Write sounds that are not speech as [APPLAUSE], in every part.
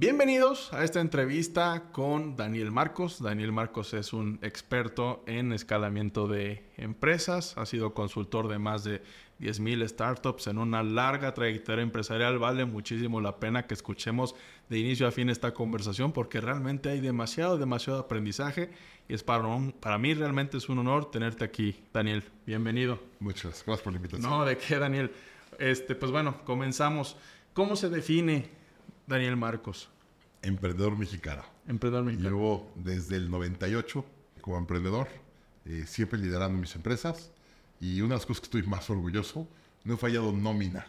Bienvenidos a esta entrevista con Daniel Marcos. Daniel Marcos es un experto en escalamiento de empresas, ha sido consultor de más de 10.000 startups en una larga trayectoria empresarial. Vale muchísimo la pena que escuchemos de inicio a fin esta conversación porque realmente hay demasiado, demasiado aprendizaje y es para, para mí realmente es un honor tenerte aquí, Daniel. Bienvenido. Muchas gracias por la invitación. No, de qué, Daniel. Este, pues bueno, comenzamos. ¿Cómo se define Daniel Marcos. Emprendedor mexicano. Emprendedor mexicano. Llevo desde el 98 como emprendedor, eh, siempre liderando mis empresas. Y una de las cosas que estoy más orgulloso, no he fallado nómina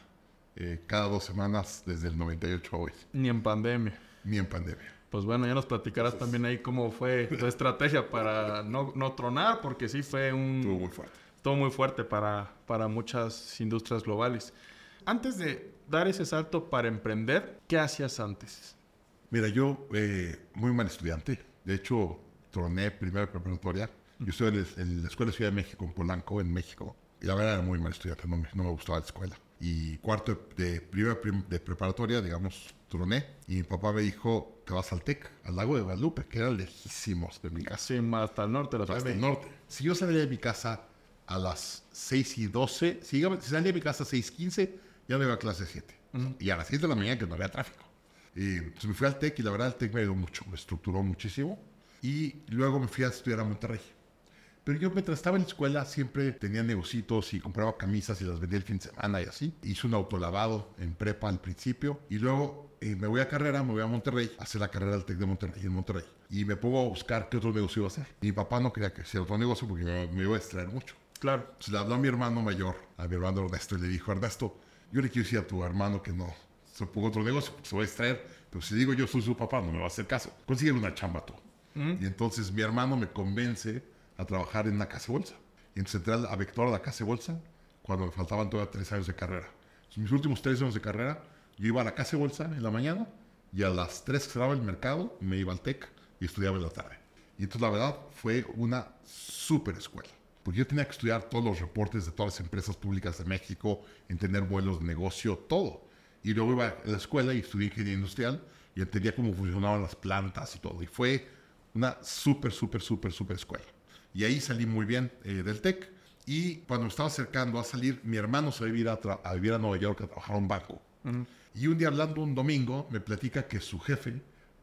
eh, cada dos semanas desde el 98 a hoy. Ni en pandemia. Ni en pandemia. Pues bueno, ya nos platicarás también ahí cómo fue tu [LAUGHS] estrategia para no, no tronar, porque sí fue un... Estuvo muy fuerte. Estuvo muy fuerte para, para muchas industrias globales. Antes de dar ese salto para emprender, ¿qué hacías antes? Mira, yo, eh, muy mal estudiante. De hecho, troné primera preparatoria. Yo estuve en, la Escuela de Ciudad de México, en Polanco, en México. Y la verdad era muy mal estudiante, no me, no me gustaba la escuela. Y cuarto de, primera de preparatoria, digamos, troné. Y mi papá me dijo, te vas al TEC, al lago de Guadalupe, que era lejísimos de mi casa. Sí, más hasta el norte de la ciudad. Hasta el norte. Si yo salía de mi casa a las 6 y 12, si, si salía de mi casa a 6 y 15, ya no iba a clase 7. Y a las 7 de la mañana que no había tráfico. Y pues me fui al TEC y la verdad el TEC me ayudó mucho, me estructuró muchísimo. Y luego me fui a estudiar a Monterrey. Pero yo mientras estaba en la escuela siempre tenía negocios y compraba camisas y las vendía el fin de semana y así. Hice un autolavado en prepa al principio y luego eh, me voy a carrera, me voy a Monterrey, a hacer la carrera del TEC de Monterrey, en Monterrey. Y me pongo a buscar qué otro negocio iba a hacer. mi papá no quería que hiciera otro negocio porque me, me iba a extraer mucho. Claro. Se le habló a mi hermano mayor, a mi hermano Ernesto, y le dijo, Ernesto, yo le quiero decir a tu hermano que no se ponga otro negocio, porque se va a extraer. Pero si digo yo soy su papá, no me va a hacer caso. Consigue una chamba tú. Y entonces mi hermano me convence a trabajar en una casa bolsa. Y entonces entré a Vector a la casa bolsa cuando me faltaban todavía tres años de carrera. Mis últimos tres años de carrera, yo iba a la casa bolsa en la mañana y a las tres que cerraba el mercado me iba al TEC y estudiaba en la tarde. Y entonces la verdad fue una súper escuela porque yo tenía que estudiar todos los reportes de todas las empresas públicas de México, entender vuelos de negocio, todo. Y luego iba a la escuela y estudié ingeniería industrial y entendía cómo funcionaban las plantas y todo. Y fue una súper, súper, súper, súper escuela. Y ahí salí muy bien eh, del TEC. Y cuando me estaba acercando a salir, mi hermano se iba a, vivir a, vivir a Nueva York a trabajar en un banco. Y un día hablando un domingo, me platica que su jefe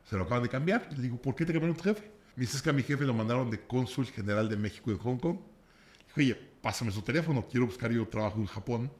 se lo acaban de cambiar. Le digo, ¿por qué te cambiaron tu jefe? Me dice, es que a mi jefe lo mandaron de cónsul general de México en Hong Kong oye, pásame su teléfono, quiero buscar yo trabajo en Japón.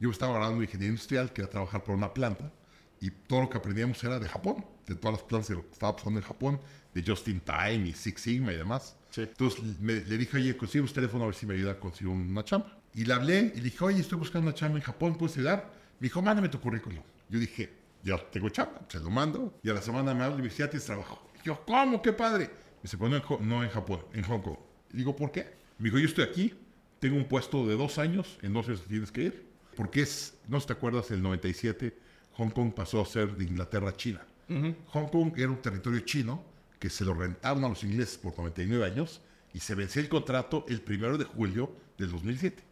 Yo estaba hablando de ingeniería industrial, quería trabajar por una planta y todo lo que aprendíamos era de Japón, de todas las plantas de lo que estaba pasando en Japón, de Just in Time y Six Sigma y demás. Entonces le dije, oye, consigo un teléfono a ver si me ayuda a conseguir una chamba. Y le hablé y le dije, oye, estoy buscando una chamba en Japón, ¿puedes ayudar? Me dijo, mándame tu currículum. Yo dije, ya tengo chamba, se lo mando. Y a la semana me habla y me dice, ya tienes trabajo. Y yo, ¿cómo? ¡Qué padre! Me dice, pues no en, Japón, en Hong Kong. Y digo, ¿por qué? Me dijo, yo estoy aquí, tengo un puesto de dos años, en dos años tienes que ir. Porque es, no sé si te acuerdas, el 97 Hong Kong pasó a ser de Inglaterra a China. Hong Kong era un territorio chino que se lo rentaron a los ingleses por 99 años y se venció el contrato el primero de julio del 2007.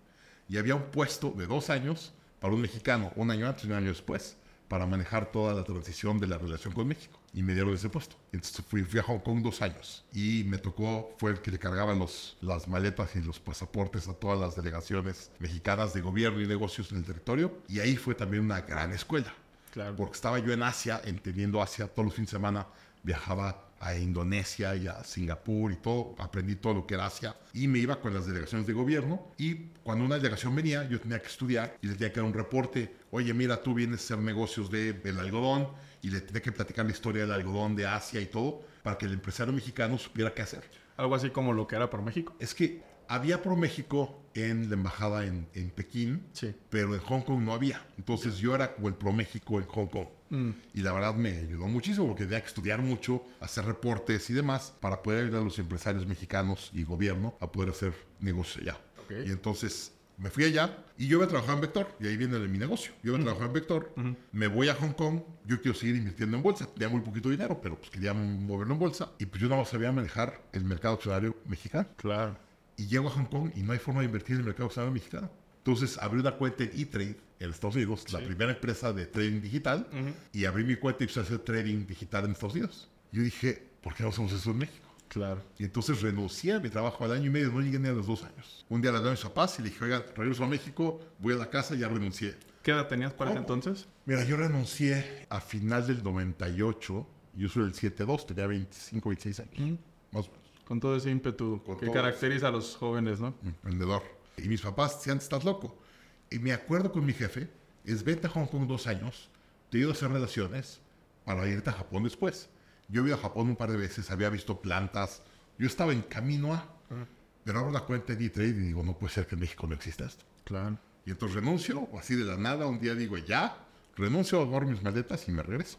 Y había un puesto de dos años para un mexicano, un año antes y un año después para manejar toda la transición de la relación con México. Y me dieron ese puesto. Entonces fui, fui, a Hong Kong dos años. Y me tocó, fue el que le cargaban los, las maletas y los pasaportes a todas las delegaciones mexicanas de gobierno y negocios en el territorio. Y ahí fue también una gran escuela. Claro. Porque estaba yo en Asia, entendiendo Asia todos los fines de semana. Viajaba a Indonesia y a Singapur y todo, aprendí todo lo que era Asia y me iba con las delegaciones de gobierno y cuando una delegación venía yo tenía que estudiar y le tenía que dar un reporte, oye mira tú vienes a hacer negocios de, del algodón y le tenía que platicar la historia del algodón de Asia y todo para que el empresario mexicano supiera qué hacer. Algo así como lo que era por México. Es que había Pro México en la embajada en, en Pekín, sí. pero en Hong Kong no había. Entonces yo era como el Pro México en Hong Kong. Mm. Y la verdad me ayudó muchísimo porque tenía que estudiar mucho, hacer reportes y demás para poder ayudar a los empresarios mexicanos y gobierno a poder hacer negocios allá. Y entonces me fui allá y yo iba a trabajar en Vector, y ahí viene mi negocio. Yo iba a mm. trabajar en Vector, me voy a Hong Kong, yo quiero seguir invirtiendo en bolsa. Tenía muy poquito dinero, pero pues quería moverlo en bolsa. Y pues yo no sabía manejar el mercado accionario mexicano. Claro y llego a Hong Kong y no hay forma de invertir en el mercado mexicano. Entonces abrí una cuenta en E-Trade en Estados Unidos, la primera empresa de trading digital, y abrí mi cuenta y empecé a hacer trading digital en Estados Unidos. Yo dije, ¿por qué no hacemos eso en México? Claro. Y entonces renuncié a mi trabajo al año y medio, no llegué ni a los dos años. Un día le hablé a mis papás y le dije, oiga, regreso a México, voy a la casa y ya renuncié. ¿Qué edad tenías para ese entonces? Mira, yo renuncié a final del 98, yo soy del 7-2, tenía 25, 26 años, más o menos. Con todo ese ímpetu Con que todo caracteriza a los jóvenes, ¿no? emprendedor. Y mis papás decían, estás loco. Y me acuerdo con mi jefe, es vete a Hong Kong dos años, te ayudo a hacer relaciones para irte a Japón después. Yo he ido a Japón un par de veces, había visto plantas, yo estaba en camino a, pero abro la cuenta de E-Trade y digo, no puede ser que en México no exista esto. Claro. Y entonces renuncio, así de la nada, un día digo, ya, renuncio, agarro mis maletas y me regreso.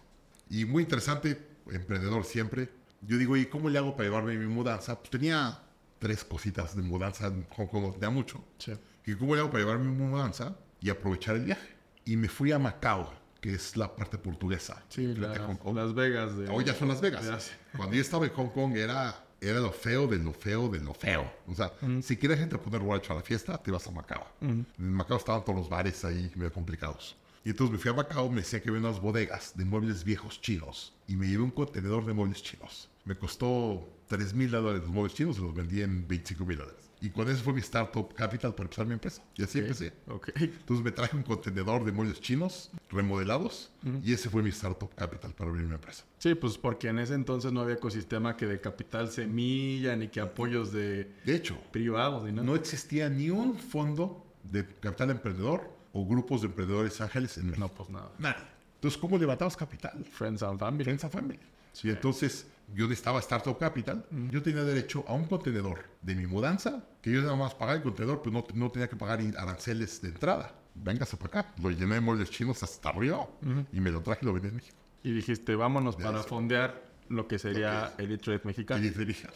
Y muy interesante, emprendedor siempre. Yo digo, ¿y cómo le hago para llevarme mi mudanza? Pues tenía tres cositas de mudanza en Hong Kong, tenía mucho. Sí. ¿Y cómo le hago para llevarme mi mudanza y aprovechar el viaje? Y me fui a Macao, que es la parte portuguesa Sí, de la- Hong Kong. Las Vegas. De... Hoy ya son Las Vegas. Ya sé. Cuando yo estaba en Hong Kong era, era lo feo de lo feo de lo feo. O sea, si quieres gente poner borracho a la fiesta, te vas a Macao. En Macao estaban todos los bares ahí medio complicados. Y entonces me fui a Macao, me decía que había unas bodegas de muebles viejos chinos. Y me llevé un contenedor de muebles chinos. Me costó 3 mil dólares los muebles chinos y los vendí en 25 mil dólares. Y con eso fue mi startup capital para empezar mi empresa. Y así empecé. Ok. Entonces me traje un contenedor de muebles chinos remodelados y ese fue mi startup capital para abrir mi empresa. Sí, pues porque en ese entonces no había ecosistema que de capital semilla ni que apoyos de De hecho, privados ni nada. no existía ni un fondo de capital emprendedor o grupos de emprendedores ángeles en México. No, pues nada. Nada. Entonces, ¿cómo levantabas capital? Friends and family. Friends and Family. Y entonces yo necesitaba Startup Capital. Yo tenía derecho a un contenedor de mi mudanza, que yo nada más pagaba el contenedor, pero no, no tenía que pagar aranceles de entrada. Véngase para acá. Lo llené de muebles chinos hasta arriba y me lo traje y lo vendí en México. Y dijiste, vámonos De para eso. fondear lo que sería el E-Trade mexicano. Y dije,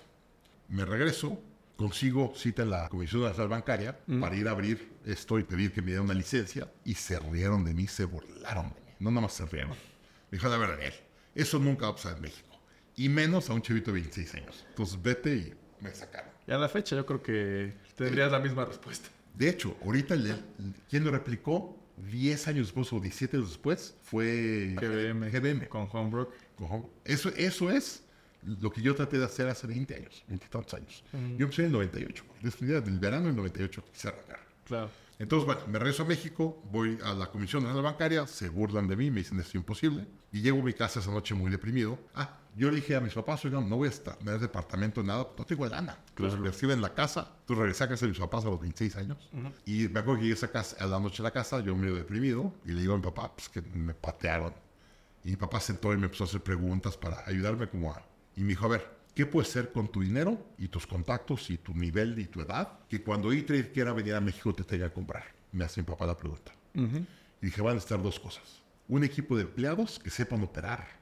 me regreso, consigo cita en la Comisión Nacional Bancaria para ir a abrir esto y pedir que me dieran una licencia. Y se rieron de mí, se burlaron de mí. No nada más se rieron. Me dijo, a ver, Daniel, eso nunca va a pasar en México. Y menos a un chavito de 26 años. Entonces vete y me sacaron. Y a la fecha yo creo que tendrías la misma respuesta. De hecho, ahorita el, el- quien lo replicó 10 años después o 17 años después fue GBM. GBM. Con Homebrook. Eso, eso es lo que yo traté de hacer hace 20 años, 20 y tantos años. Yo empecé en el 98. Desde del verano del 98 quise arrancar. Claro. Entonces, bueno, me regreso a México, voy a la Comisión Nacional Bancaria, se burlan de mí, me dicen esto es imposible. Y llego a mi casa esa noche muy deprimido. Ah, yo le dije a mis papás, oigan, no voy a estar, me das departamento, nada, no tengo lana. Me reciben en la casa. Entonces, regresé a casa de mis papás a los 26 años. Y me acuerdo que llegué a esa casa, a la noche a la casa, yo medio deprimido, y le digo a mi papá, pues que me patearon. Y mi papá sentó y me empezó a hacer preguntas para ayudarme como a... Y me dijo, a ver, ¿qué puedes hacer con tu dinero y tus contactos y tu nivel y tu edad? Que cuando E-Trade quiera venir a México te tenga que comprar. Me hace mi papá la pregunta. Y dije, van a estar dos cosas. Un equipo de empleados que sepan operar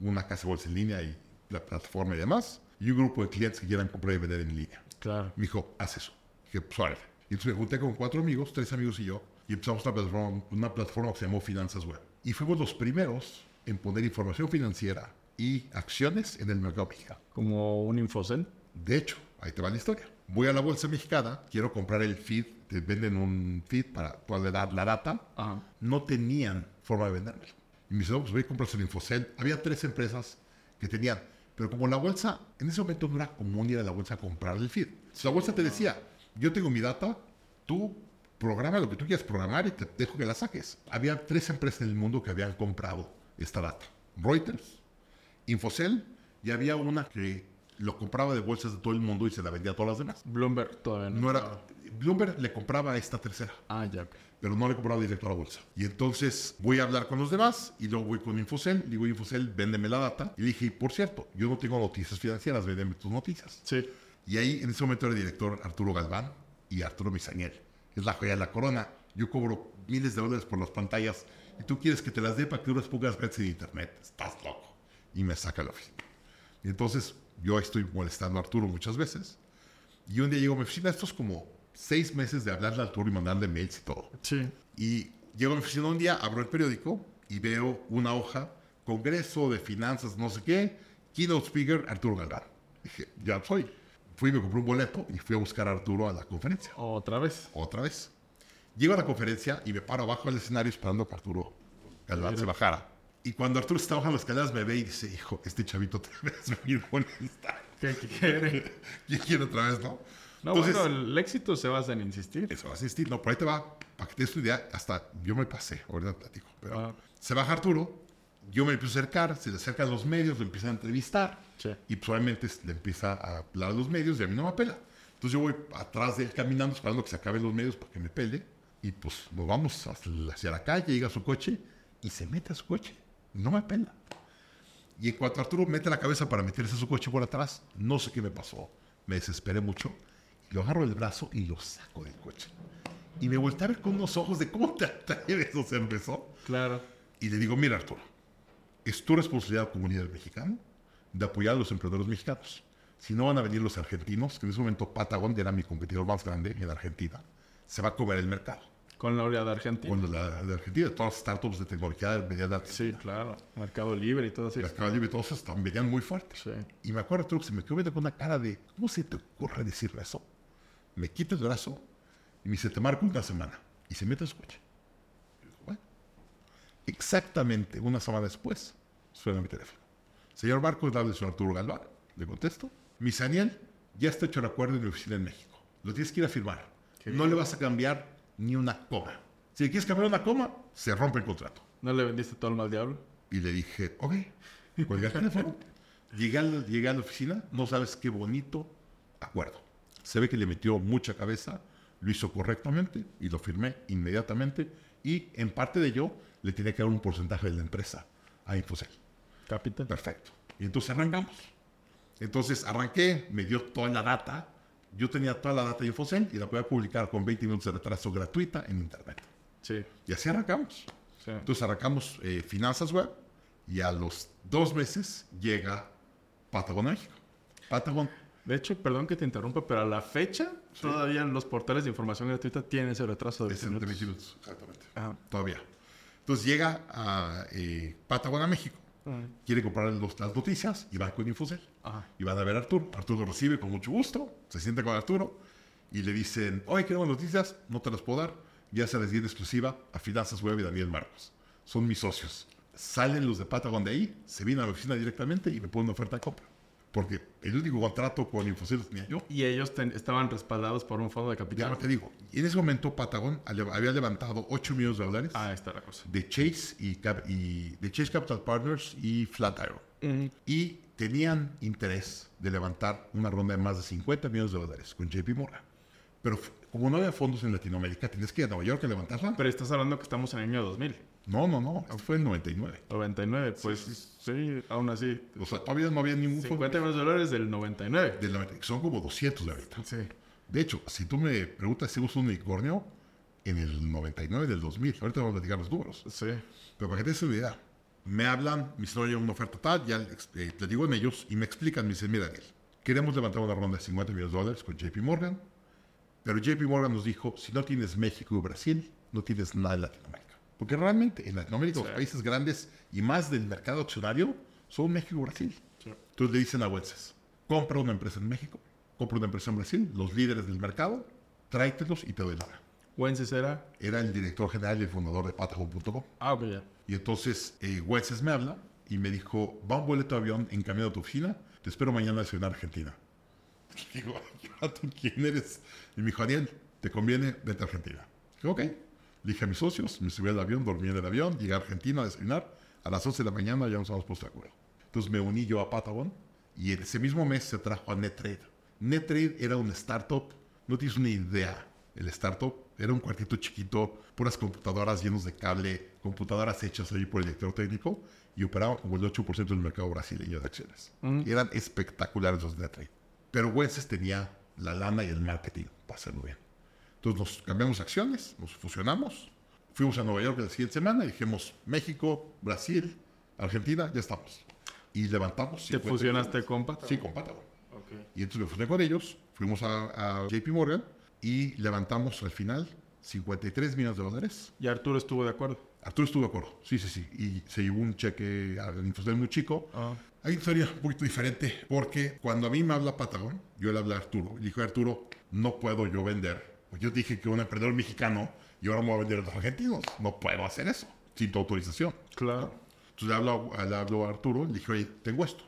una casa de bolsa en línea y la plataforma y demás. Y un grupo de clientes que quieran comprar y vender en línea. Claro. Me dijo, haz eso. Dije, pues. Y entonces me junté con cuatro amigos, tres amigos y yo, y empezamos una plataforma, una plataforma que se llamó Finanzas Web. Y fuimos los primeros en poner información financiera y acciones en el mercado mexicano. Como un Infocen. De hecho, ahí te va la historia. Voy a la bolsa mexicana, quiero comprar el feed, te venden un feed para poder dar la data. Ajá. No tenían forma de vendérmelo. Y me dice, no, pues voy a comprarse el Infocel. Había tres empresas que tenían. Pero como la bolsa, en ese momento no era común ir a la bolsa a comprar el feed. Entonces, la bolsa te decía, yo tengo mi data, tú programa lo que tú quieras programar y te dejo que la saques. Había tres empresas en el mundo que habían comprado esta data. Reuters, Infocel y había una que lo compraba de bolsas de todo el mundo y se la vendía a todas las demás. Bloomberg todavía no. No era, Bloomberg le compraba a esta tercera Ah, ya. Pero no le compraba directo a la bolsa. Y entonces voy a hablar con los demás y luego voy con Infocel. Digo, Infocel, véndeme la data. Y le dije, por cierto, yo no tengo noticias financieras, véndeme tus noticias. Sí. Y ahí en ese momento era el director Arturo Galván y Arturo Misañel. Es la joya de la corona. Yo cobro miles de dólares por las pantallas y tú quieres que te las dé para que tú las pongas gratis en internet. Estás loco. Y me saca la oficina. Y entonces yo estoy molestando a Arturo muchas veces. Y un día llego a mi oficina, esto es como seis meses de hablarle a Arturo y mandarle mails y todo. Sí. Y llego a mi oficina un día, abro el periódico y veo una hoja, Congreso de Finanzas, no sé qué, Keynote Speaker, Arturo Galván. Dije, ya soy. Fui, me compré un boleto y fui a buscar a Arturo a la conferencia. Otra vez. Otra vez. Llego a la conferencia y me paro abajo del escenario esperando que Arturo Galván se bajara. Y cuando Arturo está bajando las escaleras me ve y dice, hijo, este chavito otra vez venir con esta. ¿Qué quiere? [LAUGHS] ¿Quién quiere otra vez, no? No, bueno, el éxito se basa en insistir. Eso a insistir. No, por ahí te va. Para que te des tu idea, hasta yo me pasé, ahorita platico. Pero Ah. se baja Arturo, yo me empiezo a acercar, se le acercan los medios, lo empiezan a entrevistar. Sí. Y pues obviamente le empieza a hablar a los medios y a mí no me apela. Entonces yo voy atrás de él caminando, esperando que se acaben los medios para que me pele. Y pues nos vamos hacia la calle, llega a su coche y se mete a su coche. No me apela. Y en cuanto Arturo mete la cabeza para meterse a su coche por atrás, no sé qué me pasó. Me desesperé mucho. Lo agarro del brazo y lo saco del coche. Y me volteé a ver con unos ojos de cómo te atreves, o sea, empezó. Claro. Y le digo, mira Arturo, es tu responsabilidad como líder mexicano de apoyar a los emprendedores mexicanos. Si no van a venir los argentinos, que en ese momento Patagon era mi competidor más grande en Argentina, se va a comer el mercado. Con la oleada argentina. Cuando la de Argentina, todas las startups de tecnología venían de Sí, claro. Mercado Libre y todo así. Mercado Libre y esos también venían muy fuertes. Sí. Y me acuerdo, Arturo, que se me quedó viendo con una cara de, ¿cómo se te ocurre decirle eso? Me quita el brazo y me dice, te marco una semana. Y se mete a su coche. Y digo, bueno. Exactamente una semana después, suena mi teléfono. Señor Marcos, dale señor Arturo Galván. Le contesto. Mi Daniel, ya está hecho el acuerdo en mi oficina en México. Lo tienes que ir a firmar. Qué No le vas a cambiar ni una coma. Si le quieres cambiar una coma, se rompe el contrato. ¿No le vendiste todo el mal diablo? Y le dije, ok, colgué el teléfono. Llegué a, la, llegué a la oficina, no sabes qué bonito acuerdo. Se ve que le metió mucha cabeza, lo hizo correctamente y lo firmé inmediatamente. Y en parte de ello, le tenía que dar un porcentaje de la empresa a Infocel. Capital. Perfecto. Y entonces arrancamos. Entonces arranqué, me dio toda la data. Yo tenía toda la data de Infocel y la podía publicar con 20 minutos de retraso gratuita en Internet. Sí. Y así arrancamos. sí. Entonces arrancamos eh, Finanzas Web y a los dos meses llega Patagon México. Patagon, De hecho, perdón que te interrumpa, pero a la fecha, todavía los portales de información gratuita tienen ese retraso de es 20 de minutos. 20 minutos, exactamente. Ajá. Todavía. Entonces llega a eh, Patagon a México, Ajá. quiere comprar los- las noticias y va con Infocel. Ajá. Y van a ver a Arturo. Arturo lo recibe con mucho gusto, se siente con Arturo y le dicen, oye, queremos noticias, no te las puedo dar, ya se les di en exclusiva a Finanzas Web y Daniel Marcos. Son mis socios. Salen los de Patagon de ahí, se vienen a la oficina directamente y me ponen una oferta de compra. Porque el único contrato con Infocel tenía yo. Y ellos ten- estaban respaldados por un fondo de Ya capital. te digo, en ese momento Patagon ale- había levantado 8 millones de dólares Ah, está la cosa. de Chase y, y de Chase Capital Partners y Flatiron. y tenían interés de levantar una ronda de más de 50 millones de dólares con JP Morgan. Pero como no había fondos en Latinoamérica, tenías que ir a Nueva York a levantarla. Pero estás hablando que estamos en el año 2000. No, no, no, fue en 99. 99, pues sí, aún así. O sea, todavía no había ningún fondo 50 millones de dólares del 99. del 90, Son como 200 de ahorita. Sí. De hecho, si tú me preguntas si uso un unicornio, en el 99 del 2000, ahorita vamos a platicar los números. Sí. Pero para que te des idea, me hablan, me dicen, oye, una oferta tal, ya eh, les digo en ellos y me explican, me dicen, mira, Daniel, queremos levantar una ronda de 50 millones de dólares con JP Morgan, pero JP Morgan nos dijo, si no tienes México y Brasil, no tienes nada en Latinoamérica. Porque realmente en Latinoamérica los Sí. países grandes y más del mercado accionario son México y Brasil. Sí. Entonces le dicen a Wences, compra una empresa en México, compra una empresa en Brasil, los líderes del mercado, tráetelos y te doy lana. Wences era. Era el director general y el fundador de Patagon.com. Ah, ok, ya. Y entonces eh, Wences me habla y me dijo, va un boleto de avión en camino a tu oficina, te espero mañana en Ciudad Argentina. [LAUGHS] Y digo, ¿tú quién eres? Y me dijo, Daniel, ¿te conviene? Vete a Argentina. Dije, ok. Dije a mis socios, me subí al avión, dormí en el avión, llegué a Argentina a desayunar. A las 11 de la mañana ya nos habíamos puesto de acuerdo. Entonces me uní yo a Patagon y ese mismo mes se trajo a NetTrade. NetTrade era una startup, no tienes una idea. El startup era un cuartito chiquito, puras computadoras llenos de cable, computadoras hechas ahí por el director técnico y operaban como el 8% del mercado brasileño de acciones. Y eran espectaculares los NetTrade. Pero Wences tenía la lana y el marketing para hacerlo bien. Entonces nos cambiamos acciones, nos fusionamos, fuimos a Nueva York la siguiente semana y dijimos México, Brasil, Argentina, ya estamos. Y levantamos. ¿Te 50 fusionaste con Patagon? Sí, con Patagon. Ok. Y entonces me fusioné con ellos, fuimos a, a JP Morgan y levantamos al final 53 millones de dólares. Y Arturo estuvo de acuerdo. Arturo estuvo de acuerdo, sí, sí, sí. Y se llevó un cheque al Infocel muy chico. Ah. Hay una historia un poquito diferente, porque cuando a mí me habla Patagón, yo le hablé a Arturo. Y dije, Arturo, no puedo yo vender. Pues yo dije que un emprendedor mexicano y ahora me voy a vender a los argentinos. No puedo hacer eso sin tu autorización. Claro. Entonces le hablo, a- le hablo a Arturo, le dije, oye, tengo esto.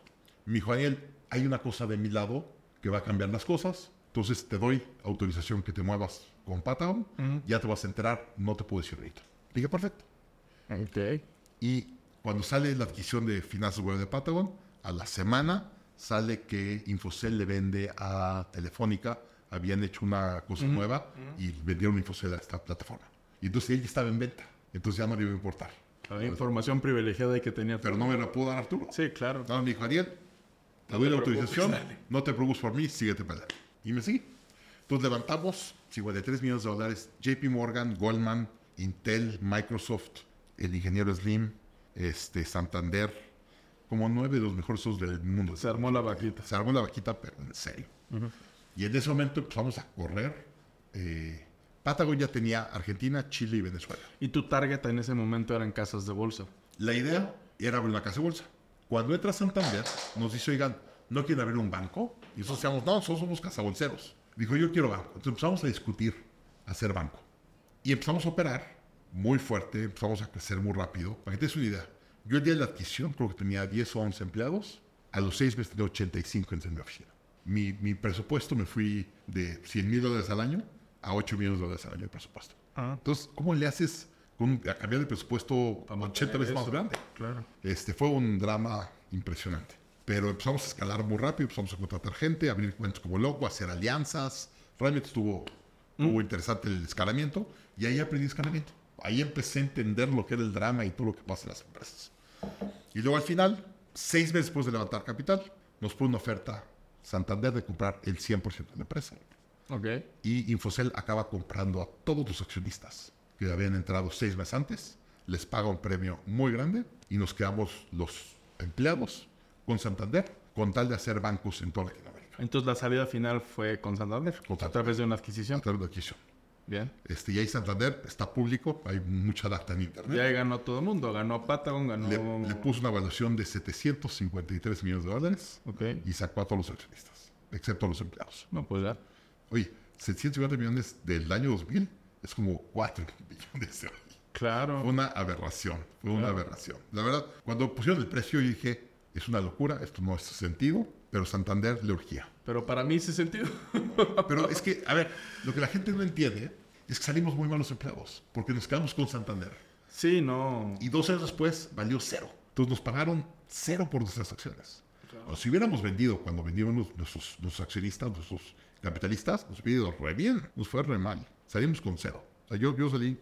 Me dijo, Daniel, hay una cosa de mi lado que va a cambiar las cosas. Entonces te doy autorización que te muevas con Patagon. Ya te vas a enterar, no te puedo decir ahorita. Dije, perfecto. Ok. Y cuando sale la adquisición de finanzas web de Patagon, a la semana sale que Infocel le vende a Telefónica. Habían hecho una cosa nueva y vendieron Infocel a esta plataforma. Y entonces ella estaba en venta. Entonces ya no le iba a importar. La información privilegiada que tenía. Pero no me la pudo dar Arturo. Sí, claro. No, me dijo, Ariel, te doy te la autorización, dale. no te preocupes por mí, síguete para allá. Y me seguí. Entonces levantamos 53 millones de dólares. JP Morgan, Goldman, Intel, Microsoft, el ingeniero Slim, este, Santander, como nueve de los mejores socios del mundo. Se armó la vaquita. Se armó la vaquita, pero en serio. Y en ese momento empezamos a correr. Eh, Patagon ya tenía Argentina, Chile y Venezuela. Y tu target en ese momento eran casas de bolsa. La idea era abrir una casa de bolsa. Cuando entra Santander, nos dice, oigan, ¿no quieren abrir un banco? Y nosotros decíamos, no, nosotros somos cazabolseros. Dijo, yo quiero banco. Entonces empezamos a discutir hacer banco. Y empezamos a operar muy fuerte, empezamos a crecer muy rápido. Para que te des una idea, yo el día de la adquisición creo que tenía 10 o 11 empleados. A los 6 meses tenía 85 en mi oficina. Mi, mi presupuesto me fui de 100 mil dólares al año a 8 millones de dólares al año de presupuesto. Ah. Entonces, ¿cómo le haces con, a cambiar de presupuesto Para 80 mantener veces más eso. grande? Claro. Este, fue un drama impresionante. Pero empezamos a escalar muy rápido, empezamos a contratar gente, abrir cuentos como loco, hacer alianzas. Realmente estuvo, estuvo interesante el escalamiento y ahí aprendí escalamiento. Ahí empecé a entender lo que era el drama y todo lo que pasa en las empresas. Y luego al final, seis meses después de levantar capital, nos pone una oferta Santander de comprar el 100% de la empresa. Ok. Y Infocel acaba comprando a todos los accionistas que habían entrado seis meses antes, les paga un premio muy grande y nos quedamos los empleados con Santander con tal de hacer bancos en toda Latinoamérica. Entonces la salida final fue con Santander. Con A Santander. través de una A adquisición. través de adquisición. Bien. Este, y ahí Santander está público, hay mucha data en Y internet. ahí ganó todo el mundo. Ganó Patagon, ganó. Le, le puso una evaluación de 753 millones de dólares Ok. y sacó a todos los accionistas, excepto a los empleados. No, pues ya. Oye, 750 millones del año 2000 es como 4 millones de hoy. Claro. Fue una aberración, fue una aberración. La verdad, cuando pusieron el precio, yo dije, es una locura, esto no es sentido, pero Santander le urgía. Pero para mí sí sentido. Pero es que, a ver, lo que la gente no entiende es que salimos muy malos empleados, porque nos quedamos con Santander. sí, no. Y dos años después valió cero. Entonces nos pagaron cero por nuestras acciones. O si hubiéramos vendido cuando vendieron los- nuestros, nuestros accionistas, nuestros capitalistas, nos hubiera ido re bien, nos fue re mal. Salimos con cero. O sea, yo, yo salí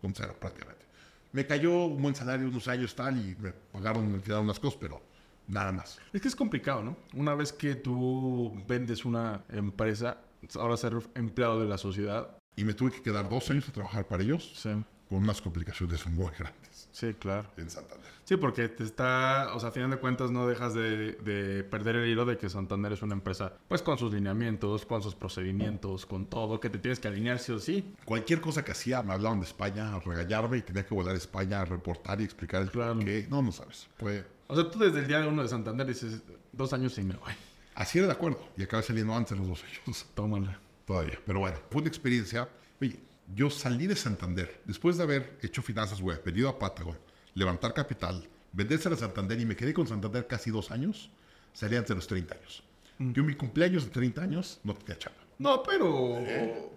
con cero prácticamente. Me cayó un buen salario unos años tal y me pagaron me quedaron unas cosas, pero nada más. Es que es complicado, ¿no? Una vez que tú vendes una empresa, ahora ser empleado de la sociedad. Y me tuve que quedar dos años a trabajar para ellos Sí. con unas complicaciones muy grandes Sí, claro. en Santander. Sí, porque te está, o sea, a final de cuentas no dejas de, de perder el hilo de que Santander es una empresa, pues con sus lineamientos, con sus procedimientos, con todo, que te tienes que alinear sí o sí. Cualquier cosa que hacía, me hablaban de España a regañarme y tenía que volar a España a reportar y explicar el Claro. qué. No, no sabes. Fue, O sea, tú desde el día uno de Santander dices, dos años y me voy. así era de acuerdo. Y acabé saliendo antes de los dos años Tómala. Todavía. Pero bueno, fue una experiencia. Oye, yo salí de Santander después de haber hecho finanzas web, venido a Patagon, levantar capital, venderse a Santander y me quedé con Santander casi dos años. Salí antes de los 30 años. Yo, mi cumpleaños de 30 años, no tenía chamba. No, pero,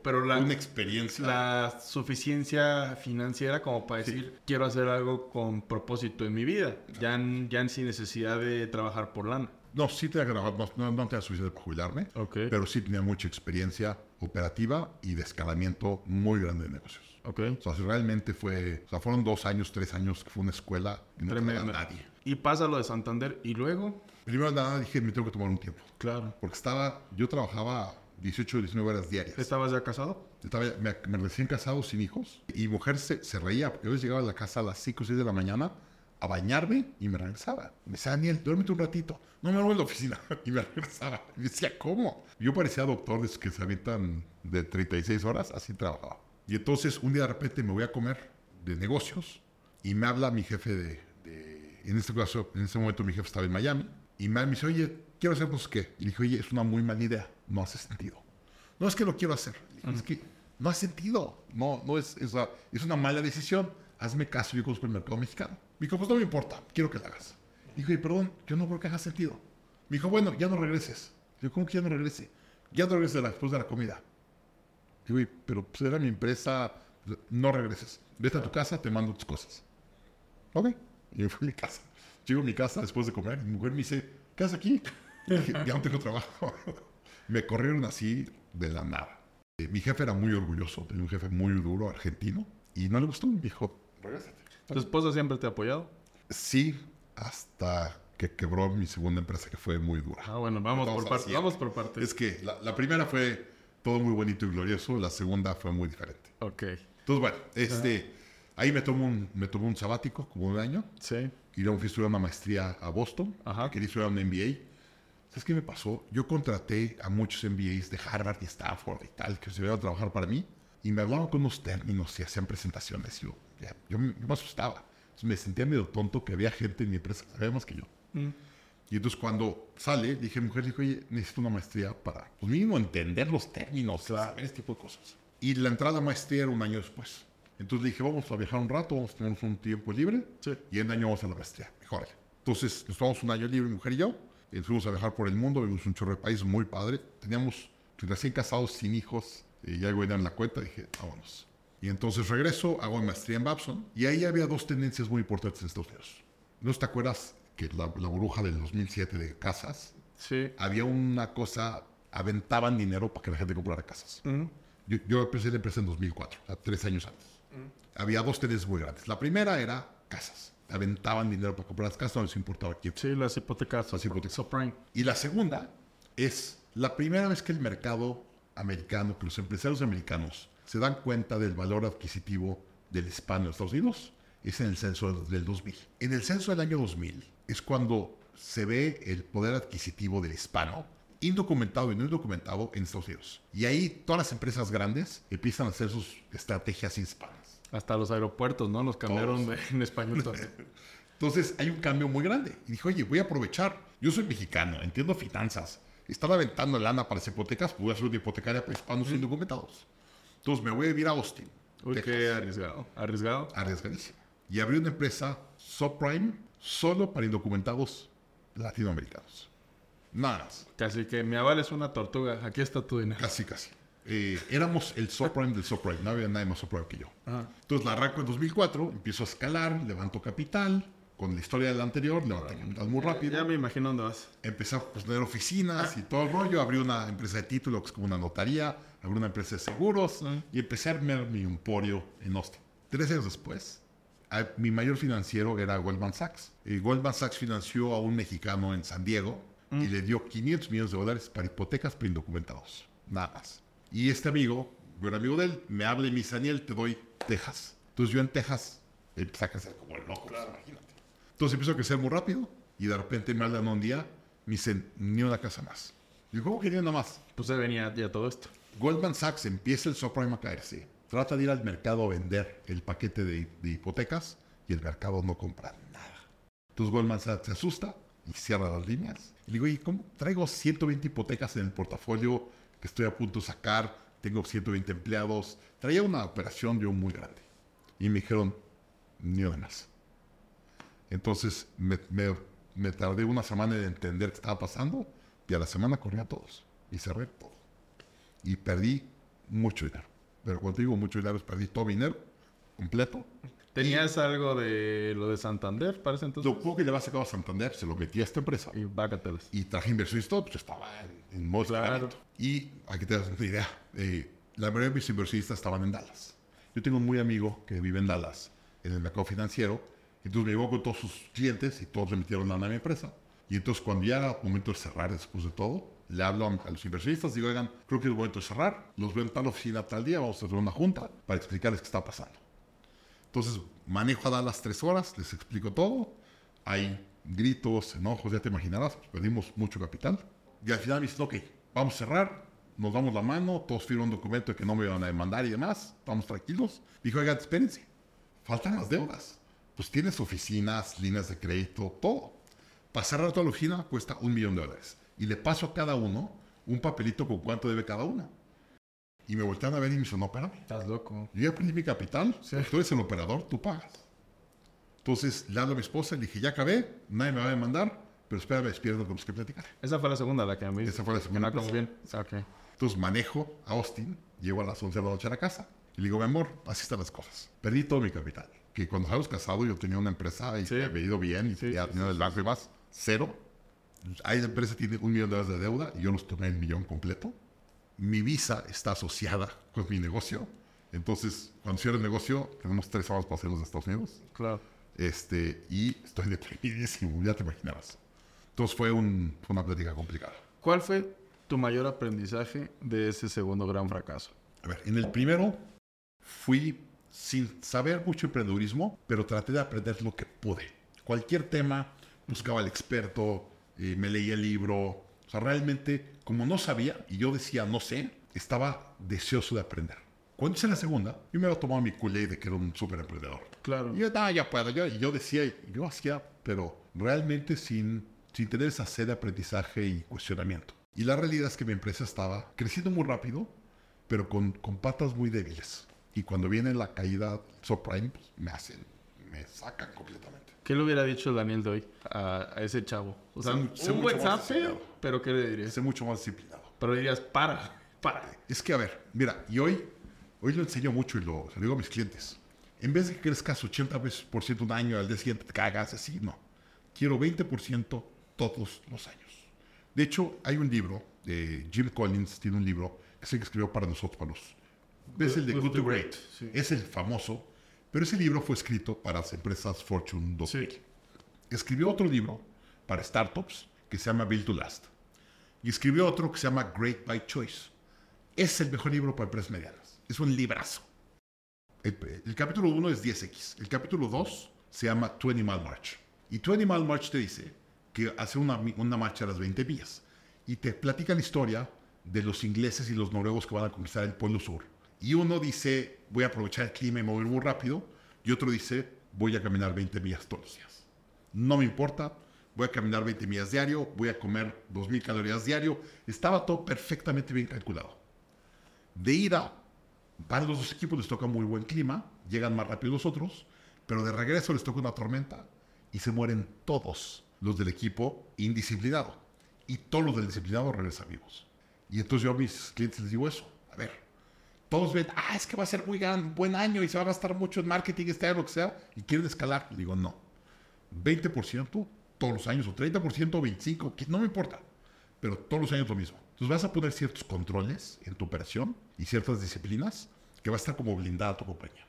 pero la, Una experiencia. la suficiencia financiera como para decir, quiero hacer algo con propósito en mi vida, ya, ya sin necesidad de trabajar por lana. No, sí tenía que trabajar, no, no, tenía suficiente para jubilarme, Ok. pero sí tenía mucha experiencia operativa y de escalamiento muy grande de negocios. Ok. O sea, realmente fue, o sea, fueron dos años, tres años que fue una escuela que no tenía nadie. Y pasa lo de Santander y luego, Primero nada dije, me tengo que tomar un tiempo, claro. porque estaba, yo trabajaba 18 o 19 horas diarias. ¿Estabas ya casado? Estaba, me, me recién casado sin hijos y mujer se, se reía porque yo llegaba a la casa a las 5 o 6 de la mañana a bañarme y me regresaba. Me decía, Daniel, duérmete un ratito. No me voy a la oficina. [LAUGHS] Y me regresaba. Y decía, ¿cómo? Yo parecía doctor de esos que se avientan de 36 horas, así trabajaba. Y entonces un día de repente me voy a comer de negocios y me habla mi jefe de, de- en este caso, en ese momento mi jefe estaba en Miami y me dice, oye, quiero hacer sé qué. Y le dije, oye, es una muy mala idea, no hace sentido. No es que lo quiero hacer. Dije, Es que no ha sentido. No, no es, es, es una mala decisión. Hazme caso, yo conozco el mercado mexicano. Me dijo, pues no me importa, quiero que lo hagas. Dijo, y perdón, yo no creo que haga sentido. Me dijo, bueno, ya no regreses. Digo, ¿cómo que ya no regrese? Ya no regreses después de la comida. Digo, pero pues era mi empresa, no regreses. Vete a tu casa, te mando tus cosas. Ok. Y me fui a mi casa. Llego a mi casa después de comer mi mujer me dice, ¿qué haces aquí? ya no tengo trabajo. [LAUGHS] me corrieron así de la nada. Eh, mi jefe era muy orgulloso, tenía un jefe muy duro, argentino, y no le gustó. Me dijo, regrésate. ¿Tu esposa siempre te ha apoyado? Sí, hasta que quebró mi segunda empresa, que fue muy dura. Ah, bueno, vamos, por, parte, vamos por partes. Es que la, la, primera fue todo muy bonito y glorioso, la segunda fue muy diferente. Ok. Entonces, bueno, este, ahí me tomó, un, me tomó un sabático, como un año. Sí. Y luego fui a estudiar una maestría a Boston. Ajá. Quería estudiar un MBA. ¿Sabes qué me pasó? Yo contraté a muchos MBAs de Harvard y Stanford y tal, que se iban a trabajar para mí. Y me hablaban con unos términos y hacían presentaciones. Y yo, ya, yo, me, yo me asustaba. Entonces me sentía medio tonto que había gente en mi empresa que sabía más que yo. Mm. Y entonces cuando sale, dije, mujer, dijo, oye, necesito una maestría para, pues mínimo, entender los términos, saber este tipo de cosas. Y la entrada a maestría era un año después. Entonces dije, vamos a viajar un rato, vamos a tener un tiempo libre. Sí. Y en año vamos a la maestría. Mejor. Entonces nos tomamos un año libre, mi mujer y yo. Y fuimos a viajar por el mundo, vimos un chorro de país muy padre. Teníamos recién casados, sin hijos, y ya algo en la cuenta. Dije, vámonos. Y entonces regreso, hago mi maestría en Babson. Y ahí había dos tendencias muy importantes en Estados Unidos. ¿No te acuerdas que la, la burbuja del 2007 de casas? Sí. Había una cosa, aventaban dinero para que la gente comprara casas. Mm. Yo, yo empecé la empresa en 2004, o sea, tres años antes. Había dos tendencias muy grandes. La primera era casas. Aventaban dinero para comprar las casas, no les importaba quién. Sí, las hipotecas. Las hipotecas. Subprime. Y la segunda es la primera vez que el mercado americano, que los empresarios americanos se dan cuenta del valor adquisitivo del hispano en Estados Unidos, es en el censo del 2000. En el censo del año 2000 es cuando se ve el poder adquisitivo del hispano, indocumentado y no indocumentado en Estados Unidos. Y ahí todas las empresas grandes empiezan a hacer sus estrategias hispanas. Hasta los aeropuertos, ¿no? Los cambiaron de, en español. [LAUGHS] Entonces hay un cambio muy grande. Y dijo, oye, voy a aprovechar. Yo soy mexicano, entiendo finanzas. Están aventando lana para las hipotecas, pues voy a hacer una hipotecaria para hispanos indocumentados. Entonces me voy a vivir a Austin. Uy, Texas. qué arriesgado. Arriesgado. Arriesgadísimo. Y abrí una empresa subprime solo para indocumentados latinoamericanos. Nada más. Casi que mi aval es una tortuga. Aquí está tu dinero. Casi, casi. Eh, éramos el subprime del subprime. No había nadie más subprime que yo. Ajá. Entonces la arranco en 2004, empiezo a escalar, levanto capital. Con la historia del anterior, levanté capital muy rápido. Ya me imagino dónde vas. Empecé a pues, tener oficinas y todo el rollo. Abrí una empresa de título que es como una notaría. Abrí una empresa de seguros. Y empecé a armar mi emporio en Austin. Tres años después, a- mi mayor financiero era Goldman Sachs. Y Goldman Sachs financió a un mexicano en San Diego y le dio 500 millones de dólares para hipotecas para indocumentados. Nada más. Y este amigo, yo era amigo de él, me habla y me dice, Daniel, te doy Texas. Entonces yo en Texas empecé a crecer como el loco. pues, imagínate. Entonces empezó a crecer muy rápido y de repente me hablan un día, me dicen, ni una casa más. Y yo, ¿cómo que ni una más? Pues se venía ya todo esto. Goldman Sachs empieza el subprime a caerse. Trata de ir al mercado a vender el paquete de, hipotecas y el mercado no compra nada. Entonces Goldman Sachs se asusta y cierra las líneas. Y digo, ¿y cómo traigo 120 hipotecas en el portafolio que estoy a punto de sacar? Tengo 120 empleados. Traía una operación yo muy grande. Y me dijeron, ni más. Entonces me, me- me tardé una semana en entender qué estaba pasando y a la semana corrí a todos y cerré todo. Y perdí mucho dinero. Pero cuando digo mucho dinero, perdí todo mi dinero completo. ¿Tenías algo de lo de Santander para ese entonces? Lo poco que le había sacado a Santander se lo metí a esta empresa. Y bácatelas. Y traje inversiones y todo, pues estaba en, en Claro. Y aquí te das una idea. eh, la mayoría de mis inversionistas estaban en Dallas. Yo tengo un muy amigo que vive en Dallas, en el mercado financiero. Entonces me llevó con todos sus clientes y todos le metieron lana a mi empresa. Y entonces cuando ya era momento de cerrar después de todo, le hablo a, los inversionistas, digo, oigan, creo que es momento de cerrar. Los veo en tal oficina tal día, vamos a hacer una junta para explicarles qué está pasando. Entonces manejo a Dallas tres horas, les explico todo. Hay gritos, enojos, ya te imaginarás, pues, perdimos mucho capital. Y al final me dicen, ok, vamos a cerrar, nos damos la mano, todos firman un documento de que no me iban a demandar y demás, estamos tranquilos. Dijo, oigan, espérense, faltan las deudas. Pues tienes oficinas, líneas de crédito, todo. Para cerrar la oficina cuesta un millón de dólares. Y le paso a cada uno un papelito con cuánto debe cada uno. Y me voltean a ver y me dicen, no, espérame. Estás loco. Yo ya perdí mi capital, tú eres el operador, tú pagas. Entonces le hablo a mi esposa le dije, ya acabé, nadie me va a demandar, pero espérame, despierto, tenemos que platicar. Esa fue la segunda la que me Esa fue la segunda. Que no bien. Okay. Entonces manejo a Austin, llego a las 11 de la noche a la casa y le digo, mi amor, así están las cosas. Perdí todo mi capital. Que cuando habíamos casado yo tenía una empresa y me había ido bien y tenía dinero del banco y más. Cero. La empresa tiene un millón de dólares de deuda y yo los tomé el millón completo. Mi visa está asociada con mi negocio. Entonces, cuando cierro el negocio, tenemos tres años para hacerlos de Estados Unidos. Claro. Este, y estoy deprimidísimo, ya te imaginabas. Entonces fue, un, fue una plática complicada. ¿Cuál fue tu mayor aprendizaje de ese segundo gran fracaso? A ver, en el primero fui sin saber mucho emprendedurismo, pero traté de aprender lo que pude. Cualquier tema, buscaba al experto, eh, me leía el libro. O sea, realmente, como no sabía y yo decía no sé, estaba deseoso de aprender. Cuando hice la segunda, yo me había tomado mi culé de que era un súper emprendedor. Claro. Y yo, ah, ya puedo. Yo, yo decía, yo hacía, pero realmente sin, sin tener esa sed de aprendizaje y cuestionamiento. Y la realidad es que mi empresa estaba creciendo muy rápido, pero con, con patas muy débiles. Y cuando viene la caída subprime, pues, me hacen, me sacan completamente. ¿Qué le hubiera dicho Daniel Doy a, a ese chavo? O sea, un WhatsApp, pero ¿qué le dirías? Ser mucho más disciplinado. Pero dirías, para, para. Es que, a ver, mira, y hoy, hoy lo enseño mucho y lo, digo a mis clientes. En vez de que crezcas 80% por ciento un año, al día siguiente te cagas, así, no. Quiero 20% todos los años. De hecho, hay un libro, de Jim Collins tiene un libro, que es el que escribió para nosotros, para los es el de Good, to Great. Es el famoso, pero ese libro fue escrito para las empresas Fortune 2000. Escribió otro libro para startups que se llama Build to Last. Y escribió otro que se llama Great by Choice. Es el mejor libro para empresas medianas. Es un librazo. El, capítulo 1 es 10X. El capítulo 2 se llama 20 Mile March. Y 20 Mile March te dice que hace una, una marcha a las 20 millas. Y te platica la historia de los ingleses y los noruegos que van a conquistar el Polo Sur y uno dice, voy a aprovechar el clima y mover muy rápido. Y otro dice, voy a caminar 20 millas todos los días. No me importa, voy a caminar 20 millas diario, voy a comer 2.000 calorías diario. Estaba todo perfectamente bien calculado. De ida, para los dos equipos les toca muy buen clima, llegan más rápido los otros, pero de regreso les toca una tormenta y se mueren todos los del equipo indisciplinado. Y todos los del disciplinado regresan vivos. Y entonces yo a mis clientes les digo eso. A ver, todos ven, ah, es que va a ser muy gran, buen año y se va a gastar mucho en marketing este año, lo que sea, y quieren escalar. Digo, no. 20% todos los años, o 30% o 25%, que no me importa, pero todos los años lo mismo. Entonces vas a poner ciertos controles en tu operación y ciertas disciplinas que va a estar como blindada tu compañía.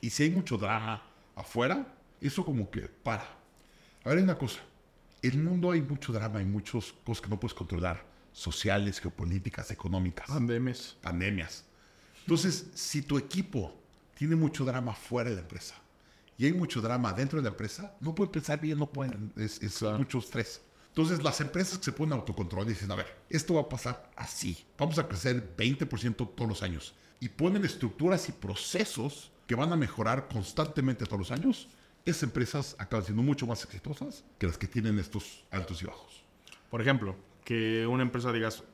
Y si hay mucho drama afuera, eso como que para. A ver, hay una cosa. En el mundo hay mucho drama, hay muchas cosas que no puedes controlar, sociales, geopolíticas, económicas. Pandemias. Pandemias. Entonces, si tu equipo tiene mucho drama fuera de la empresa y hay mucho drama dentro de la empresa, no pueden pensar bien, no pueden, es, mucho estrés. Entonces, las empresas que se ponen autocontrol dicen, a ver, esto va a pasar así, vamos a crecer 20% todos los años y ponen estructuras y procesos que van a mejorar constantemente todos los años, esas empresas acaban siendo mucho más exitosas que las que tienen estos altos y bajos. Por ejemplo, que una empresa digas,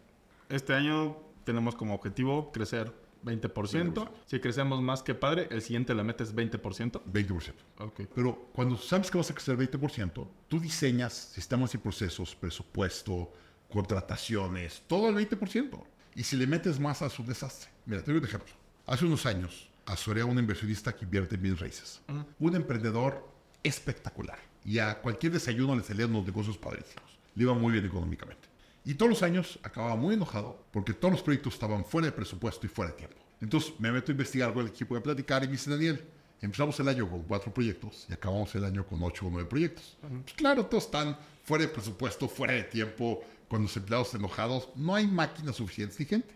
este año tenemos como objetivo crecer 20%. Si crecemos más que padre, el siguiente le metes 20%. 20%. Pero cuando sabes que vas a crecer 20%, tú diseñas sistemas y procesos, presupuesto, contrataciones, todo el 20%. Y si le metes más, a su desastre. Mira, te doy un ejemplo. Hace unos años, asesoré a un inversionista que invierte en mil raíces. Un emprendedor espectacular. Y a cualquier desayuno le salían los negocios padrísimos. Le iba muy bien económicamente. Y todos los años acababa muy enojado porque todos los proyectos estaban fuera de presupuesto y fuera de tiempo. Entonces me meto a investigar con el equipo de platicar y me dice Daniel, empezamos el año con cuatro proyectos y acabamos el año con ocho o nueve proyectos. Pues claro, todos están fuera de presupuesto, fuera de tiempo, con los empleados enojados. No hay máquinas suficientes ni gente.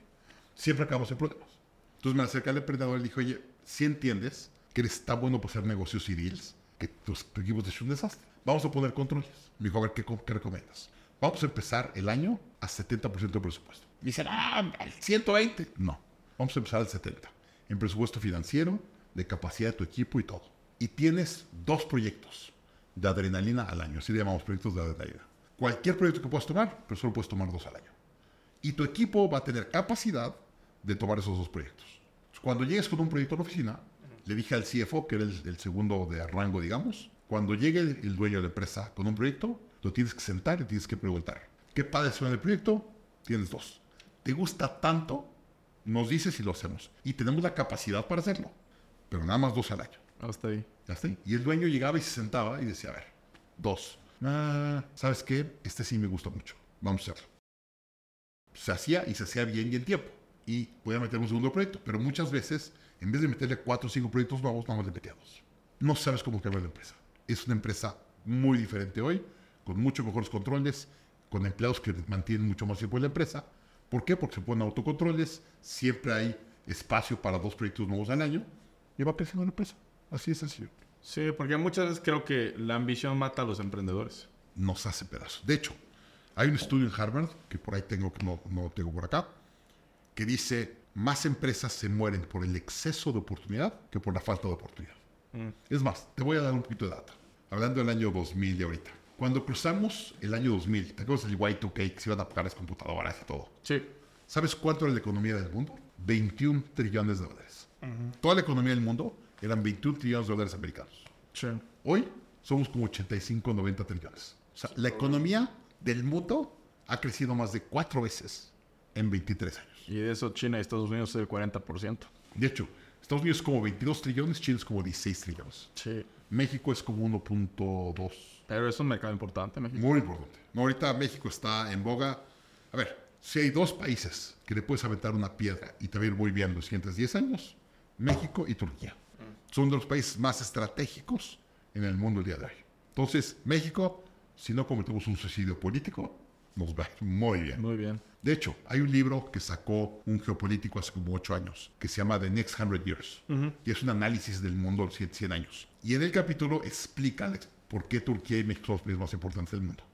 Siempre acabamos en problemas. Entonces me acerca al emprendedor y le dije, oye, si entiendes que eres tan bueno para hacer negocios y deals, que tu, equipo te es un desastre. Vamos a poner controles. Me dijo, a ver, ¿qué, qué recomiendas? Vamos a empezar el año a 70% de presupuesto. Dicen, ah, al 120. No, vamos a empezar al 70. En presupuesto financiero, de capacidad de tu equipo y todo. Y tienes dos proyectos de adrenalina al año. Así le llamamos proyectos de adrenalina. Cualquier proyecto que puedas tomar, pero solo puedes tomar dos al año. Y tu equipo va a tener capacidad de tomar esos dos proyectos. Cuando llegues con un proyecto a la oficina, le dije al CFO, que era el, el segundo de rango, digamos, cuando llegue el, el dueño de la empresa con un proyecto, lo tienes que sentar y tienes que preguntar, ¿qué padre suena el proyecto? Tienes dos. ¿Te gusta tanto? Nos dices si lo hacemos. Y tenemos la capacidad para hacerlo. Pero nada más dos al año. Hasta ahí. Ya está. Y el dueño llegaba y se sentaba y decía, a ver, dos. Ah, ¿Sabes qué? Este sí me gusta mucho. Vamos a hacerlo. Se hacía y se hacía bien y en tiempo. Y voy a meter un segundo proyecto. Pero muchas veces, en vez de meterle cuatro o cinco proyectos nuevos, vamos a metía dos. No sabes cómo quebrar la empresa. Es una empresa muy diferente hoy, con mucho mejores controles, con empleados que mantienen mucho más tiempo en la empresa. ¿Por qué? Porque se ponen autocontroles, siempre hay espacio para dos proyectos nuevos al año y va creciendo la empresa. Así es sencillo. Sí, porque muchas veces creo que la ambición mata a los emprendedores. Nos hace pedazos. De hecho, hay un estudio en Harvard, que por ahí tengo, que no, no tengo por acá, que dice, más empresas se mueren por el exceso de oportunidad que por la falta de oportunidad. Mm. Es más, te voy a dar un poquito de data. Hablando del año 2000 de ahorita. Cuando cruzamos el año 2000, ¿te acuerdas del Y2K que se iban a pagar las computadoras y todo? Sí. ¿Sabes cuánto era la economía del mundo? 21 trillones de dólares. Toda la economía del mundo eran 21 trillones de dólares americanos. Sí. Hoy somos como 85 90 trillones. O sea, la economía del mundo ha crecido más de cuatro veces en 23 años. Y de eso China y Estados Unidos es el 40%. De hecho, Estados Unidos es como 22 trillones, China es como 16 trillones. Sí. México es como 1.2. Pero es un mercado importante, México. Muy importante. No, ahorita México está en boga. A ver, si hay dos países que le puedes aventar una piedra y te va a ir muy bien los siguientes 10 años, México y Turquía. Son de los países más estratégicos en el mundo el día de hoy. Entonces, México, si no cometemos un suicidio político, nos va a ir muy bien. Muy bien. De hecho, hay un libro que sacó un geopolítico hace como 8 años, que se llama The Next 100 Years, y es un análisis del mundo de los siguientes 100 años. Y en el capítulo explica por qué Turquía y México son los países más importantes del mundo,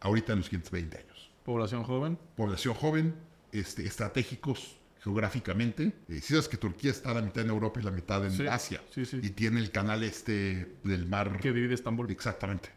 ahorita en los siguientes 20 años. Población joven. Población joven, este, estratégicos geográficamente. Eh, si sabes que Turquía está a la mitad en Europa y la mitad en Sí, Asia, sí, sí. y tiene el canal este del mar Que divide Estambul. Exactamente.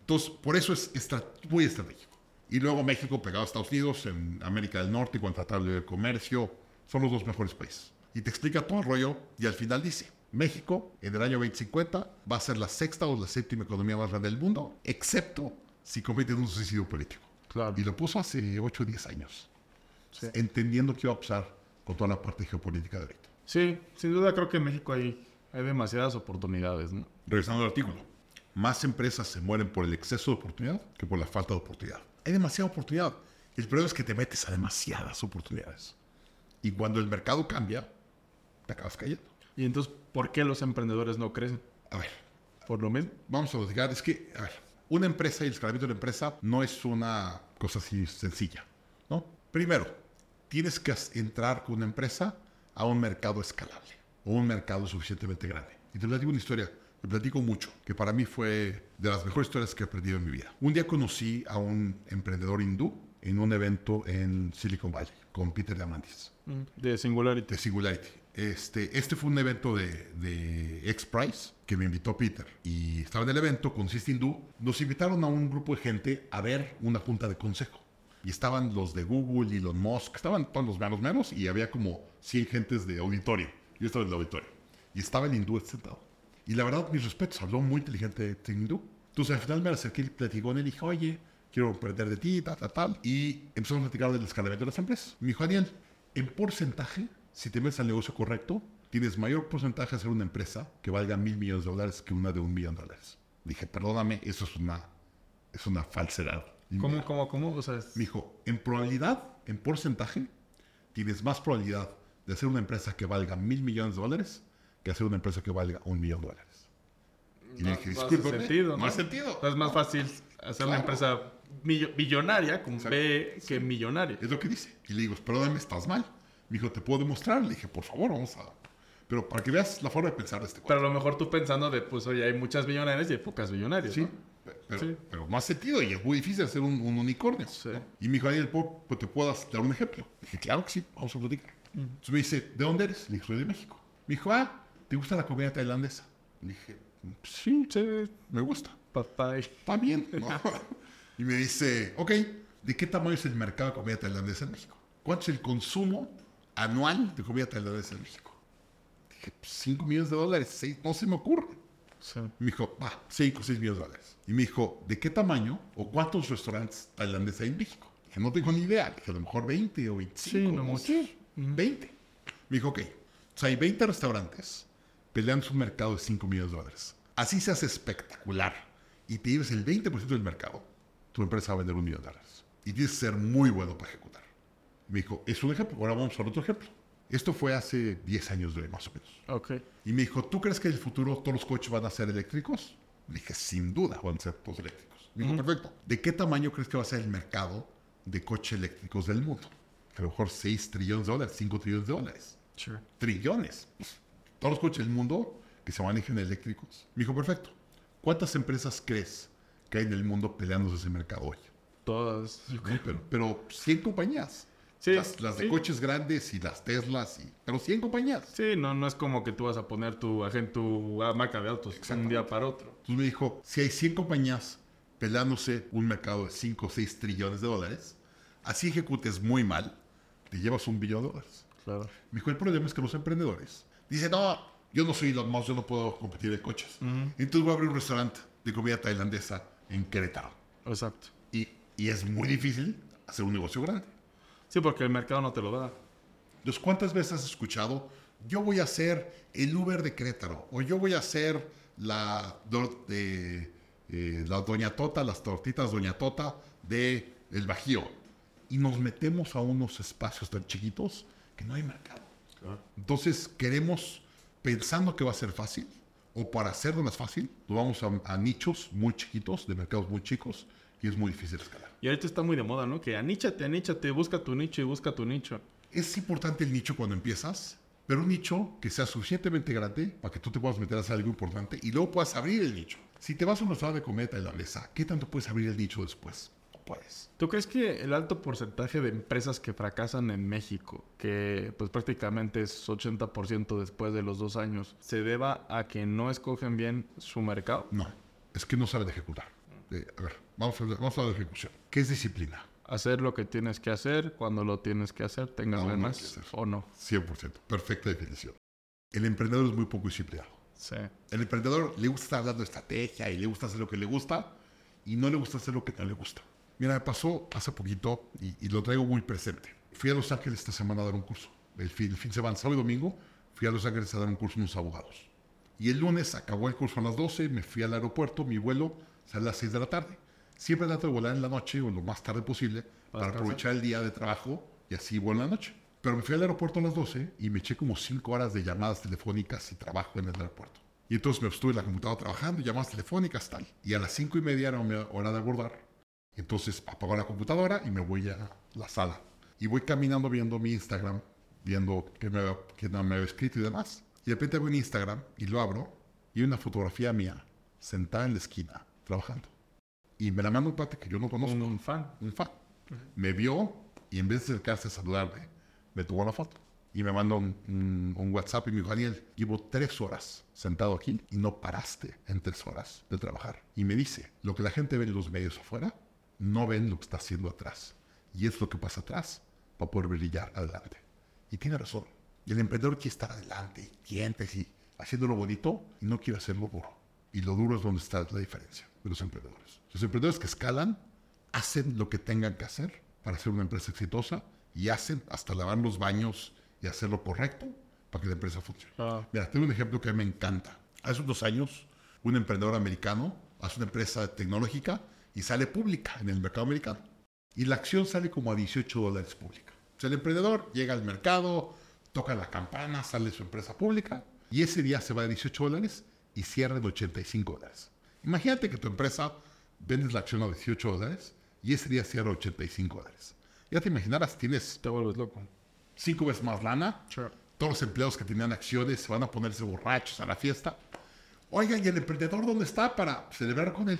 Entonces, por eso es estra- muy estratégico. Y luego México pegado a Estados Unidos, en América del Norte, con tratado de comercio, son los dos mejores países. Y te explica todo el rollo y al final dice, México en el año 2050 va a ser la sexta o la séptima economía más grande del mundo, excepto si comete en un suicidio político. Claro. Y lo puso hace 8 o 10 años, Sí. entendiendo qué iba a pasar con toda la parte geopolítica de ahorita. Sí, sin duda creo que en México hay, hay demasiadas oportunidades, ¿no? Regresando al artículo, más empresas se mueren por el exceso de oportunidad que por la falta de oportunidad. Hay demasiada oportunidad. El problema es que te metes a demasiadas oportunidades. Y cuando el mercado cambia, te acabas cayendo. Y entonces, ¿por qué los emprendedores no crecen? A ver, Por lo mismo. vamos a platicar. Es que, a ver, una empresa y el escalamiento de la empresa no es una cosa así sencilla, ¿no? Primero, tienes que entrar con una empresa a un mercado escalable o un mercado suficientemente grande. Y te platico una historia, te platico mucho, que para mí fue de las mejores historias que he aprendido en mi vida. Un día conocí a un emprendedor hindú en un evento en Silicon Valley con Peter Diamandis De Singularity. de Singularity. Este, este fue un evento de, de X-Prize que me invitó Peter. Y estaba en el evento con Sis Hindú. Nos invitaron a un grupo de gente a ver una junta de consejo. Y estaban los de Google, Elon Musk, estaban todos los menos menos y había como 100 gentes de auditorio. Yo estaba en el auditorio. Y estaba el hindú sentado. Y la verdad, mis respetos, habló muy inteligente este hindú. Entonces al final me acerqué y platicé con él y dije, oye, quiero aprender de ti, tal, tal, tal. Y empezamos a platicar del escalamiento de las empresas. Me dijo, Daniel, en porcentaje, si te metes al negocio correcto, tienes mayor porcentaje de hacer una empresa que valga mil millones de dólares que una de un millón de dólares. Dije, perdóname, eso es una, es una falsedad. Me- ¿Cómo, cómo, cómo? O sea, es- me dijo, en probabilidad, en porcentaje, tienes más probabilidad de hacer una empresa que valga mil millones de dólares que hacer una empresa que valga un millón de dólares. Y le no- dije, no hace sentido, no hace sentido. Es más fácil hacer una Claro. empresa millo- billonaria con Exacto. B que millonaria. Es lo que dice. Y le digo, perdóname, estás mal. Me dijo, ¿te puedo demostrar? Le dije, por favor, vamos a... Pero para que veas la forma de pensar de este Pero cuate. a lo mejor tú pensando de, pues, oye, hay muchas billonarias y hay pocas billonarias. Sí, ¿no? pero, Sí. pero hace sentido y es muy difícil hacer un, un unicornio. Sí. ¿no? Y me dijo, Daniel, ¿puedo- pues, ¿te puedo dar un ejemplo? Le dije, claro que sí, vamos a platicar. Entonces me dice, ¿de dónde eres? Le dije, soy de México. Me dijo, ah, ¿te gusta la comida tailandesa? Le dije, sí, Sí, me gusta. papá. Está bien. ¿no? y me dice, ok, ¿de qué tamaño es el mercado de comida tailandesa en México? ¿Cuánto es el consumo anual de comida tailandesa en México. Dije, 5 millones de dólares, seis, no se me ocurre. Sí. Me dijo, va, 5 o 6 millones de dólares. Y me dijo, ¿de qué tamaño o cuántos restaurantes tailandeses hay en México? Dije, no tengo ni idea. Dije, a lo mejor 20 o 25. Sí, no mucho. sé, 20. Me dijo, ok. O sea, hay 20 restaurantes peleando un mercado de 5 millones de dólares. Así se hace espectacular y te lleves el 20% del mercado, tu empresa va a vender un millón de dólares. Y tienes que ser muy bueno para ejecutar. Me dijo, es un ejemplo. Ahora vamos a otro ejemplo. Esto fue hace 10 años de más o menos. Ok. Y me dijo, ¿tú crees que en el futuro todos los coches van a ser eléctricos? Le dije, sin duda van a ser todos eléctricos. Me dijo, perfecto. ¿De qué tamaño crees que va a ser el mercado de coches eléctricos del mundo? A lo mejor 6 trillones de dólares, 5 trillones de dólares. Sure. Trillones. Todos los coches del mundo que se manejen eléctricos. Me dijo, perfecto. ¿Cuántas empresas crees que hay en el mundo peleándose ese mercado hoy? Todas. Pero, pero 100 compañías. Sí, Las, las de sí. coches grandes y las Teslas, y, pero 100 compañías. Sí, no, no es como que tú vas a poner tu agente, tu ah, marca de autos un día para otro. Entonces me dijo, si hay 100 compañías peleándose un mercado de 5 o 6 trillones de dólares, así ejecutes muy mal, te llevas un billón de dólares. Claro. Me dijo, el problema es que los emprendedores dicen, no, yo no soy Elon Musk, yo no puedo competir en coches. Entonces voy a abrir un restaurante de comida tailandesa en Querétaro. Exacto. Y, y es muy difícil hacer un negocio grande. Sí, porque el mercado no te lo da. Entonces, ¿cuántas veces has escuchado, yo voy a hacer el Uber de Querétaro? O yo voy a hacer la, de, eh, la Doña Tota, las tortitas Doña Tota de El Bajío. Y nos metemos a unos espacios tan chiquitos que no hay mercado. Entonces, queremos, pensando que va a ser fácil, o para hacerlo más fácil, nos vamos a, a nichos muy chiquitos, de mercados muy chicos, y es muy difícil escalar. Y ahorita está muy de moda, ¿no? Que aníchate, aníchate, busca tu nicho y busca tu nicho. Es importante el nicho cuando empiezas, pero un nicho que sea suficientemente grande para que tú te puedas meter a hacer algo importante y luego puedas abrir el nicho. Si te vas a un restaurante de comida tailandesa, ¿qué tanto puedes abrir el nicho después? Puedes. ¿Tú crees que el alto porcentaje de empresas que fracasan en México, que pues prácticamente es 80% después de los dos años, se deba a que no escogen bien su mercado? No, es que no saben ejecutar. Eh, a ver, vamos a, vamos a hablar de ejecución. ¿Qué es disciplina? Hacer lo que tienes que hacer cuando lo tienes que hacer, tengas Aún no ganas hacer. o no. 100%. Perfecta definición. El emprendedor es muy poco disciplinado. Sí. El emprendedor le gusta estar hablando de estrategia y le gusta hacer lo que le gusta y no le gusta hacer lo que no le gusta. Mira, me pasó hace poquito y, y lo traigo muy presente. Fui a Los Ángeles esta semana a dar un curso. El fin, el fin de semana, sábado y domingo, fui a Los Ángeles a dar un curso a unos abogados. Y el lunes acabó el curso a las 12, me fui al aeropuerto, mi vuelo sale a las 6 de la tarde. Siempre trato de volar en la noche o lo más tarde posible para aprovechar el día de trabajo y así vuelo en la noche. Pero me fui al aeropuerto a las 12 y me eché como 5 horas de llamadas telefónicas y trabajo en el aeropuerto. Y entonces me estuve en la computadora trabajando, llamadas telefónicas, tal. Y a las 5 y media era mi hora de abordar. Entonces apago la computadora y me voy a la sala. Y voy caminando viendo mi Instagram, viendo qué me, qué me había escrito y demás. Y de repente veo un Instagram y lo abro y una fotografía mía sentada en la esquina trabajando. Y me la manda un pate que yo no conozco Un, un fan. un fan. Me vio y en vez de acercarse a saludarme, me tomó la foto. Y me mandó un, un- un WhatsApp y me dijo, Daniel, llevo tres horas sentado aquí y no paraste en tres horas de trabajar. Y me dice, lo que la gente ve en los medios afuera, no ven lo que está haciendo atrás. Y es lo que pasa atrás para poder brillar adelante. Y tiene razón. Y el emprendedor quiere estar adelante, y dientes y haciéndolo bonito y no quiere hacerlo duro. Y lo duro es donde está la diferencia de los emprendedores. Los emprendedores que escalan hacen lo que tengan que hacer para ser una empresa exitosa y hacen hasta lavar los baños y hacer lo correcto para que la empresa funcione. Ah. Mira, tengo un ejemplo que a mí me encanta. Hace unos años, un emprendedor americano hace una empresa tecnológica y sale pública en el mercado americano. Y la acción sale como a 18 dólares pública. O sea, el emprendedor llega al mercado, toca la campana, sale su empresa pública y ese día se va a 18 dólares y cierra en 85 dólares. Imagínate que tu empresa vendes la acción a 18 dólares y ese día cierra 85 dólares. Ya te imaginarás, tienes Te vuelves loco. cinco veces más lana, Sure. todos los empleados que tenían acciones se van a ponerse borrachos a la fiesta. Oigan, ¿y el emprendedor dónde está para celebrar con él?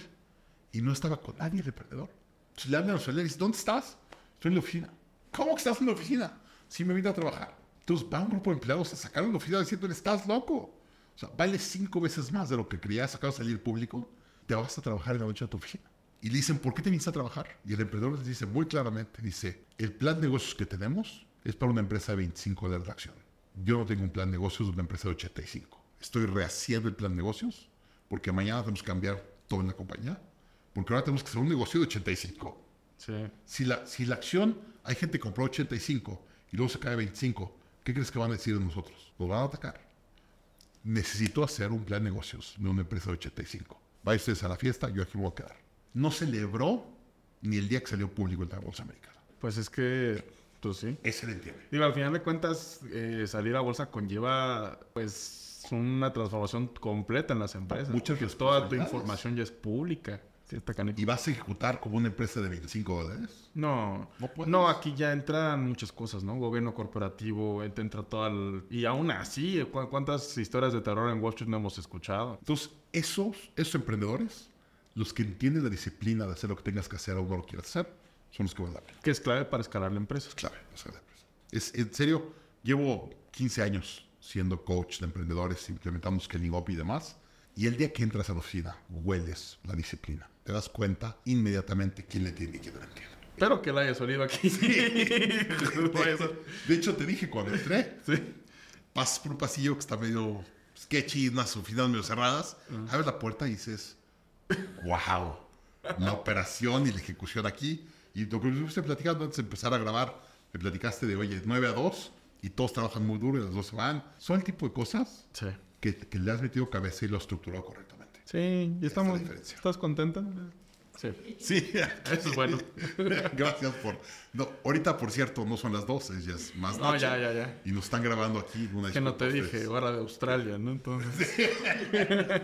Y no estaba con nadie el emprendedor. Se le hablan a los y dice, ¿dónde estás? Estoy en la oficina. ¿Cómo que estás en la oficina? Sí, me vine a trabajar. Entonces va un grupo de empleados a sacar de la oficina diciendo, estás loco. O sea, vale cinco veces más de lo que creías sacado a salir público. Te vas a trabajar en la noche a tu oficina. Y le dicen, ¿por qué te viniste a trabajar? Y el emprendedor les dice muy claramente, dice, el plan de negocios que tenemos es para una empresa de 25 dólares la acción. Yo no tengo un plan de negocios de una empresa de 85. Estoy rehaciendo el plan de negocios porque mañana tenemos que cambiar todo en la compañía. Porque ahora tenemos que hacer un negocio de 85. Sí. Si la, si la acción, hay gente que compró 85 y luego se cae 25, ¿qué crees que van a decir de nosotros? Nos van a atacar. Necesito hacer un plan de negocios de una empresa de 85. Vaya ustedes a la fiesta, yo aquí me voy a quedar. No celebró ni el día que salió público en la Bolsa Americana. Pues es que, pues sí. Ese le entiende. Digo, al final de cuentas, eh, salir a bolsa conlleva, pues, una transformación completa en las empresas. Muchas Porque toda tu información ya es pública. Sí, está. ¿Y vas a ejecutar como una empresa de 25 dólares? No, No aquí ya entran muchas cosas, ¿no? Gobierno corporativo, ent- entra todo el... Y aún así, ¿cu- ¿cuántas historias de terror en Wall Street no hemos escuchado? Entonces, esos, esos emprendedores, los que entienden la disciplina de hacer lo que tengas que hacer o no lo quieras hacer, son los que van a la pena. Que es clave para escalar la empresa. Es clave hacer la empresa. Es, en serio, llevo 15 años siendo coach de emprendedores, implementando Scaling Up y demás. Y el día que entras a la oficina, hueles la disciplina. Te das cuenta inmediatamente quién le tiene y quién no le entiende. Espero que la hayas olido aquí. [LAUGHS] De hecho, te dije cuando entré, sí. pasas por un pasillo que está medio sketchy, unas oficinas medio cerradas, abres la puerta y dices, wow, la operación y la ejecución aquí. Y lo que me estuviste platicando antes de empezar a grabar, me platicaste de, oye, 9 a 2 y todos trabajan muy duro y las dos se van. Son el tipo de cosas Sí. que, que le has metido cabeza y lo has estructurado correctamente. Sí, y estamos... ¿Estás contenta? Sí. Sí, [LAUGHS] Eso es bueno. Gracias por... No, ahorita, por cierto, no son las 12, ya es más No, noche. ya, ya, ya. Y nos están grabando aquí. Una Que no te dije, hora de Australia, ¿no? Entonces... [LAUGHS]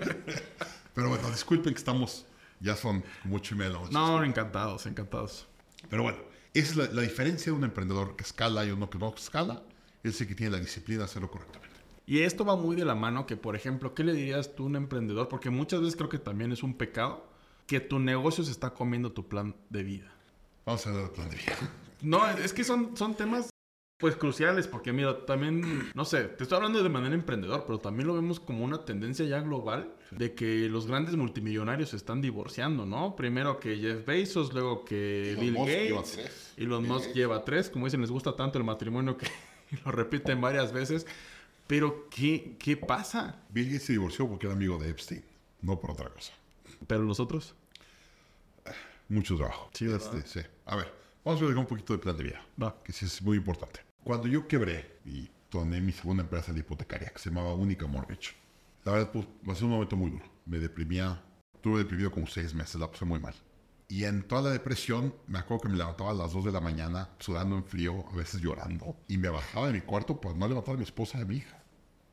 Pero bueno, disculpen que estamos... Ya son como ocho y media de la noche. No, encantados, encantados. Pero bueno, esa es la, la diferencia de un emprendedor que escala y uno que no escala. Es el que tiene la disciplina de hacerlo correctamente. Y esto va muy de la mano que, por ejemplo, ¿qué le dirías tú a un emprendedor? Porque muchas veces creo que también es un pecado que tu negocio se está comiendo tu plan de vida. Vamos a ver el plan de vida. No, es que son, son temas pues cruciales porque mira, también, no sé, te estoy hablando de manera emprendedor, pero también lo vemos como una tendencia ya global de que los grandes multimillonarios se están divorciando, ¿no? Primero que Jeff Bezos, luego que Elon Bill Musk lleva Gates, tres. Elon Bill Musk Gates. lleva tres, como dicen, les gusta tanto el matrimonio que [LAUGHS] lo repiten varias veces, pero ¿qué, qué pasa? Bill Gates se divorció porque era amigo de Epstein, no por otra cosa. Pero los otros, Mucho trabajo. Sí. Este, sí. A ver, vamos a ver un poquito de plan de vida, va. que sí es muy importante. Cuando yo quebré y tomé mi segunda empresa de hipotecaria, que se llamaba Única Mortgage, la verdad, pues, va a ser un momento muy duro. Me deprimía, estuve deprimido como seis meses, la pasé muy mal. Y en toda la depresión, me acuerdo que me levantaba a las 2 de la mañana, sudando en frío, a veces llorando, y me bajaba de mi cuarto por no levantar a mi esposa y a mi hija.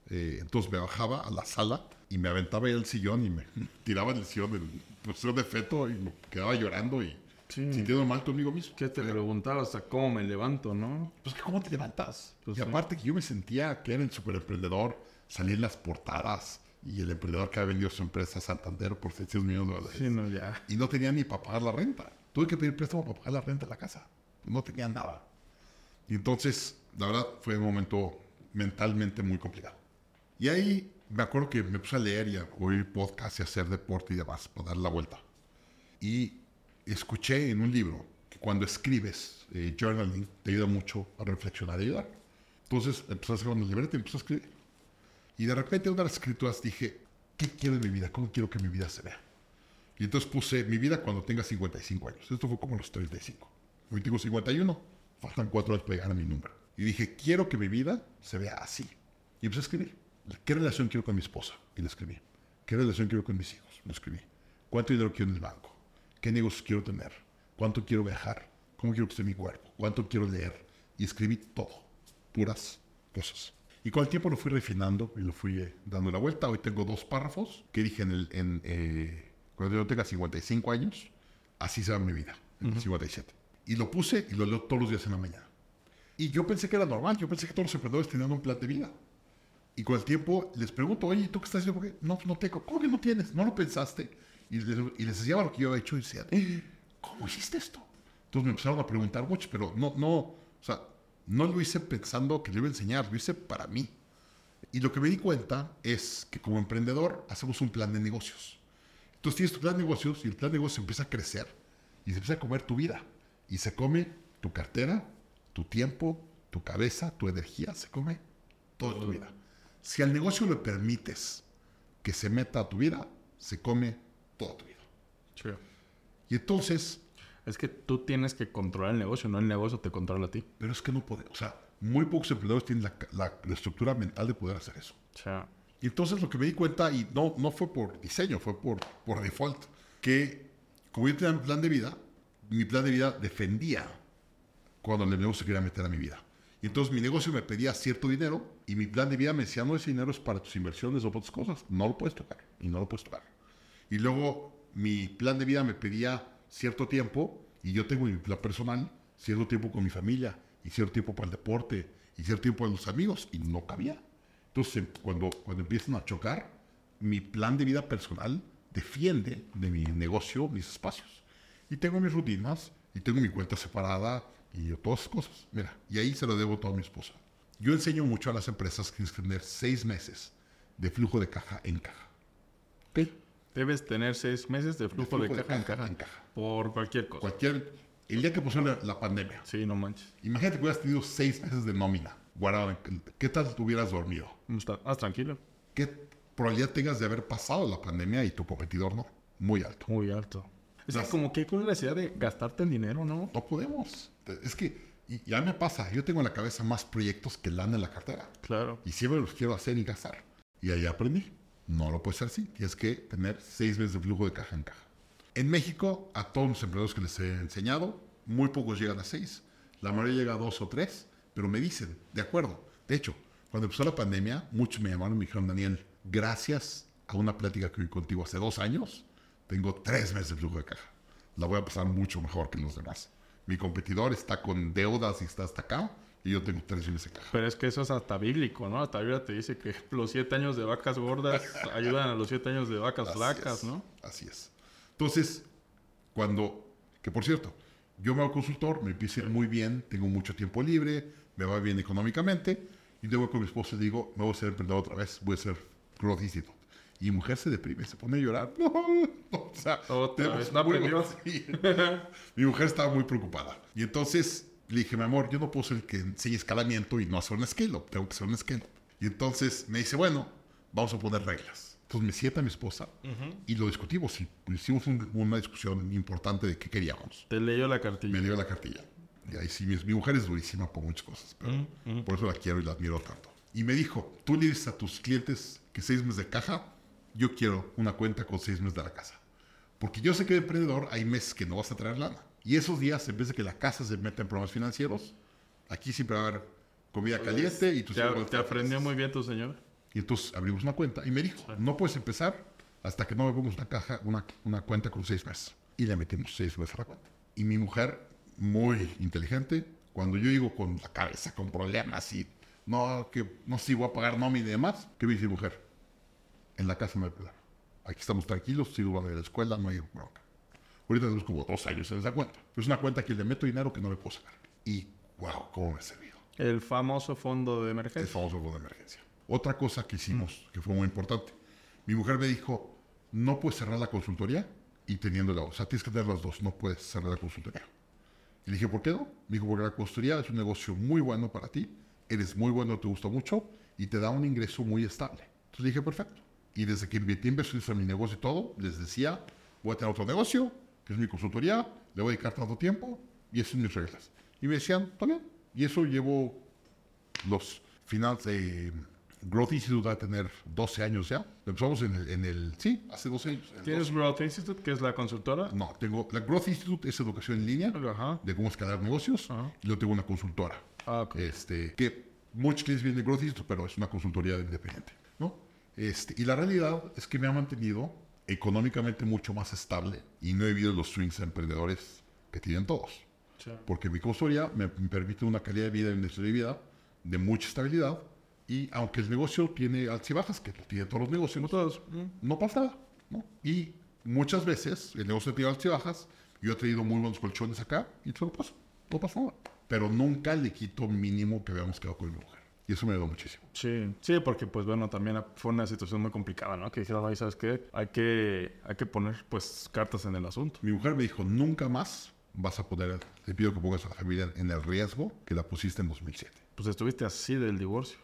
Eh, entonces me bajaba a la sala y me aventaba ahí al sillón y me [LAUGHS] tiraba en el sillón en posición de feto y me quedaba llorando y Sí. sintiendo mal conmigo mismo. ¿Qué te preguntabas? ¿A cómo me levanto, no? Pues que cómo te levantas. Pues y aparte que yo me sentía que era el superemprendedor, salía en las portadas y el emprendedor que había vendido su empresa a Santander por 600 millones de dólares. Sí, no, ya. Y no tenía ni para pagar la renta. Tuve que pedir préstamo para pagar la renta de la casa. No tenía nada. Y entonces, la verdad, fue un momento mentalmente muy complicado. Y ahí me acuerdo que me puse a leer y a oír podcasts y a hacer deporte y demás para dar la vuelta. Y escuché en un libro que cuando escribes eh, journaling te ayuda mucho a reflexionar y ayudar. Entonces empecé a hacer una libreta y empecé a escribir. Y de repente una de las escrituras dije, ¿qué quiero en mi vida? ¿Cómo quiero que mi vida se vea? Y entonces puse mi vida cuando tenga 55 años. Esto fue como los 35. Hoy tengo 51. Faltan cuatro años para llegar a mi número. Y dije, quiero que mi vida se vea así. Y empecé a escribir. ¿Qué relación quiero con mi esposa? Y la escribí. ¿Qué relación quiero con mis hijos? Lo escribí. ¿Cuánto dinero quiero en el banco? ¿Qué negocios quiero tener? ¿Cuánto quiero viajar? ¿Cómo quiero que esté mi cuerpo? ¿Cuánto quiero leer? Y escribí todo. Puras cosas. Y con el tiempo lo fui refinando y lo fui eh, dando la vuelta. Hoy tengo dos párrafos que dije en el, en, eh, cuando yo tenga 55 años, así será mi vida, en 57. Y lo puse y lo leo todos los días en la mañana. Y yo pensé que era normal, yo pensé que todos los emprendedores tenían un plan de vida. Y con el tiempo les pregunto, oye, ¿tú qué estás haciendo? ¿Por qué? No, no tengo. ¿Cómo que no tienes? ¿No lo pensaste? Y les, y les enseñaba lo que yo había hecho y decían, "Eh, ¿cómo hiciste esto? Entonces me empezaron a preguntar mucho, pero no, no, o sea, no lo hice pensando que le iba a enseñar, lo hice para mí. Y lo que me di cuenta es que como emprendedor hacemos un plan de negocios. Entonces tienes tu plan de negocios y el plan de negocios empieza a crecer y se empieza a comer tu vida. Y se come tu cartera, tu tiempo, tu cabeza, tu energía se come toda tu vida. Si al negocio le permites que se meta a tu vida, se come toda tu vida. Chido. Y entonces, Es que tú tienes que controlar el negocio, no el negocio te controla a ti. pero es que no puede, o sea, muy pocos emprendedores tienen la, la- la estructura mental de poder hacer eso. Sea, Y entonces lo que me di cuenta, y no, no fue por diseño, fue por, por default, que como yo tenía un plan de vida, mi plan de vida defendía cuando el negocio se quería meter a mi vida. Y entonces mi negocio me pedía cierto dinero y mi plan de vida me decía, no, ese dinero es para tus inversiones o para otras cosas, no lo puedes tocar y no lo puedes tocar. Y luego mi plan de vida me pedía cierto tiempo y yo tengo mi plan personal, cierto tiempo con mi familia y cierto tiempo para el deporte y cierto tiempo con los amigos y no cabía. Entonces em, cuando, cuando empiezan a chocar, mi plan de vida personal defiende de mi negocio mis espacios. Y tengo mis rutinas y tengo mi cuenta separada y todas esas cosas. Mira, y ahí se lo debo todo a mi esposa. Yo enseño mucho a las empresas que tienes que tener seis meses de flujo de caja en caja. debes tener seis meses de flujo, de, caja, en caja. en caja. Por cualquier cosa. Cualquier, el día que pusieron la, la pandemia, Sí, no manches. imagínate que hubieras tenido seis meses de nómina guardado. ¿Qué tal te hubieras dormido? Está- Ah, tranquilo. ¿Qué probabilidad tengas de haber pasado la pandemia y tu competidor no? Muy alto. Muy alto. Es que Las- como que con la necesidad de gastarte el dinero, ¿no? No podemos. Es que y ya me pasa. Yo tengo en la cabeza más proyectos que lana en la cartera. Claro. Y siempre los quiero hacer y gastar. Y ahí aprendí. No lo puedes hacer así. Tienes que tener seis meses de flujo de caja en caja. En México, a todos los empleados que les he enseñado, muy pocos llegan a seis. La mayoría llega a dos o tres, pero me dicen, de acuerdo. De hecho, cuando empezó la pandemia, muchos me llamaron y me dijeron, Daniel, gracias a una plática que vi contigo hace dos años, tengo tres meses de flujo de caja. La voy a pasar mucho mejor que los demás. Mi competidor está con deudas y está hasta acá, y yo tengo tres meses de caja. Pero es que eso es hasta bíblico, ¿no? Hasta Biblia te dice que los siete años de vacas gordas [LAUGHS] ayudan a los siete años de vacas Así flacas, es, ¿no? Así es. Entonces, cuando, que por cierto, yo me hago consultor, me empieza a ir muy bien, tengo mucho tiempo libre, me va bien económicamente, y luego con mi esposa digo, me voy a ser emprendedor otra vez, voy a ser Growth Institute. Y mi mujer se deprime, se pone a llorar. [LAUGHS] No, o sea, Otra vez, no [LAUGHS] mi mujer estaba muy preocupada. Y entonces le dije, mi amor, yo no puedo ser el que enseñe escalamiento y no hacer un scale-up, tengo que hacer un scale-up. Y entonces me dice, bueno, vamos a poner reglas. Entonces me sienta mi esposa y lo discutimos. Y hicimos un- una discusión importante de qué queríamos. Te leyó la cartilla. Me dio la cartilla. Y ahí sí, mi, mi mujer es durísima por muchas cosas, pero por eso la quiero y la admiro tanto. Y me dijo, tú le dices a tus clientes que seis meses de caja, yo quiero una cuenta con seis meses de la casa. Porque yo sé que de emprendedor hay meses que no vas a traer lana. Y esos días, en vez de que la casa se meta en problemas financieros, aquí siempre va a haber comida caliente y tus Te, te aprendió muy bien tu señora. Y entonces abrimos una cuenta y me dijo, no puedes empezar hasta que no me pongas una caja, una, una cuenta con seis meses. Y le metimos seis meses a la cuenta. Y mi mujer, muy inteligente, cuando yo digo con la cabeza, con problemas y no, que no sé si voy a pagar nómina y demás, ¿qué me dice mi mujer? En la casa no hay problema. Aquí estamos tranquilos, sigo a la escuela, no hay bronca. Ahorita tenemos como dos años en esa cuenta. Es una cuenta que le meto dinero que no me puedo sacar. Y wow, cómo me ha servido El famoso fondo de el emergencia. famoso fondo de emergencia. Otra cosa que hicimos, que fue muy importante, mi mujer me dijo, no puedes cerrar la consultoría y teniendo la O sea, tienes que tener las dos, no puedes cerrar la consultoría. Y le dije, ¿por qué no? Me dijo, porque la consultoría es un negocio muy bueno para ti, eres muy bueno, te gusta mucho y te da un ingreso muy estable. Entonces le dije, perfecto. Y desde que invertí inversiones en mi negocio y todo, les decía, voy a tener otro negocio, que es mi consultoría, le voy a dedicar tanto tiempo y esas son mis reglas. Y me decían, bien. Y eso llevo los finales de Growth Institute va a tener 12 años ya. Empezamos en el, en el- sí, hace 12 años. ¿Tienes 12. Growth Institute, que es la consultora? No, tengo, la Growth Institute es educación en línea Ajá. de cómo escalar negocios Ajá. y luego tengo una consultora. Ah, ok. Este, que muchos clientes vienen de Growth Institute, pero es una consultoría independiente. ¿No? Este, y la realidad es que me ha mantenido económicamente mucho más estable y no he vivido los swings emprendedores que tienen todos. Sí. Porque mi consultoría me, permite una calidad de vida y un estilo de vida de mucha estabilidad. Y aunque el negocio tiene altas y bajas, que tiene todos los negocios, Como todos. Mm. no pasa nada. ¿no? Y muchas veces el negocio tiene altas y bajas. Yo he traído muy buenos colchones acá y no pasa. No pasa nada. Pero nunca le quito mínimo que habíamos quedado con mi mujer. Y eso me ayudó muchísimo. Sí, sí, porque pues bueno, también fue una situación muy complicada, ¿no? Que dijeron, ay, ¿sabes qué? Hay que, hay que poner pues cartas en el asunto. Mi mujer me dijo, nunca más vas a poder te pido que pongas a la familia en el riesgo que la pusiste en 2007. Pues estuviste así del divorcio.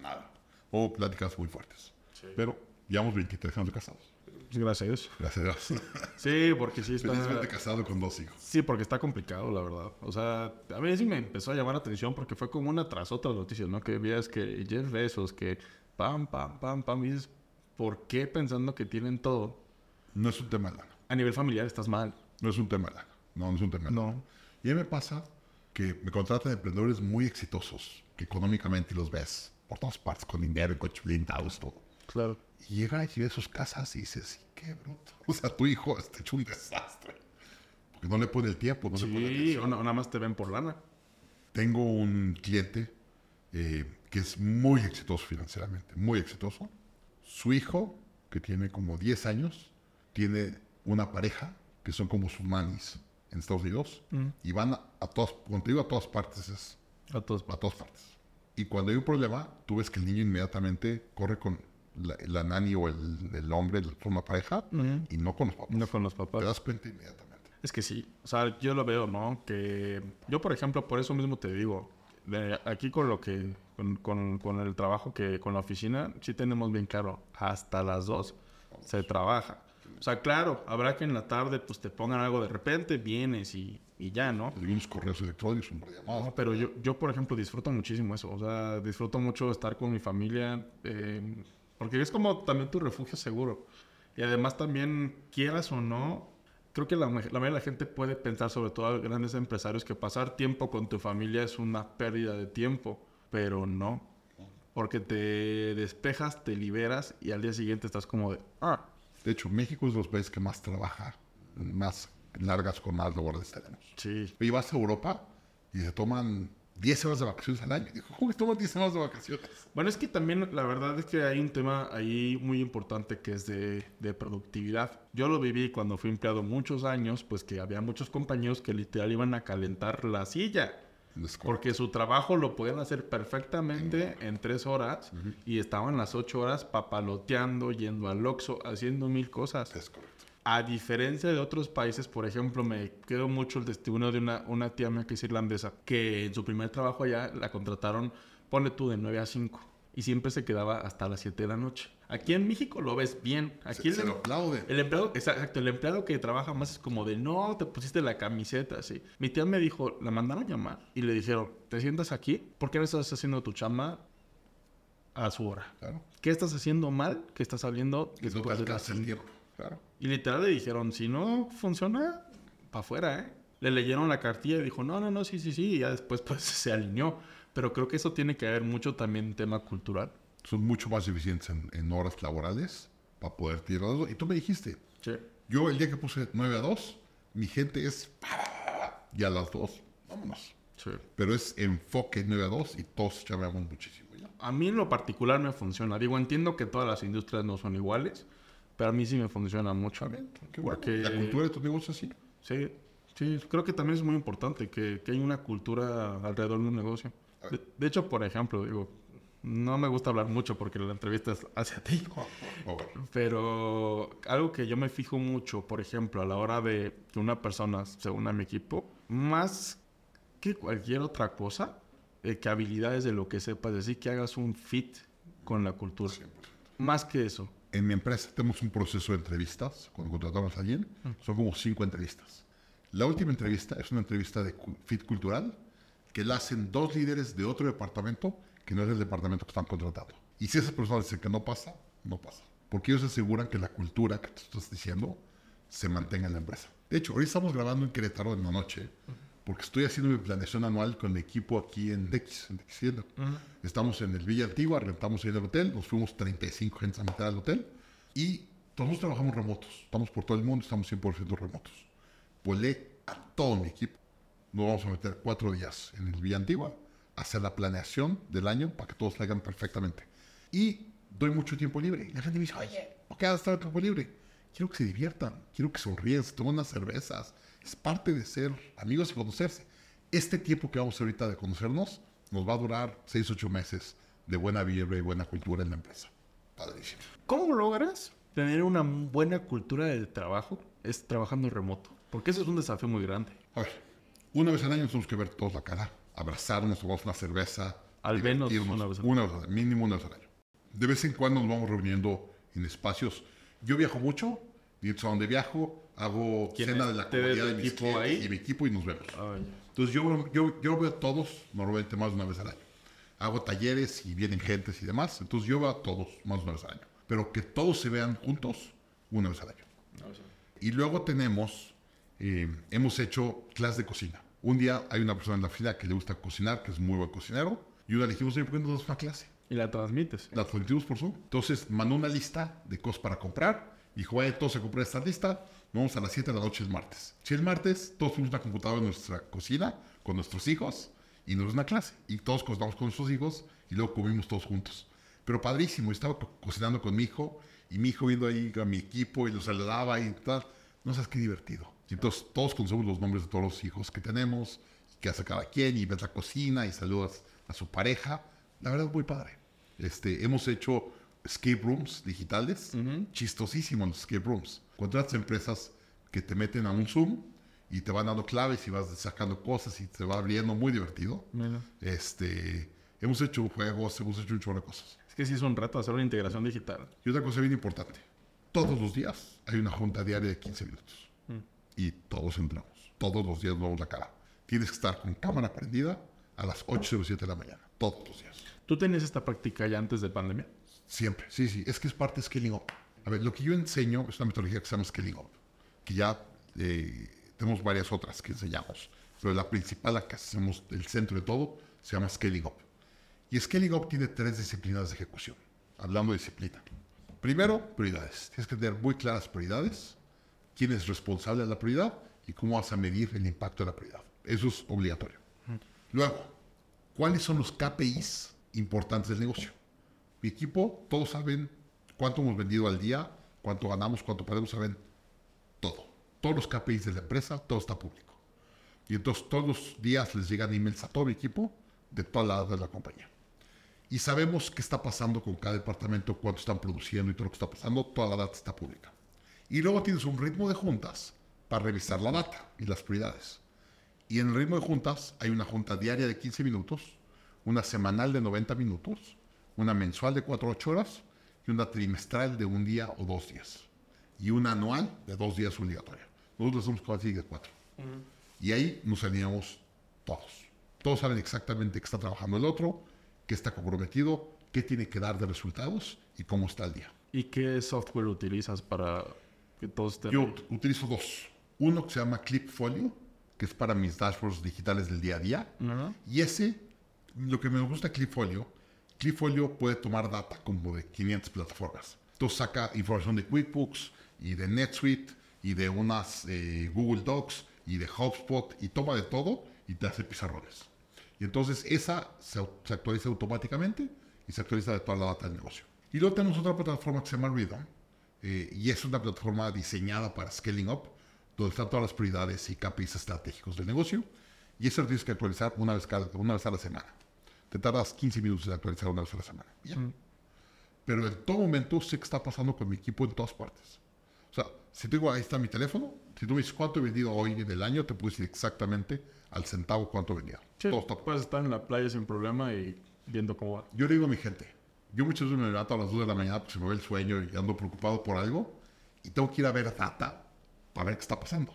Nada. O pláticas muy fuertes. Pero llevamos 23 años casados. Gracias a Dios. Gracias a Dios. Sí, porque sí está... Felizmente casado con dos hijos. Sí, porque está complicado, la verdad. O sea, a mí sí me empezó a llamar la atención porque fue como una tras otra noticia, ¿no? Que veías que Jeff Bezos, que pam, pam, pam, pam, y dices, ¿por qué pensando que tienen todo? No es un tema lana. A nivel familiar estás mal. No es un tema lana. No, no es un tema lana. No. Y a mí me pasa que me contratan emprendedores muy exitosos, que económicamente los ves por todas partes, con dinero, coches blindados, todo. Claro. Y llegas y ves sus casas y dices, qué bruto. O sea, tu hijo está hecho un desastre. Porque no le pone el tiempo, no le pone Sí, atención. no- nada más te ven por lana. Tengo un cliente eh, que es muy exitoso financieramente, muy exitoso. Su hijo, que tiene como 10 años, tiene una pareja que son como sus manis en Estados Unidos y van a, a todas, digo a todas partes, es A todos. a todas partes. Y cuando hay un problema, tú ves que el niño inmediatamente corre con la, la nani o el, el hombre, la pareja, y no con los papás. No con los Te papás. das cuenta inmediatamente. Es que sí, o sea, yo lo veo, ¿no? Que yo, por ejemplo, por eso mismo te digo, de aquí con lo que, con, con- con el trabajo que, con la oficina, sí tenemos bien claro, hasta las dos se trabaja. O sea, claro, habrá que en la tarde pues te pongan algo de repente, vienes y, y ya, ¿no? Algunos correos electrónicos, un llamadas. No, pero yo, yo, por ejemplo, disfruto muchísimo eso. O sea, disfruto mucho estar con mi familia. eh, porque es como también tu refugio seguro. Y además también, quieras o no, creo que la, la mayoría de la gente puede pensar, sobre todo a grandes empresarios, que pasar tiempo con tu familia es una pérdida de tiempo. Pero no. Porque te despejas, te liberas y al día siguiente estás como de, ah, De hecho, México es los países que más trabaja, más largas con más labores tenemos. sí. Y vas a Europa y se toman 10 horas de vacaciones al año. Digo, ¿cómo que toman 10 horas de vacaciones? Bueno, es que también la verdad es que hay un tema ahí muy importante que es de, de productividad. Yo lo viví cuando fui empleado muchos años, pues que había muchos compañeros que literal iban a calentar la silla. Porque su trabajo lo podían hacer perfectamente en tres horas y estaban las ocho horas papaloteando, yendo al Oxxo, haciendo mil cosas. Es correcto. A diferencia de otros países, por ejemplo, me quedó mucho el testimonio de una, una tía mía que es irlandesa, que en su primer trabajo allá la contrataron, pone tú, de 9 a 5. Y siempre se quedaba hasta las 7 de la noche. Aquí en México lo ves bien. Aquí Se, el, se lo aplaude. el empleado, exacto, el empleado que trabaja más es como de, no, te pusiste la camiseta, así. Mi tía me dijo, la mandaron a llamar y le dijeron, ¿te sientas aquí? ¿Por qué no estás haciendo tu chamba a su hora? Claro. ¿Qué estás haciendo mal que estás saliendo Que no después de las alcanza el tiempo. Claro. Y literal le dijeron, si no funciona, para afuera, ¿eh? Le leyeron la cartilla y dijo, no, no, no, sí, sí, sí. Y ya después [LAUGHS] pues se alineó. Pero creo que eso tiene que ver mucho también tema cultural. Son mucho más eficientes en, en horas laborales para poder tirar eso. Y tú me dijiste, Sí. yo el día que puse 9 a 2, mi gente es... [LAUGHS] Y a las 2, vámonos. Sí. Pero es enfoque 9 a 2 y todos llamamos muchísimo. ¿ya? A mí en lo particular me funciona. Digo, entiendo que todas las industrias no son iguales, pero a mí sí me funciona mucho. Bien, qué bueno. Porque- La cultura de tu negocio es así. Sí, sí, creo que también es muy importante que, que hay una cultura alrededor de un negocio. De, de hecho, por ejemplo, digo, no me gusta hablar mucho porque la entrevista es hacia ti. [LAUGHS] Oh, bueno. Pero algo que yo me fijo mucho, por ejemplo, a la hora de que una persona se una a mi equipo, más que cualquier otra cosa, eh, que habilidades de lo que sepas, es decir, que hagas un fit con la cultura. 100%. Más que eso. En mi empresa tenemos un proceso de entrevistas. Cuando contratamos a alguien, son como cinco entrevistas. La última entrevista es una entrevista de fit cultural que la hacen dos líderes de otro departamento que no es el departamento que están contratando. Y si esas personas dicen que no pasa, no pasa. Porque ellos aseguran que la cultura que tú estás diciendo se mantenga en la empresa. De hecho, hoy estamos grabando en Querétaro en la noche porque estoy haciendo mi planeación anual con el equipo aquí en Dex, en Dexiendo. Estamos en el Villa Antigua, rentamos ahí el hotel, nos fuimos 35 gente a meter al hotel y todos trabajamos remotos. Estamos por todo el mundo, estamos 100% remotos. Volé a todo mi equipo. Nos vamos a meter cuatro días en el Villa Antigua hacer la planeación del año para que todos salgan perfectamente. Y doy mucho tiempo libre. Y la gente me dice, oye, ¿por qué vas a estar tiempo libre? Quiero que se diviertan, quiero que sonríen, se tomen unas cervezas. Es parte de ser amigos y conocerse. Este tiempo que vamos ahorita de conocernos nos va a durar 6, 8 meses de buena vibra y buena cultura en la empresa. Padrísimo. ¿Cómo logras tener una buena cultura de trabajo? Es trabajando remoto. Porque eso es un desafío muy grande. A ver, Una vez al año tenemos que ver todos la cara, abrazarnos, tomar una cerveza. Al menos una vez al Una vez al año, mínimo una vez al año. De vez en cuando nos vamos reuniendo en espacios. Yo viajo mucho, y a donde viajo hago ¿Quién cena de la ¿Te ves comunidad de mis equipo ahí? y mi equipo y nos vemos. Ay, Entonces yo, yo, yo veo a todos normalmente más de una vez al año. Hago talleres y vienen gentes y demás. Entonces yo veo a todos más de una vez al año. Pero que todos se vean juntos una vez al año. no sé. Y luego tenemos, eh, hemos hecho clases de cocina. Un día hay una persona en la fila que le gusta cocinar, que es muy buen cocinero. Y una le dijimos, ¿por qué no das una clase? Y la transmites. La transmitimos por Zoom. Entonces mandó una lista de cosas para comprar. Dijo, vaya todos a comprar esta lista. Vamos a las 7 de la noche el martes. Si el martes todos fuimos a una computadora en nuestra cocina con nuestros hijos y nos una clase. Y todos cocinamos con nuestros hijos y luego comimos todos juntos. Pero padrísimo, estaba co- cocinando con mi hijo y mi hijo viendo ahí a mi equipo y lo saludaba y tal. No sabes qué divertido. Y entonces todos conocemos los nombres de todos los hijos que tenemos, que hace cada quien y ves la cocina y saludas a su pareja. La verdad es muy padre. Este, hemos hecho escape rooms digitales, chistosísimos los escape rooms. Contratas empresas que te meten a un Zoom y te van dando claves y vas sacando cosas y te va abriendo, muy divertido. Mira. Este, hemos hecho juegos, hemos hecho un chorro de cosas. Es que sí es un reto hacer una integración digital. Y otra cosa bien importante, todos los días hay una junta diaria de 15 minutos. Y todos entramos. Todos los días nos vemos la cara. Tienes que estar con cámara prendida a las 8 o 7 de la mañana. Todos los días. ¿Tú tenías esta práctica ya antes de pandemia? Siempre, sí, sí. Es que es parte de Scaling Up. A ver, lo que yo enseño es una metodología que se llama Scaling Up, que ya eh, tenemos varias otras que enseñamos, pero la principal, la que hacemos el centro de todo, se llama Scaling Up. Y Scaling Up tiene tres disciplinas de ejecución, hablando de disciplina. Primero, prioridades. Tienes que tener muy claras prioridades, quién es responsable de la prioridad y cómo vas a medir el impacto de la prioridad. Eso es obligatorio. Luego, ¿cuáles son los KPIs importantes del negocio? Mi equipo, todos saben cuánto hemos vendido al día, cuánto ganamos, cuánto perdemos, saben todo. Todos los KPIs de la empresa, todo está público. Y entonces todos los días les llegan emails a todo mi equipo de todas las de la compañía. Y sabemos qué está pasando con cada departamento, cuánto están produciendo y todo lo que está pasando, toda la data está pública. Y luego tienes un ritmo de juntas para revisar la data y las prioridades. Y en el ritmo de juntas hay una junta diaria de 15 minutos, una semanal de 90 minutos, una mensual de 4 8 horas y una trimestral de un día o dos días. Y una anual de dos días obligatoria. Nosotros hacemos casi de cuatro. Y ahí nos alineamos todos. Todos saben exactamente qué está trabajando el otro, qué está comprometido, qué tiene que dar de resultados y cómo está el día. ¿Y qué software utilizas para que todos estén... Yo ut- utilizo dos. Uno que se llama Clipfolio, que es para mis dashboards digitales del día a día. Ajá. Y ese, lo que me gusta Clipfolio, Clipfolio puede tomar data como de 500 plataformas. Entonces saca información de QuickBooks y de NetSuite y de unas eh, Google Docs y de HubSpot y toma de todo y te hace pizarrones. Y entonces esa se, se actualiza automáticamente y se actualiza de toda la data del negocio. Y luego tenemos otra plataforma que se llama Rhythm eh, y es una plataforma diseñada para scaling up, donde están todas las prioridades y KPIs estratégicos del negocio. Y eso lo tienes que actualizar una vez, cada, una vez a la semana. Te tardas 15 minutos en actualizar una vez a la semana. ya. Pero en todo momento sé qué está pasando con mi equipo en todas partes. O sea, si te digo, ahí está mi teléfono, si tú me dices cuánto he vendido hoy en el año, te puedo decir exactamente al centavo cuánto he vendido. Sí, Todo está puedes estar en la playa sin problema y viendo cómo va. yo le digo a mi gente, yo muchas veces me levanto a las 2 de la mañana porque se me ve el sueño y ando preocupado por algo y tengo que ir a ver data para ver qué está pasando.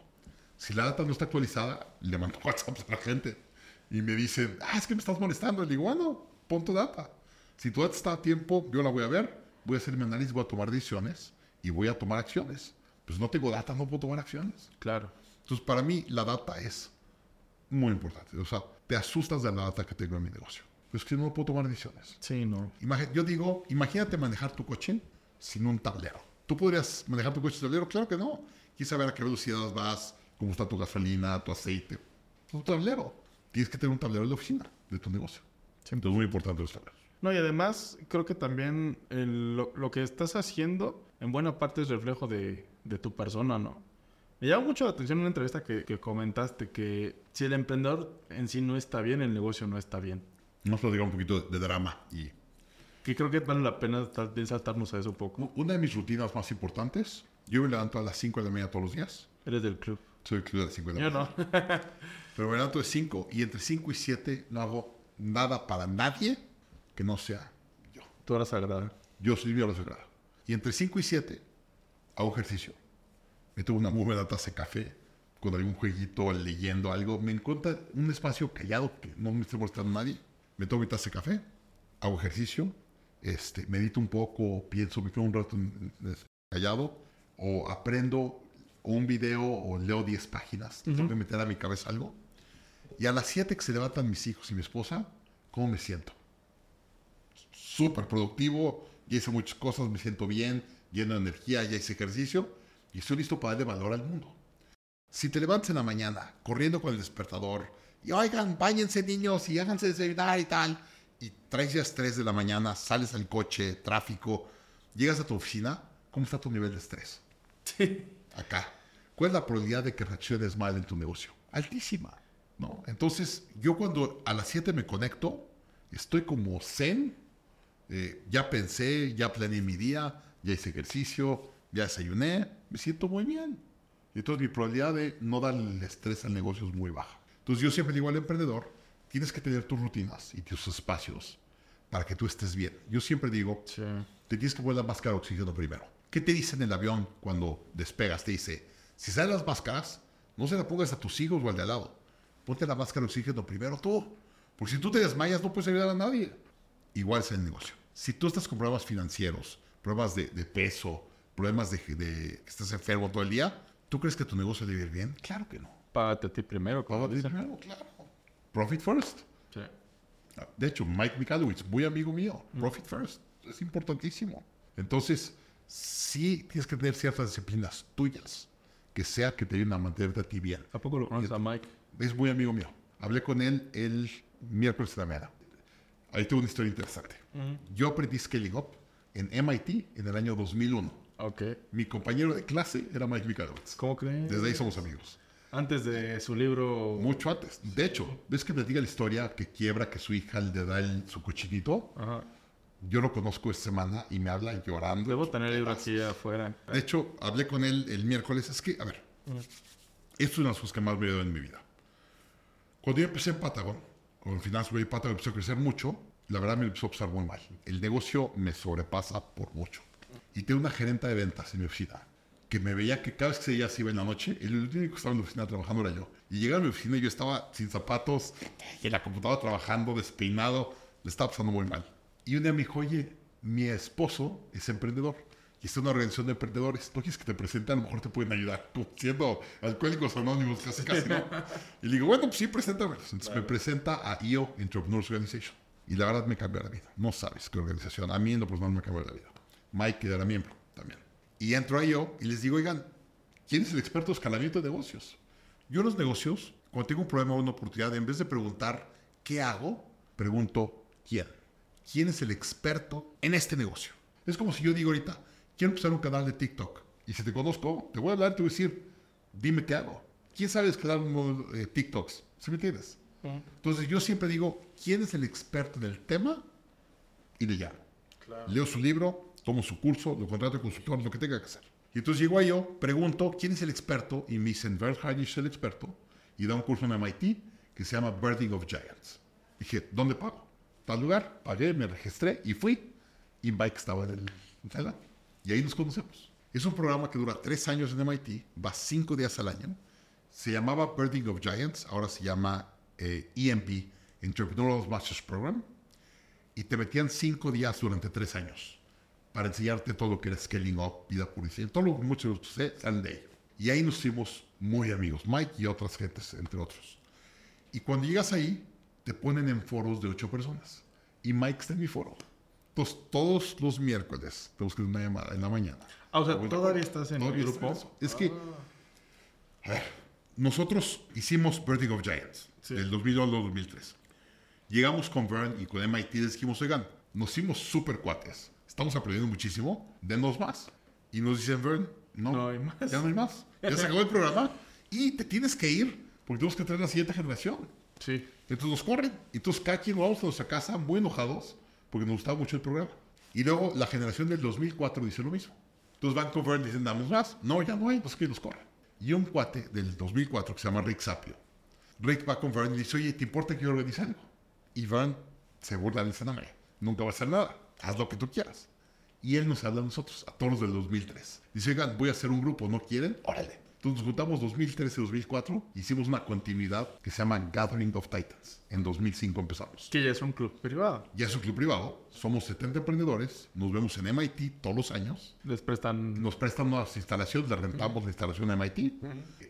Si la data no está actualizada, le mando [LAUGHS] WhatsApp a la gente y me dicen, ah, es que me estás molestando. Le digo, bueno, pon tu data. Si tu data está a tiempo, yo la voy a ver, voy a hacer mi análisis, voy a tomar decisiones y voy a tomar acciones. Pues no tengo data, no puedo tomar acciones. Claro. Entonces, para mí, la data es muy importante. O sea, te asustas de la data que tengo en mi negocio. Pues que no puedo tomar decisiones. Sí, no. Imagi- yo digo, imagínate manejar tu coche sin un tablero. ¿Tú podrías manejar tu coche sin tablero? Claro que no. Quieres saber a qué velocidad vas, cómo está tu gasolina, tu aceite. Tu tablero. Tienes que tener un tablero de la oficina de tu negocio. Entonces, es muy importante los tableros. No, y además creo que también el- lo, lo que estás haciendo en buena parte es reflejo de, de tu persona, ¿no? Me llama mucho la atención una entrevista que, que comentaste que si el emprendedor en sí no está bien, el negocio no está bien. Vamos a platicar un poquito de, de drama. Y Que creo que vale la pena saltarnos a eso un poco. una de mis rutinas más importantes, yo me levanto a las 5 de la mañana todos los días. Eres del club. Soy club de 5 de la Yo mañana. no. [LAUGHS] Pero me levanto de 5 y entre 5 y 7 no hago nada para nadie que no sea yo. Tú eras agradable. Yo soy mi hora sagrada. Y entre 5 y 7 hago ejercicio. Me tomo una muy buena taza de café con algún jueguito, leyendo algo. Me encuentro un espacio callado que no me esté molestando a nadie. Me tomo mi taza de café, hago ejercicio, este, medito un poco, pienso, me quedo un rato callado, o aprendo un video o leo 10 páginas. Tengo que meter a mi cabeza algo. Y a las 7 que se levantan mis hijos y mi esposa, ¿cómo me siento? súper productivo, ya hice muchas cosas, me siento bien, lleno de energía, ya hice ejercicio y estoy listo para darle valor al mundo. Si te levantas en la mañana corriendo con el despertador y oigan, váyanse niños y háganse desayunar y tal, y traes ya 3 de la mañana, sales al coche, tráfico, llegas a tu oficina, ¿cómo está tu nivel de estrés? Sí. acá. ¿Cuál es la probabilidad de que reacciones mal en tu negocio? Altísima, ¿no? Entonces, yo cuando a las 7 me conecto, estoy como zen, eh, ya pensé, ya planeé mi día, ya hice ejercicio, ya desayuné, me siento muy bien. Y entonces mi probabilidad de no darle el estrés al negocio es muy baja. Entonces yo siempre digo al emprendedor, tienes que tener tus rutinas y tus espacios para que tú estés bien. Yo siempre digo, Sí. te tienes que poner la máscara de oxígeno primero. ¿Qué te dice en el avión cuando despegas? Te dice, si salen las máscaras, no se la pongas a tus hijos o al de al lado. Ponte la máscara de oxígeno primero tú. Porque si tú te desmayas, no puedes ayudar a nadie. Igual es el negocio. Si tú estás con problemas financieros, problemas de, de peso, problemas de, de que estás enfermo todo el día, ¿tú crees que tu negocio debe ir bien? Claro que no. Págate a ti primero. Págate primero, claro. Profit first. Sí. De hecho, Mike Mikalowicz, muy amigo mío, Profit First, es importantísimo. Entonces, sí tienes que tener ciertas disciplinas tuyas, que sea que te ayuden a mantenerte a ti bien. ¿A poco lo conoces a Mike? Es muy amigo mío. Hablé con él el miércoles de la mañana. Ahí tengo una historia interesante. Yo aprendí Scaling Up en MIT en el año 2001. Ok. Mi compañero de clase era Mike Mikalowicz. ¿Cómo crees? Desde ahí somos amigos. Antes de su libro. Mucho antes. De hecho, ¿ves que me diga la historia que quiebra que su hija le da el- su cochinito? Ajá. Yo lo conozco esta semana y me habla llorando. Debo tener el libro aquí afuera. De hecho, hablé con él el miércoles. Es que, a ver, esto es una de las cosas que más me dio en mi vida. Cuando yo empecé en Patagon, con Finance Way Patagon empezó a crecer mucho, la verdad me empezó a pasar muy mal. El negocio me sobrepasa por mucho. Y tengo una gerente de ventas en mi oficina que me veía que cada vez que ella se iba en la noche, el único que estaba en la oficina trabajando era yo. Y llegaba a mi oficina y yo estaba sin zapatos, en la computadora trabajando, despeinado, le estaba pasando muy mal. Y un día me dijo, oye, mi esposo es emprendedor y está en una organización de emprendedores. ¿No quieres que te presente? A lo mejor te pueden ayudar. Siendo alcohólicos anónimos, casi casi, ¿no? [LAUGHS] Y le digo, bueno, pues sí, preséntame. Entonces me presenta a IO Entrepreneurs Organization. Y la verdad me cambió la vida. No sabes qué organización. A mí en lo personal me cambió la vida. Mike, que era miembro también. Y entro a IO y les digo, oigan, ¿quién es el experto de escalamiento de negocios? Yo en los negocios, cuando tengo un problema o una oportunidad, en vez de preguntar qué hago, pregunto quién. ¿Quién es el experto en este negocio? Es como si yo digo ahorita, quiero empezar un canal de TikTok. Y si te conozco, te voy a hablar, te voy a decir, dime qué hago. ¿Quién sabe escalar unos eh, TikToks? ¿Sí me entiendes? Entonces yo siempre digo, ¿quién es el experto en el tema? Y le llamo. Leo su libro, tomo su curso, lo contrato de consultor, lo que tenga que hacer. Y entonces llego a yo, pregunto, ¿quién es el experto? Y me dicen, Bert Heinrich es el experto. Y da un curso en MIT que se llama Birthing of Giants. Dije, ¿dónde pago? Tal lugar, pagué, me registré y fui. Y Mike estaba en el. Y ahí nos conocemos. Es un programa que dura tres años en MIT, va cinco días al año. Se llamaba Birthing of Giants, ahora se llama eh, EMP, Entrepreneurial Masters Program. Y te metían cinco días durante tres años para enseñarte todo lo que era scaling up, vida publicidad, todo lo que muchos de ustedes de ahí. Y ahí nos hicimos muy amigos, Mike y otras gentes, entre otros. Y cuando llegas ahí, te ponen en foros de ocho personas. Y Mike está en mi foro. Entonces, todos los miércoles tenemos que hacer una llamada en la mañana. Ah, o sea, Bueno, todavía estás en el grupo. Es que, a ver, nosotros hicimos Birthing of Giants Sí. del 2002 al 2003. Llegamos con Vern y con MIT y dijimos, oigan, nos hicimos súper cuates. Estamos aprendiendo muchísimo, denos más. Y nos dicen, Vern, no, No hay más. ya no hay más. Ya se acabó el programa y te tienes que ir porque tenemos que traer la siguiente generación. Sí. Entonces nos corren. Entonces cada quien vamos a nuestra casa muy enojados porque nos gustaba mucho el programa. Y luego la generación del 2004 dice lo mismo. Entonces van con Vern y dicen, damos más. No, ya no hay, entonces que nos corren. Y un cuate del 2004 que se llama Rick Sapio. Rick va con Vern y dice, oye, ¿te importa que yo organice algo? Y Vern se burla no, hombre, nunca va a hacer nada. Haz lo que tú quieras. Y él nos habla a nosotros, a todos los del 2003. Dice, oigan, voy a hacer un grupo, ¿no quieren? Órale. Entonces nos juntamos 2013 y 2004, hicimos una continuidad que se llama Gathering of Titans. En 2005 empezamos. Que ya es un club privado. Ya es un club privado, somos 70 emprendedores, nos vemos en MIT todos los años, Les prestan... nos prestan unas instalaciones, le rentamos la instalación a MIT.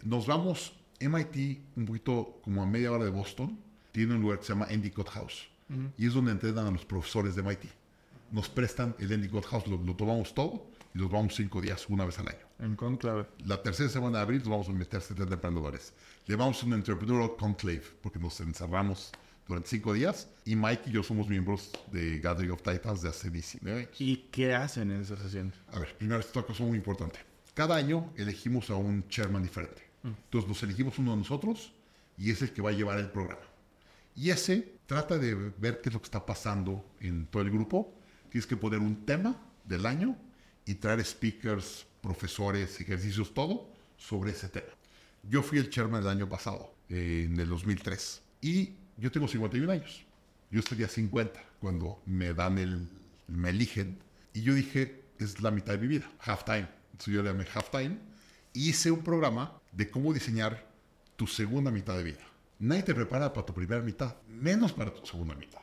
Nos vamos, MIT, un poquito como a media hora de Boston, tiene un lugar que se llama Endicott House. Y es donde entrenan a los profesores de MIT. Nos prestan el Endicott House, lo, lo tomamos todo y nos vamos cinco días, una vez al año. En conclave. La tercera semana de abril nos vamos a meter 70 emprendedores. Llevamos un Entrepreneurial Conclave porque nos encerramos durante cinco días y Mike y yo somos miembros de Gathering of Titans de hace 19 años. ¿Y qué hacen en esa sesión? A ver, primero, esto es una cosa muy importante. Cada año elegimos a un chairman diferente. Entonces nos elegimos uno de nosotros y es el que va a llevar el programa. Y ese trata de ver qué es lo que está pasando en todo el grupo. Tienes que poner un tema del año y traer speakers, profesores, ejercicios, todo sobre ese tema. Yo fui el chairman del año pasado, eh, en el 2003. Y yo tengo 51 años. Yo estaría 50 cuando me dan el, me eligen. Y yo dije, es la mitad de mi vida, halftime. Entonces yo le llamé halftime. Y hice un programa de cómo diseñar tu segunda mitad de vida. Nadie te prepara para tu primera mitad, menos para tu segunda mitad.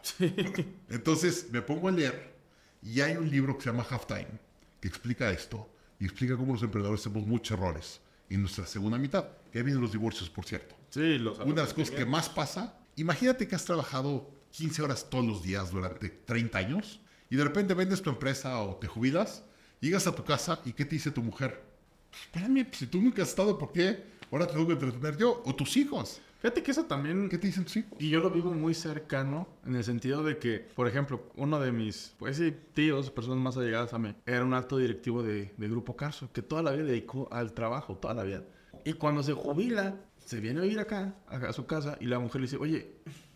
Entonces me pongo a leer y hay un libro que se llama Halftime que explica esto y explica cómo los emprendedores hacemos muchos errores en nuestra segunda mitad. Que vienen los divorcios, por cierto. Sí, los... Una de las cosas que más pasa, imagínate que has trabajado 15 horas todos los días durante 30 años y de repente vendes tu empresa o te jubilas, llegas a tu casa y ¿qué te dice tu mujer? Espérame, pues, si tú nunca has estado, ¿por qué? Ahora te tengo que entretener yo o tus hijos. Fíjate que eso también... ¿Qué te dicen tus hijos? Y yo lo vivo muy cercano en el sentido de que, por ejemplo, uno de mis, pues sí, tíos, personas más allegadas a mí, era un alto directivo de, de Grupo Carso, que toda la vida dedicó al trabajo, toda la vida. Y cuando se jubila, se viene a vivir acá, a, a su casa, y la mujer le dice, oye,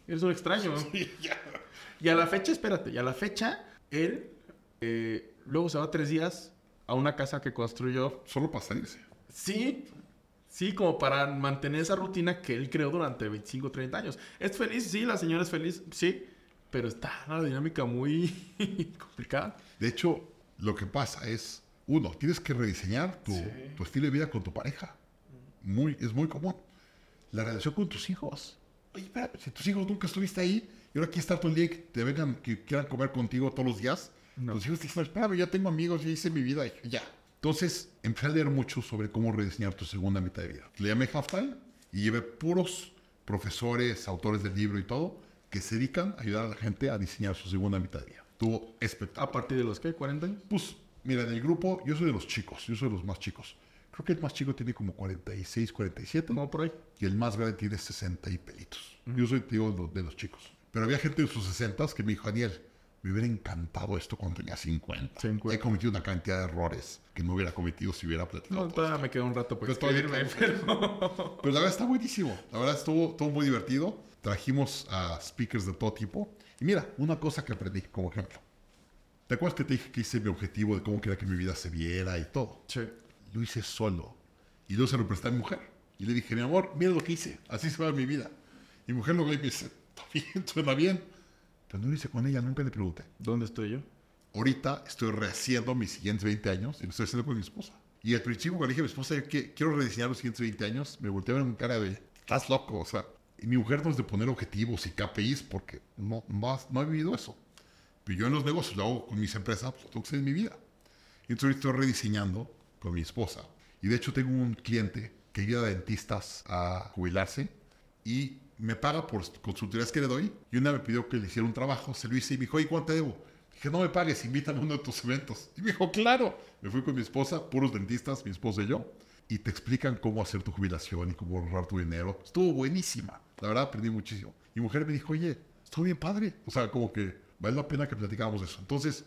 eres un extraño. [LAUGHS] Y a la fecha, espérate, y a la fecha, él eh, luego se va tres días a una casa que construyó. Solo para salirse. Sí, sí, como para mantener esa rutina que él creó durante 25, 30 años. ¿Es feliz? Sí, la señora es feliz, sí, pero está una dinámica muy [LAUGHS] complicada. De hecho, lo que pasa es, uno, tienes que rediseñar tu, Sí. tu estilo de vida con tu pareja. Muy, es muy común. La relación con tus hijos. Oye, espera, si tus hijos nunca estuviste ahí y ahora quieres estar todo el día y que te vengan, que quieran comer contigo todos los días, No. tus hijos te dicen, espera, ya tengo amigos, ya hice mi vida, ya. Entonces, empecé a leer mucho sobre cómo rediseñar tu segunda mitad de vida. Le llamé Halftime y llevé puros profesores, autores del libro y todo, que se dedican a ayudar a la gente a diseñar su segunda mitad de vida. Tuvo espectacular. ¿A partir de los qué? ¿40 años? Pues, mira, en el grupo, yo soy de los chicos, yo soy de los más chicos. Creo que el más chico tiene como 46, 47. No, por ahí. Y el más grande tiene 60 y pelitos. Yo soy, te digo, de los- de los chicos. Pero había gente de sus 60 que me dijo, Daniel, me hubiera encantado esto cuando tenía 50. 50. He cometido una cantidad de errores que no hubiera cometido si hubiera platicado. No, todo todavía me queda un rato por Pero todavía pero... [LAUGHS] Pero la verdad está buenísimo. La verdad estuvo, estuvo muy divertido. Trajimos a speakers de todo tipo. Y mira, una cosa que aprendí como ejemplo. ¿Te acuerdas que te dije que hice mi objetivo de cómo quería que mi vida se viera y todo? Sí. Lo hice solo. Y luego se lo presté a mi mujer. Y le dije, mi amor, mira lo que hice. Así se va mi vida. Y mi mujer luego me dice, está bien, suena bien. Pero no lo hice con ella, nunca le pregunté. ¿Dónde estoy yo? Ahorita estoy rehaciendo mis siguientes 20 años y lo estoy haciendo con mi esposa. Y al principio cuando dije a mi esposa que quiero rediseñar los siguientes 20 años, me ver con cara de, estás loco, o sea. Y mi mujer no es de poner objetivos y KPIs porque no, no, no he vivido eso. Pero yo en los negocios lo hago con mis empresas, pues lo tengo que hacer en mi vida. Y entonces estoy rediseñando con mi esposa. Y de hecho tengo un cliente que ayuda a dentistas a jubilarse y me paga por consultorías que le doy. Y una me pidió que le hiciera un trabajo, se lo hice y me dijo, oye, ¿cuánto te debo? Dije, no me pagues, invítame a uno de tus eventos. Y me dijo, claro. Me fui con mi esposa, puros dentistas, mi esposa y yo. Y te explican cómo hacer tu jubilación y cómo ahorrar tu dinero. Estuvo buenísima. La verdad, aprendí muchísimo. Mi mujer me dijo, oye, estuvo bien padre. O sea, como que vale la pena que platicáramos de eso. Entonces,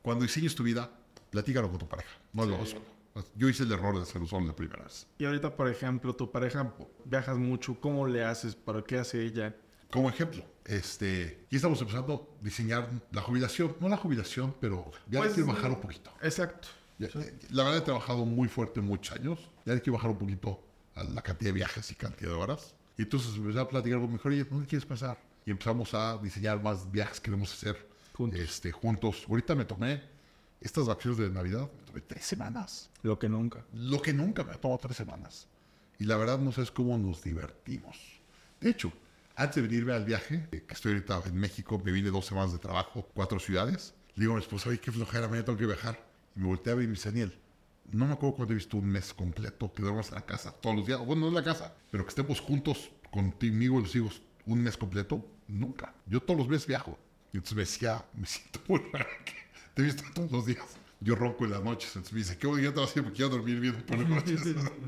cuando diseñes tu vida, platícalo con tu pareja. No lo solo. Yo hice el error de hacerlo solo la primera vez. Y ahorita, por ejemplo, tu pareja viajas mucho. ¿Cómo le haces? ¿Para qué hace ella? Como ejemplo, este, ya estamos empezando a diseñar la jubilación. No la jubilación, pero ya Pues, la quiero bajar un poquito. Exacto. Ya- La verdad he trabajado muy fuerte muchos años. Ya hay que bajar un poquito a la cantidad de viajes y cantidad de horas. Y entonces empecé a platicar con mi mujer, oye, ¿dónde quieres pasar? Y empezamos a diseñar más viajes que queremos hacer Juntos. Este, juntos. Ahorita me tomé estas vacaciones de Navidad, me tomé tres semanas. Lo que nunca. Lo que nunca me tomado tres semanas. Y la verdad no sabes cómo nos divertimos. De hecho, antes de venirme al viaje, eh, que estoy ahorita en México, me vine dos semanas de trabajo, cuatro ciudades. Le digo a mi esposa, oye, qué flojera, mañana tengo que viajar. Y me volteé a ver y me dice, Daniel, no me acuerdo cuando he visto un mes completo que duermas en la casa todos los días. Bueno, no en la casa, pero que estemos juntos contigo y los hijos un mes completo. Nunca. Yo todos los meses viajo. Y entonces me decía, me siento muy raro [LAUGHS] te he visto todos los días. Yo ronco en las noches. Entonces me dice, ¿qué voy a hacer? Porque quiero dormir bien por las noches.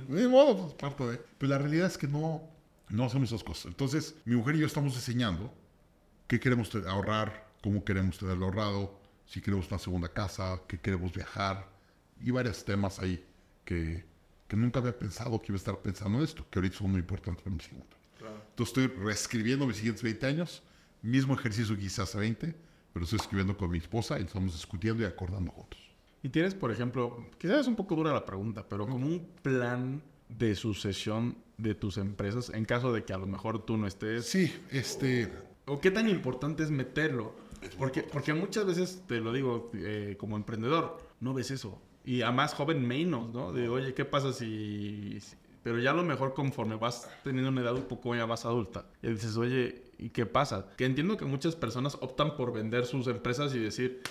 De modo, pues parto de. Pero la realidad es que no, no hacemos esas cosas. Entonces, mi mujer y yo estamos diseñando qué queremos ahorrar, cómo queremos tenerlo ahorrado, si queremos una segunda casa, qué queremos viajar y varios temas ahí que, que nunca había pensado que iba a estar pensando en esto, que ahorita son muy importantes para mi segundo. Entonces estoy reescribiendo mis siguientes 20 años, mismo ejercicio quizás hace 20, pero estoy escribiendo con mi esposa y estamos discutiendo y acordando juntos. Y tienes, por ejemplo, quizás es un poco dura la pregunta, pero como un plan de sucesión de tus empresas en caso de que a lo mejor tú no estés. Sí, este, ¿O qué tan importante es meterlo? Porque, porque muchas veces, te lo digo, eh, como emprendedor, no ves eso. Y a más joven menos, ¿no? De, oye, ¿qué pasa si, si-?" Pero ya a lo mejor conforme vas teniendo una edad un poco ya más adulta, y dices, oye, ¿y qué pasa? Que entiendo que muchas personas optan por vender sus empresas y decir,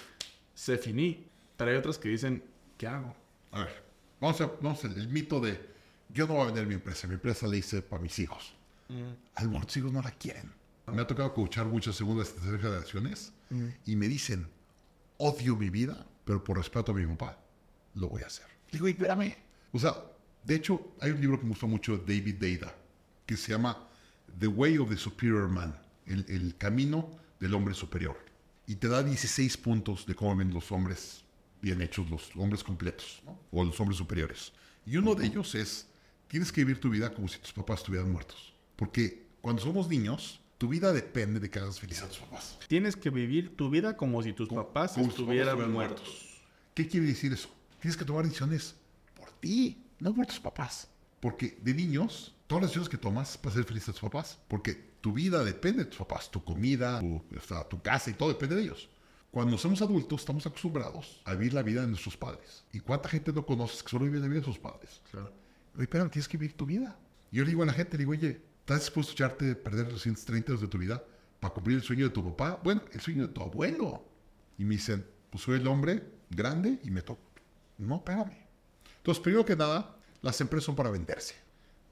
se finí. Pero hay otras que dicen, ¿qué hago? a ver, vamos a, vamos a el mito de yo no voy a vender mi empresa, mi empresa la hice para mis hijos. A lo mejor tus hijos no la quieren. Me ha tocado coachar muchas segundas y terceras generaciones y me dicen, odio mi vida, pero por respeto a mi papá, lo voy a hacer. Digo, y espérame. O sea, de hecho, hay un libro que me gustó mucho de David Deida, que se llama The Way of the Superior Man, el, el camino del hombre superior. Y te da 16 puntos de cómo ven los hombres bien hechos, los hombres completos, ¿no? o los hombres superiores. Y uno de ellos es, tienes que vivir tu vida como si tus papás estuvieran muertos. Porque cuando somos niños, tu vida depende de que hagas feliz a tus papás. Tienes que vivir tu vida como si tus papás como estuvieran papás estuvieran muertos. ¿Qué quiere decir eso? Tienes que tomar decisiones por ti, no por tus papás. Porque de niños, todas las decisiones que tomas para ser feliz a tus papás. Porque tu vida depende de tus papás, tu comida, tu, sea, tu casa y todo depende de ellos. Cuando somos adultos, estamos acostumbrados a vivir la vida de nuestros padres. ¿Y cuánta gente no conoces que solo vive la vida de sus padres? Claro. Oye, pero tienes que vivir tu vida. Y yo le digo a la gente, le digo, oye, ¿estás dispuesto a echarte de perder los siguientes 30 años de tu vida para cumplir el sueño de tu papá? Bueno, el sueño de tu abuelo. Y me dicen, pues soy el hombre grande y me toca. No, espérame. Entonces, primero que nada, las empresas son para venderse.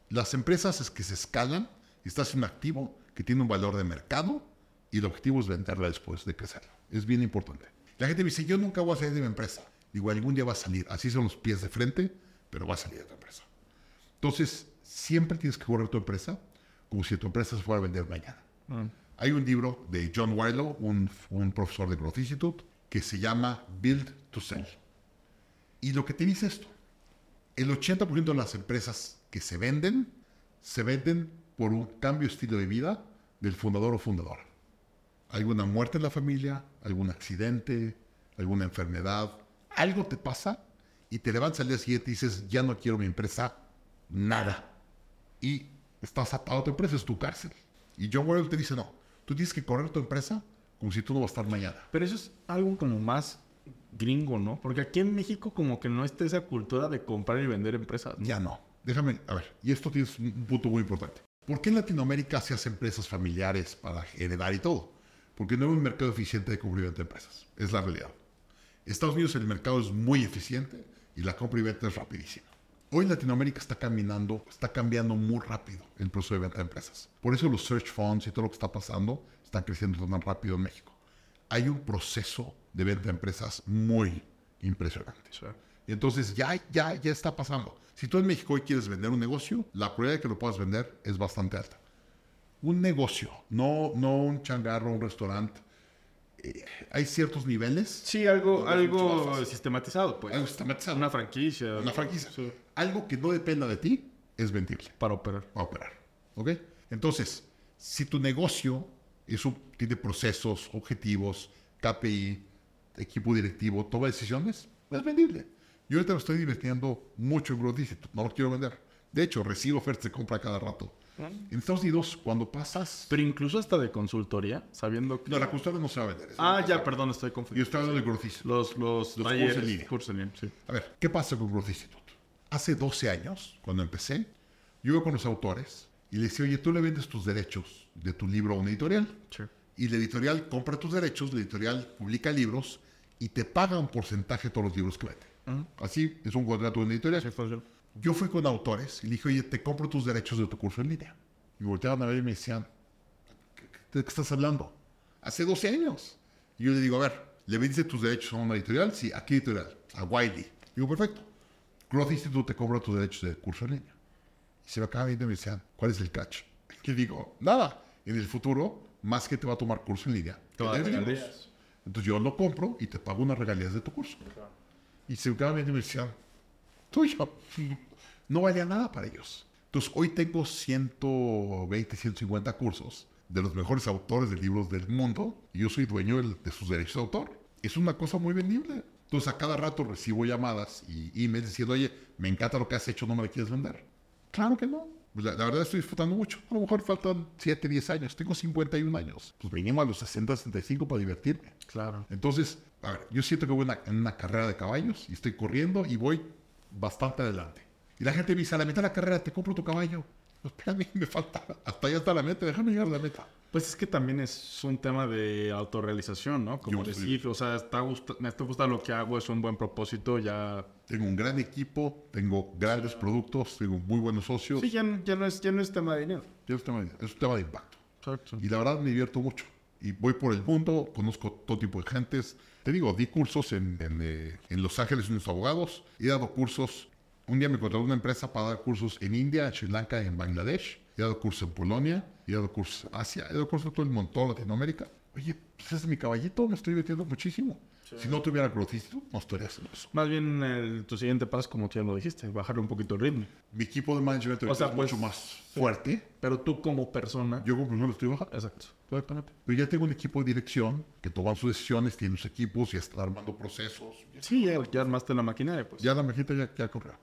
Las empresas es que se escalan y estás en un activo que tiene un valor de mercado y el objetivo es venderla después de crecerla. Es bien importante. La gente me dice, yo nunca voy a salir de mi empresa. Digo, algún día va a salir. Así son los pies de frente, pero va a salir de tu empresa. Entonces, siempre tienes que correr tu empresa como si tu empresa se fuera a vender mañana. Hay un libro de John Wylow, un, un profesor de Growth Institute, que se llama Build to Sell. Y lo que te dice esto, el 80% de las empresas que se venden, se venden por un cambio de estilo de vida del fundador o fundadora. Alguna muerte en la familia, algún accidente, alguna enfermedad, algo te pasa y te levantas al día siguiente y dices, ya no quiero mi empresa, nada. Y estás atado a tu empresa, es tu cárcel. Y John Warren te dice, no, tú tienes que correr tu empresa como si tú no vas a estar mañana. Pero eso es algo como más gringo, ¿no? Porque aquí en México como que no está esa cultura de comprar y vender empresas. ¿no? Ya no. Déjame, a ver, y esto tienes un punto muy importante. ¿Por qué en Latinoamérica se hacen empresas familiares para heredar y todo? Porque no hay un mercado eficiente de venta de empresas. Es la realidad. Estados Unidos el mercado es muy eficiente y la compra y venta es rapidísima. Hoy Latinoamérica está caminando, está cambiando muy rápido el proceso de venta de empresas. Por eso los search funds y todo lo que está pasando están creciendo tan rápido en México. Hay un proceso de venta de empresas muy impresionante. Y entonces ya, ya, ya está pasando. Si tú en México hoy quieres vender un negocio, la probabilidad de que lo puedas vender es bastante alta. Un negocio, no, no un changarro, un restaurante. Eh, hay ciertos niveles. Sí, algo, algo sistematizado, pues. Algo sistematizado. Una franquicia. Una franquicia. Sí. Algo que no dependa de ti es vendible Para operar. a operar. ¿Ok? Entonces, si tu negocio es un- tiene procesos, objetivos, KPI, equipo directivo, toma decisiones, es vendible. Y ahorita me estoy divirtiendo mucho en Growth Institute. No lo quiero vender. De hecho, recibo ofertas de compra cada rato. En Estados Unidos, cuando pasas... Pero incluso hasta de consultoría, sabiendo que... No, la consulta no se va a vender. Ah, ya, perdón, estoy Yo confundido. estoy hablando de Growth Institute. Los, los, Los talleres, cursos en línea. cursos en línea, sí. A ver, ¿qué pasa con Growth Institute? Hace 12 años, cuando empecé, yo iba con los autores y les decía, oye, tú le vendes tus derechos de tu libro a una editorial. Sí. Y la editorial compra tus derechos, la editorial publica libros y te paga un porcentaje de todos los libros que vende. Así es un contrato una editorial. Sí. Yo fui con autores y le dije, oye, te compro tus derechos de tu curso en línea. Y volteaban a ver y me decían, ¿de qué estás hablando? Hace 12 años. Y yo le digo, a ver, ¿le vendiste tus derechos a una editorial? Sí, ¿a qué editorial? A Wiley. Digo, perfecto. Growth Institute te compra tus derechos de curso en línea. Y se me acaba viendo y me decían, ¿cuál es el catch? [LAUGHS] Y digo, nada. En el futuro, más que te va a tomar curso en línea. Te va a. Entonces yo lo compro y te pago unas regalías de tu curso. Y se me decían, tuyo. No valía nada para ellos. Entonces hoy tengo 120, 150 cursos de los mejores autores de libros del mundo y yo soy dueño de sus derechos de autor. Es una cosa muy vendible. Entonces a cada rato recibo llamadas y emails diciendo, oye, me encanta lo que has hecho, no me lo quieres vender. Claro que no. Pues la, la verdad estoy disfrutando mucho. A lo mejor faltan 7, 10 años. Tengo 51 años. Pues venimos a los 60, 65 para divertirme. Claro. Entonces, a ver, yo siento que voy en una, en una carrera de caballos y estoy corriendo y voy bastante adelante. Y la gente me dice, a la mitad de la carrera te compro tu caballo. Espérame, [LAUGHS] me falta. Hasta allá está la meta, déjame llegar a la meta. Pues es que también es un tema de autorrealización, ¿no? Como Yo decir, o sea, está gusta- me está gustando lo que hago, es un buen propósito, ya... Tengo un gran equipo, tengo grandes productos, tengo muy buenos socios. Sí, ya, no- ya, no es, ya no es tema de dinero. Es un tema de- es un tema de impacto. Exacto. Y la verdad me divierto mucho. Y voy por el mundo, conozco todo tipo de gentes. Te digo, di cursos en, en, eh, en Los Ángeles, unos abogados. He dado cursos. Un día me contrató una empresa para dar cursos en India, en Sri Lanka, en Bangladesh. He dado cursos en Polonia. Cursos en Asia. He dado cursos en todo el montón, Latinoamérica. Oye, pues ese es mi caballito, me estoy divirtiendo muchísimo. Si no tuviera Growth Institute, no estaría haciendo eso. Más bien, el- tu siguiente paso, como tú ya lo dijiste, bajarle un poquito el ritmo. Mi equipo de management ahorita sea, es pues, mucho más fuerte. Pero tú como persona... Yo como persona lo estoy bajando. Exacto. Exactamente. Pero ya tengo un equipo de dirección que toman sus decisiones, tienen sus equipos y están armando procesos. Sí, ya, ya armaste la maquinaria, pues. Ya la majita ya, ya corrió.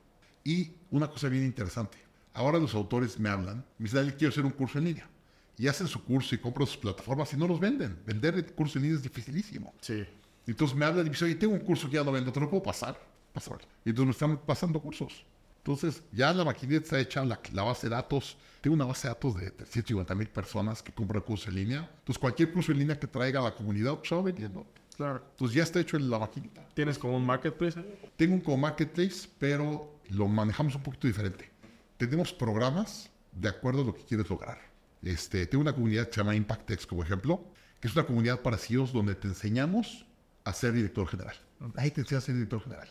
Y una cosa bien interesante. Ahora los autores me hablan, me dicen, "Dale, quiero hacer un curso en línea. Y hacen su curso y compran sus plataformas y no los venden. Vender el curso en línea es dificilísimo. Sí. Entonces me hablan y me dicen, oye, tengo un curso que ya no vendo, ¿te lo puedo pasar? Pásame. Y entonces me están pasando cursos. Entonces ya la maquinita está hecha, la, la base de datos. Tengo una base de datos de 350 mil personas que compran curso en línea. Entonces cualquier curso en línea que traiga a la comunidad, pues va vendiendo. Claro. Entonces ya está hecho en la maquinita. ¿Tienes como un marketplace? Tengo un co-marketplace, pero lo manejamos un poquito diferente. Tenemos programas de acuerdo a lo que quieres lograr. Este, tengo una comunidad que se llama ImpactX, como ejemplo, que es una comunidad para CEOs donde te enseñamos a ser director general. Ahí te enseñas a ser director general.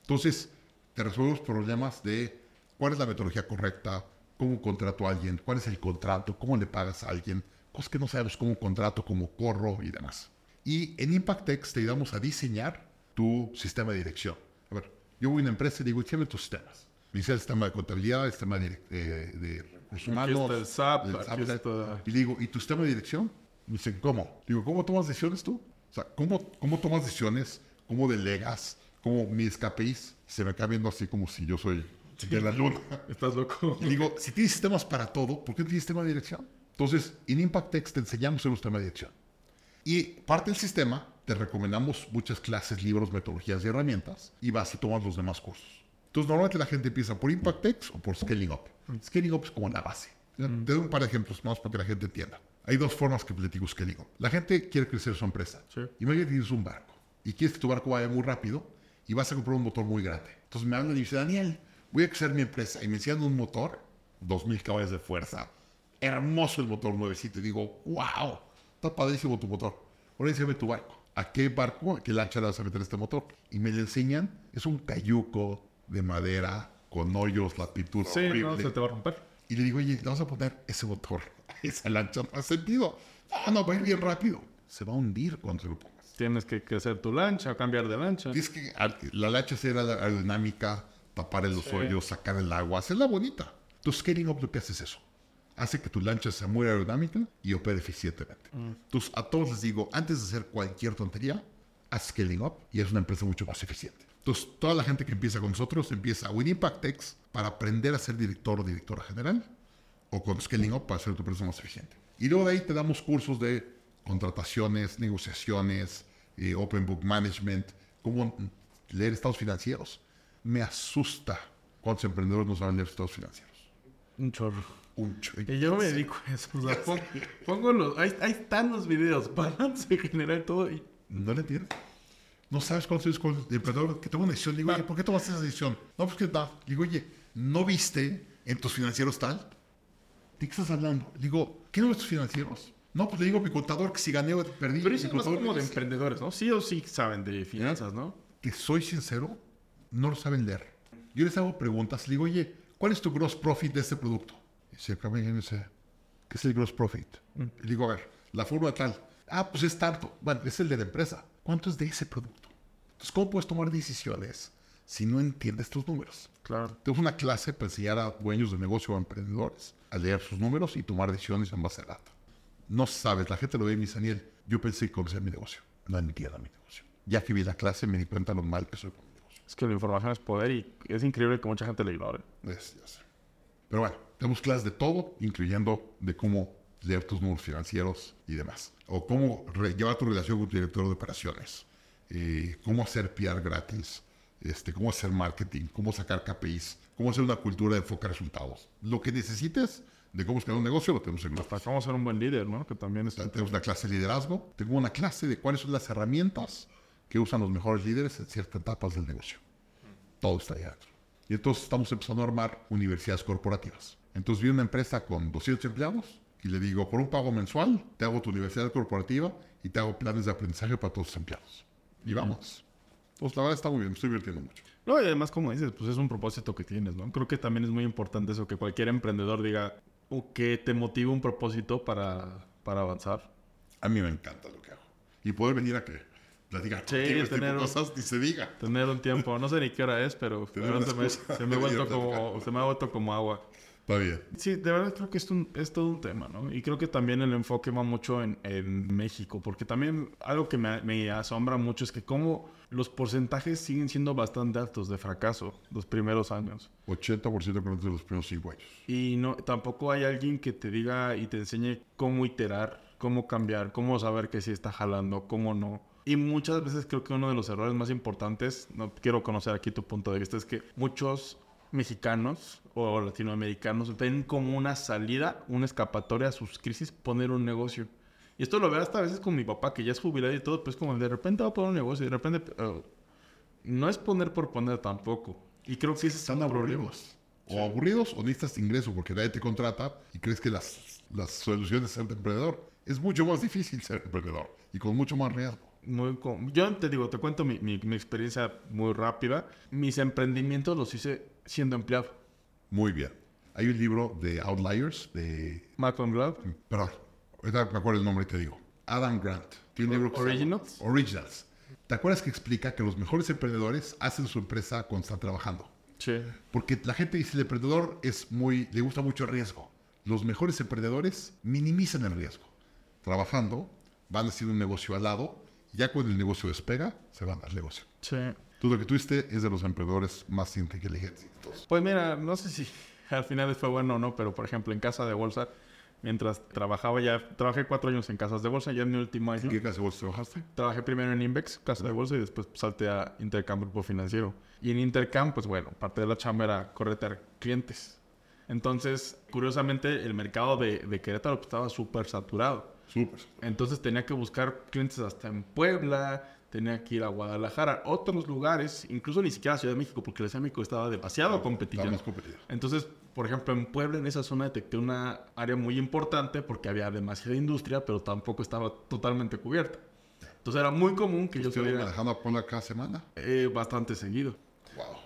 Entonces, te resuelvo los problemas de cuál es la metodología correcta, cómo contrato a alguien, cuál es el contrato, cómo le pagas a alguien, cosas que no sabes, cómo contrato, cómo corro y demás. Y en ImpactX te ayudamos a diseñar tu sistema de dirección. A ver, yo voy a una empresa y digo, ¿qué tus sistemas? Dice el sistema de contabilidad, el sistema de, eh, de recursos humanos. está el SAP, el aquí está- Y le digo, ¿y tu sistema de dirección? Me dicen, ¿cómo? Digo, ¿cómo tomas decisiones tú? O sea, ¿cómo, cómo tomas decisiones? ¿Cómo delegas? ¿Cómo mis KPIs? Se me acaba viendo así como si yo soy de la luna. ¿Estás loco? Y digo, si tienes sistemas para todo, ¿por qué no tienes sistema de dirección? Entonces, en ImpactX te enseñamos un sistema de dirección. Y parte del sistema, te recomendamos muchas clases, libros, metodologías y herramientas, y vas y tomas los demás cursos. Entonces, normalmente la gente empieza por ImpactX o por Scaling Up. Scaling Up es como la base. Te doy un par de ejemplos más para que la gente entienda. Hay dos formas que platico Scaling Up. La gente quiere crecer su empresa. Sí. Imagínate que tienes un barco y quieres que tu barco vaya muy rápido y vas a comprar un motor muy grande. Entonces me hablan y dicen, Daniel, voy a crecer mi empresa y me enseñan un motor, 2000 caballos de fuerza. Hermoso el motor nuevecito. Y digo, wow, está padrísimo tu motor. Ahora enséñame tu barco. ¿A qué barco, a qué lancha le vas a meter este motor? Y me le enseñan, es un cayuco de madera con hoyos, la pintura Sí, horrible. no, se te va a romper. Y le digo, oye, vamos a poner ese motor esa lancha. No hace sentido. No, no, va a ir bien rápido. Se va a hundir cuando se lo pongas. Tienes que crecer tu lancha, cambiar de lancha. Tienes que la lancha ser aerodinámica, tapar en los hoyos, sacar el agua, hacerla bonita. Tu scaling up lo que hace es eso. Hace que tu lancha sea muy aerodinámica y opere eficientemente. Entonces, a todos les digo, antes de hacer cualquier tontería, haz scaling up y es una empresa mucho más eficiente. Entonces, toda la gente que empieza con nosotros empieza a Impactex para aprender a ser director o directora general o con Scaling Up para hacer tu empresa más eficiente. Y luego de ahí te damos cursos de contrataciones, negociaciones, eh, Open Book Management, cómo leer estados financieros. Me asusta cuántos emprendedores no saben leer estados financieros. Un chorro. Un chorro. Y yo me dedico a eso. O sea, [LAUGHS] pongo, los, ahí, ahí, están los videos, [LAUGHS] balance general, todo. Y... ¿No le entiendes? No sabes cuántos es con el emprendedor que toma una decisión. Digo, oye, ¿por qué tomaste esa decisión? No, pues que da. Digo, oye, ¿no viste en tus financieros tal? ¿De qué estás hablando? Digo, ¿qué no ves tus financieros? No, pues le digo a mi contador que si gané o perdí. Pero eso es más como de emprendedores, ¿no? Sí o sí saben de finanzas, ¿no? Que soy sincero, no lo saben leer. Yo les hago preguntas, le digo, oye, ¿cuál es tu gross profit de este producto? Y dice, ¿qué es el gross profit? Mm. Le digo, a ver, la fórmula tal. Ah, pues es tanto. Bueno, es el de la empresa. ¿Cuánto es de ese producto? Entonces, ¿cómo puedes tomar decisiones si no entiendes tus números? Claro. Tengo una clase para enseñar a dueños de negocio o emprendedores a leer sus números y tomar decisiones en base a data. No sabes, la gente lo ve y me dice, Daniel, yo pensé que conocía mi negocio. No entiendo mi negocio. Ya que vi la clase me di cuenta lo mal que soy con mi negocio. Es que la información es poder y es increíble que mucha gente le ignore. Es, ya sé. Pero bueno, tenemos clases de todo, incluyendo de cómo leer tus números financieros y demás. O cómo llevar tu relación con tu director de operaciones. Eh, cómo hacer PR gratis. Este, cómo hacer marketing, cómo sacar KPIs, cómo hacer una cultura de enfoque resultados. Lo que necesites de cómo crear un negocio lo tenemos en Hasta cómo ser un buen líder, ¿no? Que también es... Tenemos una clase de liderazgo, tengo una clase de cuáles son las herramientas que usan los mejores líderes en ciertas etapas del negocio. Todo está ahí adentro. Y entonces estamos empezando a armar universidades corporativas. Entonces vi una empresa con 200 empleados y le digo, por un pago mensual, te hago tu universidad corporativa y te hago planes de aprendizaje para todos tus empleados. Y vamos. Pues la verdad está muy bien, me estoy divirtiendo mucho. No, y además, como dices, pues es un propósito que tienes, ¿no? Creo que también es muy importante eso, que cualquier emprendedor diga, o que te motive un propósito para, para avanzar. A mí me encanta lo que hago. Y poder venir a que platicar sí, tener tipo cosas ni se diga. Tener un tiempo, no sé ni qué hora es, pero se me, se me, ha [LAUGHS] vuelto como, se me ha vuelto como agua. Bien. Sí, de verdad creo que es, un, es todo un tema, ¿no? Y creo que también el enfoque va mucho en, en México, porque también algo que me, me, asombra mucho es que como los porcentajes siguen siendo bastante altos de fracaso los primeros años. 80% de los primeros cinco años. Y no, tampoco hay alguien que te diga y te enseñe cómo iterar, cómo cambiar, cómo saber que sí está jalando, cómo no. Y muchas veces creo que uno de los errores más importantes, no quiero conocer aquí tu punto de vista, es que muchos mexicanos o latinoamericanos ven como una salida, una escapatoria a sus crisis poner un negocio. Y esto lo veo hasta a veces con mi papá, que ya es jubilado y todo, pues como de repente va a poner un negocio y de repente... No es poner por poner tampoco. Y creo que están aburridos. O aburridos o necesitas ingreso porque nadie te contrata y crees que las, las soluciones de ser emprendedor es mucho más difícil ser emprendedor y con mucho más riesgo muy... Yo te digo, te cuento mi, mi, experiencia muy rápida. Mis emprendimientos los hice siendo empleado. Muy bien. Hay un libro de Outliers de... Malcolm Glove. Perdón, ahorita me acuerdo el nombre y te digo. Adam Grant. Tiene un libro Originals. Originals. ¿Te acuerdas que explica que los mejores emprendedores hacen su empresa cuando están trabajando? Sí. Porque la gente dice, el emprendedor es muy, le gusta mucho el riesgo. Los mejores emprendedores minimizan el riesgo. Trabajando, van haciendo un negocio al lado ya cuando el negocio despega, se van al negocio. Sí. Tú lo que tuviste es de los emprendedores más inteligentes. Pues mira, no sé si [LAUGHS] al final fue bueno o no, pero por ejemplo en casa de bolsa, mientras trabajaba ya, trabajé cuatro años en casas de bolsa, ya en mi último año. ¿En qué casa de bolsa trabajaste? Trabajé primero en Invex, casa de bolsa, y después salté a Intercam Grupo Financiero. Y en Intercam, pues bueno, parte de la chamba era correter clientes. Entonces, curiosamente, el mercado de, de Querétaro pues, estaba súper saturado. Entonces tenía que buscar clientes hasta en Puebla, tenía que ir a Guadalajara, otros lugares, incluso ni siquiera a Ciudad de México, porque la Ciudad de México estaba demasiado competitiva. Entonces, por ejemplo, en Puebla, en esa zona, detecté una área muy importante porque había demasiada industria, pero tampoco estaba totalmente cubierta. Entonces era muy común que yo estuviera... manejando a Puebla cada semana? Eh, bastante seguido.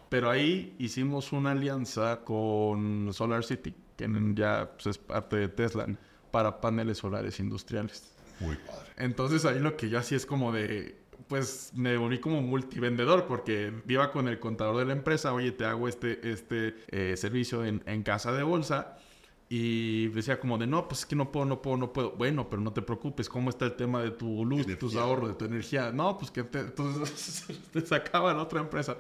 Pero ahí hicimos una alianza con Solar City, que ya pues, es parte de Tesla para paneles solares industriales. Muy padre. Entonces ahí lo que yo hacía es como de, pues me volví como multivendedor porque iba con el contador de la empresa, oye, te hago este, este eh, servicio en, en, casa de bolsa. Y decía como de, no, pues es que no puedo, no puedo, no puedo. Bueno, pero no te preocupes, ¿cómo está el tema de tu luz, de tus ahorros, de tu energía? No, pues que te, entonces [LAUGHS] te sacaban otra empresa.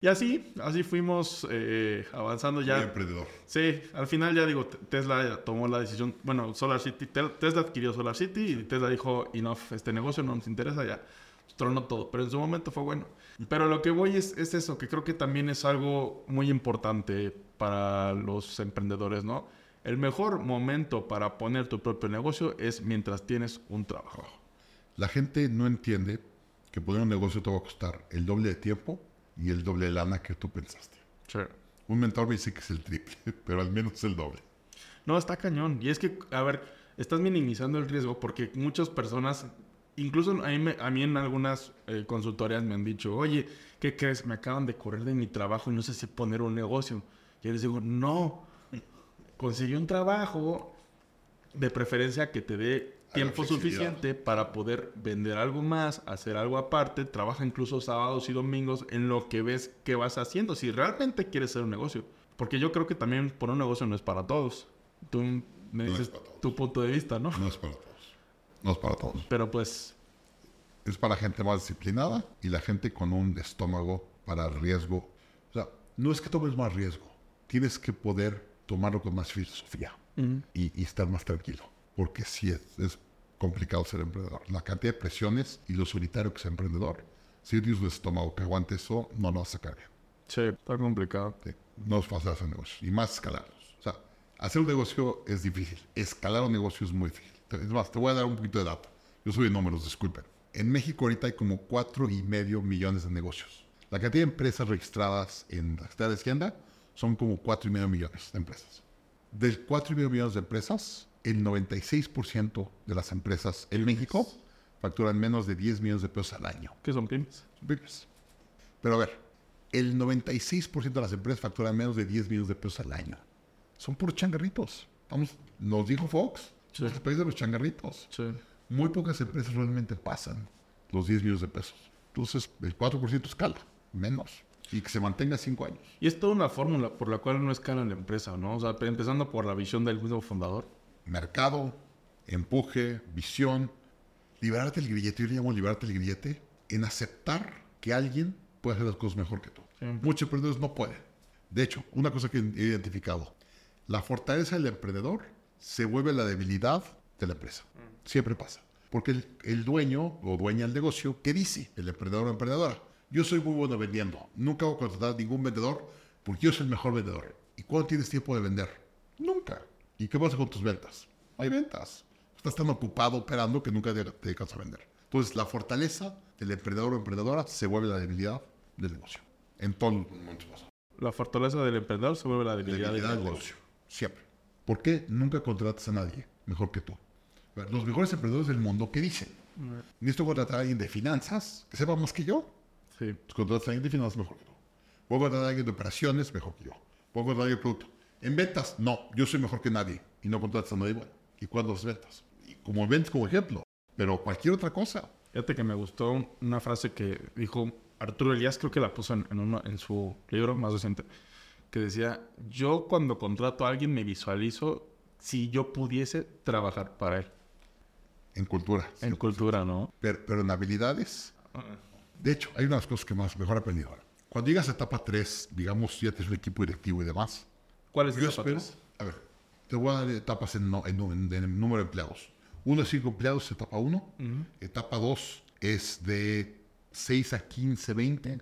Y así, así fuimos eh, avanzando ya. Muy emprendedor. Sí, al final ya digo, Tesla tomó la decisión, bueno, Solar City, Tesla adquirió Solar City y Tesla dijo, enough, este negocio no nos interesa, ya tronó todo, pero en su momento fue bueno. Pero lo que voy es, es eso, que creo que también es algo muy importante para los emprendedores, ¿no? El mejor momento para poner tu propio negocio es mientras tienes un trabajo. La gente no entiende que poner un negocio te va a costar el doble de tiempo y el doble de lana que tú pensaste. Sí. Un mentor me dice que es el triple, [LAUGHS] pero al menos el doble. No, está cañón. Y es que, a ver, estás minimizando el riesgo porque muchas personas, incluso a mí, a mí en algunas eh, consultorías me han dicho, oye, ¿qué crees? Me acaban de correr de mi trabajo y no sé si poner un negocio. Y yo les digo, no, consigue un trabajo de preferencia que te dé tiempo suficiente para poder vender algo más, hacer algo aparte, trabaja incluso sábados y domingos en lo que ves que vas haciendo, si realmente quieres hacer un negocio. Porque yo creo que también por un negocio no es para todos. Tú me dices tu punto de vista, ¿no? No es para todos. No es para todos. Pero pues... Es para gente más disciplinada y la gente con un estómago para riesgo. O sea, no es que tomes más riesgo. Tienes que poder tomarlo con más filosofía y, estar más tranquilo. Porque sí es, es complicado ser emprendedor. La cantidad de presiones y lo solitario que es emprendedor. Si tienes un estómago que aguante eso, no lo vas a sacar bien. Sí, está complicado. no es fácil hacer negocios. Y más escalarlos. O sea, hacer un negocio es difícil. Escalar un negocio es muy difícil. Es más, te voy a dar un poquito de dato. Yo soy de números, disculpen. En México ahorita hay como cuatro y medio millones de negocios. La cantidad de empresas registradas en la Secretaría de Hacienda son como cuatro y medio millones de empresas. Del cuatro y medio millones de empresas, el 96% de las empresas en México facturan menos de 10 millones de pesos al año. ¿Qué son pymes? Son pymes. Pero a ver, el 96% de las empresas facturan menos de 10 millones de pesos al año. Son puros changarritos. Vamos, nos dijo Fox, sí. el país de los changarritos. Sí. Muy pocas empresas realmente pasan los 10 millones de pesos. Entonces, el 4% escala, menos. Y que se mantenga 5 años. Y es toda una fórmula por la cual no escala la empresa, ¿no? O sea, empezando por la visión del mismo fundador mercado, empuje, visión, liberarte el grillete, yo le llamo liberarte el grillete, en aceptar que alguien puede hacer las cosas mejor que tú. Muchos emprendedores no pueden. De hecho, una cosa que he identificado, la fortaleza del emprendedor se vuelve la debilidad de la empresa. Mm. Siempre pasa. Porque el, el, dueño o dueña del negocio, ¿qué dice? El emprendedor o emprendedora. Yo soy muy bueno vendiendo. Nunca voy a contratar a ningún vendedor porque yo soy el mejor vendedor. ¿Y cuándo tienes tiempo de vender? Nunca. ¿Y qué pasa con tus ventas? hay ventas. Estás tan ocupado operando que nunca te dedicas a vender. Entonces, la fortaleza del emprendedor o emprendedora se vuelve la debilidad del negocio. En todo el mundo La fortaleza del emprendedor se vuelve la debilidad, del, negocio. Siempre. ¿Por qué nunca contratas a nadie mejor que tú? Los mejores emprendedores del mundo, ¿qué dicen? Necesito contratar a alguien de finanzas que sepa más que yo. Sí. Pues contratas a alguien de finanzas mejor que tú. Puedo contratar a alguien de operaciones mejor que yo. Puedo contratar a alguien de producto. En ventas, no, yo soy mejor que nadie y no contratas a nadie igual. ¿Y cuándo las ventas? Y como ventas como ejemplo, pero cualquier otra cosa. Fíjate que me gustó una frase que dijo Arturo Elías, creo que la puso en, en su libro más reciente, que decía, yo cuando contrato a alguien me visualizo si yo pudiese trabajar para él. En cultura. En cultura, ¿no? Pero, pero, en habilidades. Ah. De hecho, hay unas cosas que más mejor he aprendido ahora. Cuando llegas a etapa 3, digamos, ya tienes un equipo directivo y demás, ¿Cuál es la etapa 3? A ver, te voy a dar etapas en, en, número de empleados. Uno de 5 empleados, etapa 1. Etapa 2 es de 6 a 15, 20.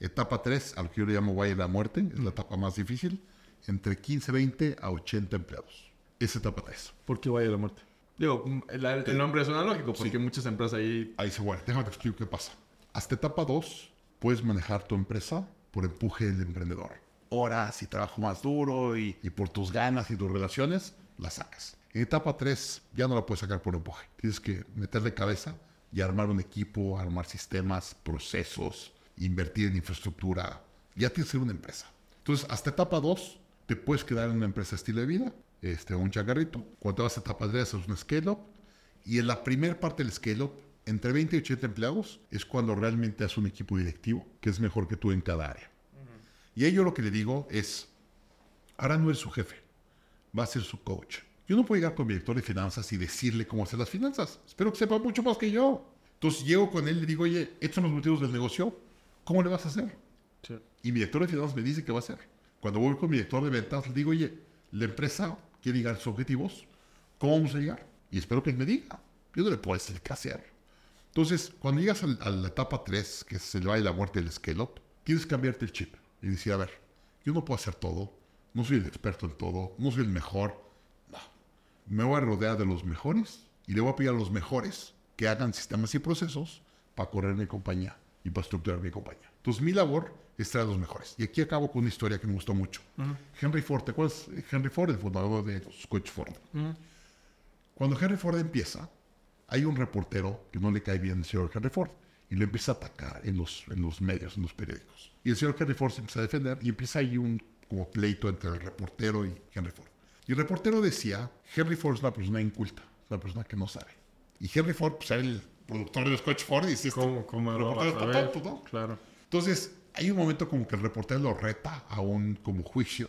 Etapa 3, a lo que yo le llamo Valle de la Muerte, es la etapa más difícil, entre 15, 20 a 80 empleados. Esa etapa 3. ¿Por qué Valle de la Muerte? Digo, el, nombre suena lógico, porque muchas empresas ahí... Ahí se muere. Déjame te explico qué pasa. Hasta etapa 2 puedes manejar tu empresa por empuje del emprendedor horas y trabajo más duro y, por tus ganas y tus relaciones, la sacas. En etapa 3 ya no la puedes sacar por empuje. Tienes que meterle cabeza y armar un equipo, armar sistemas, procesos, invertir en infraestructura. Ya tienes que ser una empresa. Entonces, hasta etapa 2 te puedes quedar en una empresa estilo de vida, este, un chagarrito. Cuando vas a etapa 3 es un scale-up. Y en la primera parte del scale-up, entre 20 y 80 empleados, es cuando realmente haces un equipo directivo, que es mejor que tú en cada área. Y ello lo que le digo es, ahora no es su jefe, va a ser su coach. Yo no puedo llegar con mi director de finanzas y decirle cómo hacer las finanzas. Espero que sepa mucho más que yo. Entonces llego con él y le digo, oye, estos son los motivos del negocio, ¿cómo le vas a hacer? Y mi director de finanzas me dice qué va a hacer. Cuando voy con mi director de ventas, le digo, oye, la empresa quiere llegar a sus objetivos, ¿cómo vamos a llegar? Y espero que él me diga. Yo no le puedo decir qué hacer. Entonces, cuando llegas a la etapa 3, que es el baile de la muerte del scale-up, tienes que cambiarte el chip y decir, a ver, yo no puedo hacer todo, no soy el experto en todo, no soy el mejor. Me voy a rodear de los mejores y le voy a pedir a los mejores que hagan sistemas y procesos para correr mi compañía y para estructurar mi compañía. Entonces, mi labor es traer a los mejores. Y aquí acabo con una historia que me gustó mucho. Henry Ford, ¿te acuerdas? Henry Ford, el fundador de coches Ford. Cuando Henry Ford empieza, hay un reportero que no le cae bien al señor Henry Ford y lo empieza a atacar en los, en los medios, en los periódicos. Y el señor Henry Ford se empieza a defender y empieza ahí un como pleito entre el reportero y Henry Ford. Y el reportero decía, Henry Ford es una persona inculta, es una persona que no sabe. Y Henry Ford, pues era el productor de los coches Ford y dice, ¿cómo, cómo está tonto, ¿no? Claro. Entonces, hay un momento como que el reportero lo reta a un como juicio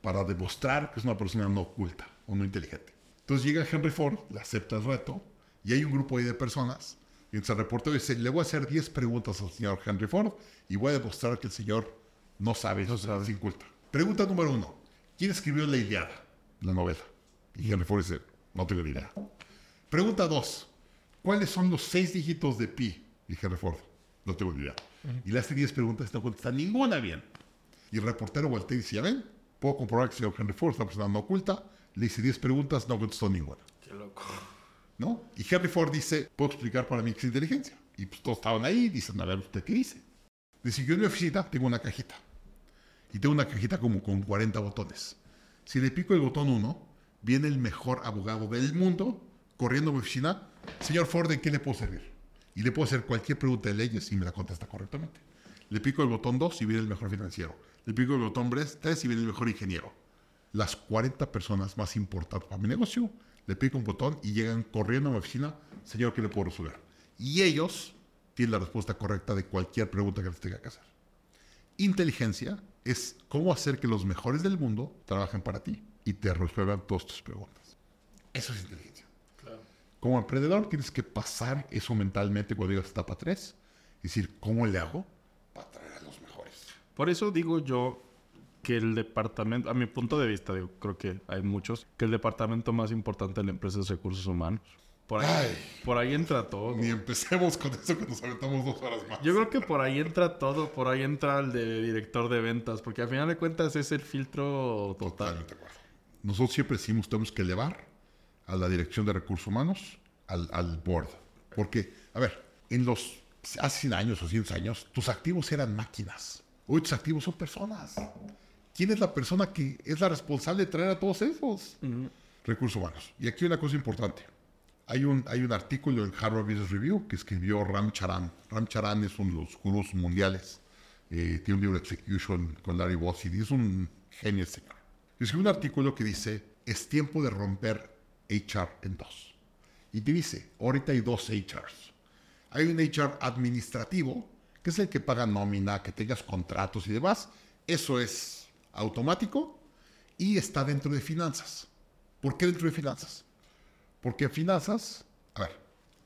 para demostrar que es una persona no oculta o no inteligente. Entonces llega Henry Ford, le acepta el reto y hay un grupo ahí de personas. Y entonces el reportero dice, le voy a hacer 10 preguntas al señor Henry Ford y voy a demostrar que el señor no sabe, eso es inculta. Pregunta número uno. ¿Quién escribió La Iliada, la novela? Y Henry Ford dice, no tengo ni idea. Pregunta dos. ¿Cuáles son los seis dígitos de pi? Y Henry Ford, no tengo ni idea. Y le hace 10 preguntas y no contesta ninguna bien. Y el reportero voltea y dice, ya ven, puedo comprobar que el señor Henry Ford es una persona no oculta. Le hice 10 preguntas, no contestó ninguna. Qué loco. ¿No? Y Henry Ford dice, ¿puedo explicar para mí qué es inteligencia? Y pues todos estaban ahí, dicen, a ver, ¿usted qué dice? Dice, yo en mi oficina tengo una cajita. Y tengo una cajita como con 40 botones. Si le pico el botón 1, viene el mejor abogado del mundo corriendo a mi oficina. Señor Ford, ¿en qué le puedo servir? Y le puedo hacer cualquier pregunta de leyes y me la contesta correctamente. Le pico el botón 2 y viene el mejor financiero. Le pico el botón 3 y viene el mejor ingeniero. Las 40 personas más importantes para mi negocio, le pico un botón y llegan corriendo a mi oficina. Señor, ¿qué le puedo resolver? Y ellos tienen la respuesta correcta de cualquier pregunta que les tenga que hacer. Inteligencia es cómo hacer que los mejores del mundo trabajen para ti y te resuelvan todas tus preguntas. Eso es inteligencia. Como emprendedor tienes que pasar eso mentalmente cuando llegas a etapa 3. Es decir, ¿cómo le hago para traer a los mejores? Por eso digo yo que el departamento, a mi punto de vista, digo, creo que hay muchos, que el departamento más importante de la empresa es recursos humanos. Por ahí, por ahí entra todo. Ni empecemos con eso que nos aventamos dos horas más. Yo creo que por ahí entra todo, por ahí entra el de director de ventas, porque al final de cuentas es el filtro total. Totalmente acuerdo. Nosotros siempre decimos tenemos que elevar a la dirección de recursos humanos al, al board. Porque, a ver, en los hace 100 años o 100 años, tus activos eran máquinas. Hoy tus activos son personas. ¿Quién es la persona que es la responsable de traer a todos esos recursos humanos? Y aquí hay una cosa importante. Hay un, hay un artículo en Harvard Business Review que escribió Ram Charan. Ram Charan es uno de los gurús mundiales. Eh, tiene un libro Execution con Larry Bossy. Es un genio señor. Escribió un artículo que dice, es tiempo de romper HR en dos. Y te dice, ahorita hay dos HRs. Hay un HR administrativo, que es el que paga nómina, que tengas contratos y demás. Eso es automático y está dentro de finanzas. ¿Por qué dentro de finanzas? Porque finanzas, a ver,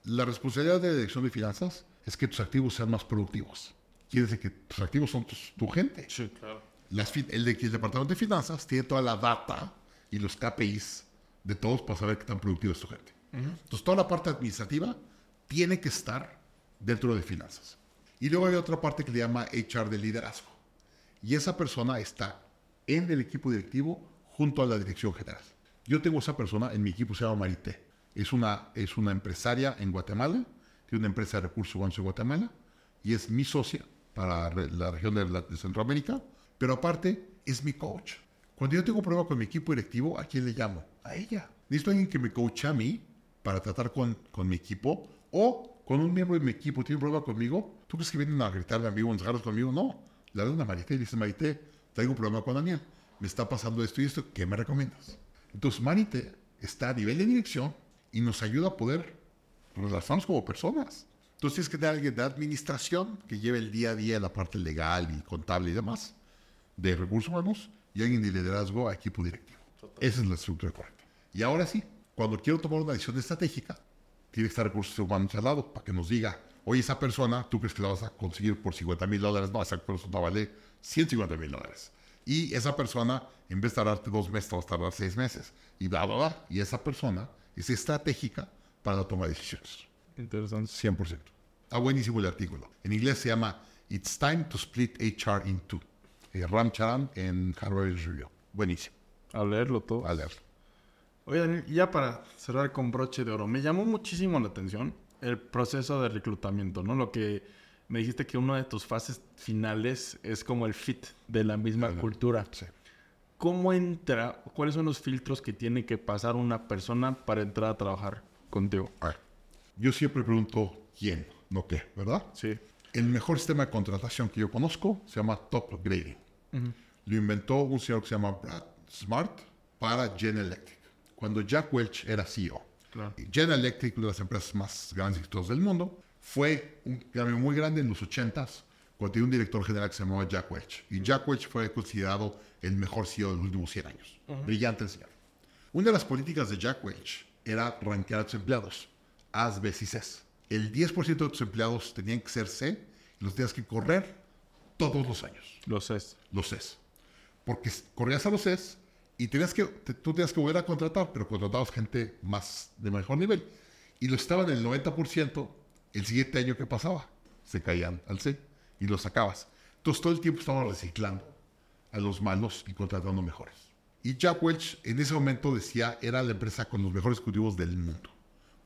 la responsabilidad de la dirección de finanzas es que tus activos sean más productivos. Quiere decir que tus activos son tu gente. Sí, claro. Las, el, el departamento de finanzas tiene toda la data y los KPIs de todos para saber qué tan productivo es tu gente. Entonces, toda la parte administrativa tiene que estar dentro de finanzas. Y luego hay otra parte que le llama HR de liderazgo. Y esa persona está en el equipo directivo junto a la dirección general. Yo tengo esa persona en mi equipo, se llama Marité. Es una, es una empresaria en Guatemala, tiene una empresa de recursos humanos en Guatemala y es mi socia para la región de, la, de Centroamérica, pero aparte es mi coach. Cuando yo tengo un problema con mi equipo directivo, ¿a quién le llamo? A ella. Necesito a alguien que me coache a mí para tratar con, con mi equipo o con un miembro de mi equipo tiene un problema conmigo. ¿Tú crees que vienen a gritarme a mí o a conmigo? No. Le doy una Marité y dice, Marité, traigo un problema con Daniel. Me está pasando esto y esto. ¿Qué me recomiendas? Entonces, Marité está a nivel de dirección y nos ayuda a poder relacionarnos como personas. Entonces, tienes que tener alguien de administración que lleve el día a día la parte legal y contable y demás de recursos humanos y alguien de liderazgo a equipo directivo. Esa es la estructura correcta. Y ahora sí, cuando quiero tomar una decisión estratégica, tiene que estar recursos humanos al lado para que nos diga Oye, esa persona, ¿tú crees que la vas a conseguir por 50 mil dólares? No, esa persona vale 150 mil dólares. Y esa persona, en vez de tardarte dos meses, va a tardar seis meses. Y bla, bla, bla. Y esa persona es estratégica para la toma de decisiones. Interesante. 100%. Ah, buenísimo el artículo. En inglés se llama It's Time to Split HR in Two. Eh, Ram Charan en Harvard Review. Buenísimo. A leerlo todo. A leerlo. Oye, Daniel, ya para cerrar con broche de oro, me llamó muchísimo la atención el proceso de reclutamiento, ¿no? Lo que me dijiste que una de tus fases finales es como el fit de la misma cultura. Sí. ¿Cómo entra? ¿Cuáles son los filtros que tiene que pasar una persona para entrar a trabajar contigo? A ver, yo siempre pregunto quién, no qué, ¿verdad? Sí. El mejor sistema de contratación que yo conozco se llama Top Grading. Lo inventó un señor que se llama Brad Smart para General Electric. Cuando Jack Welch era CEO. Claro. General Electric, una de las empresas más grandes y exitosas del mundo, fue un cambio muy grande en los 80s cuando tenía un director general que se llamaba Jack Welch. Y Jack Welch fue considerado el mejor CEO de los últimos 100 años. Brillante el señor. Una de las políticas de Jack Welch era rankear a tus empleados. As, Bs y Cs. El 10% de tus empleados tenían que ser C y los tenías que correr todos los años. Lo sé. Los Cs. Porque corrías a los Cs y tenías que, te- tú tenías que volver a contratar, pero contratabas gente más de mejor nivel. Y lo estaban el 90%, el siguiente año que pasaba, se caían al C y los sacabas. Entonces todo el tiempo estaban reciclando a los malos y contratando mejores. Y Jack Welch en ese momento decía, era la empresa con los mejores ejecutivos del mundo,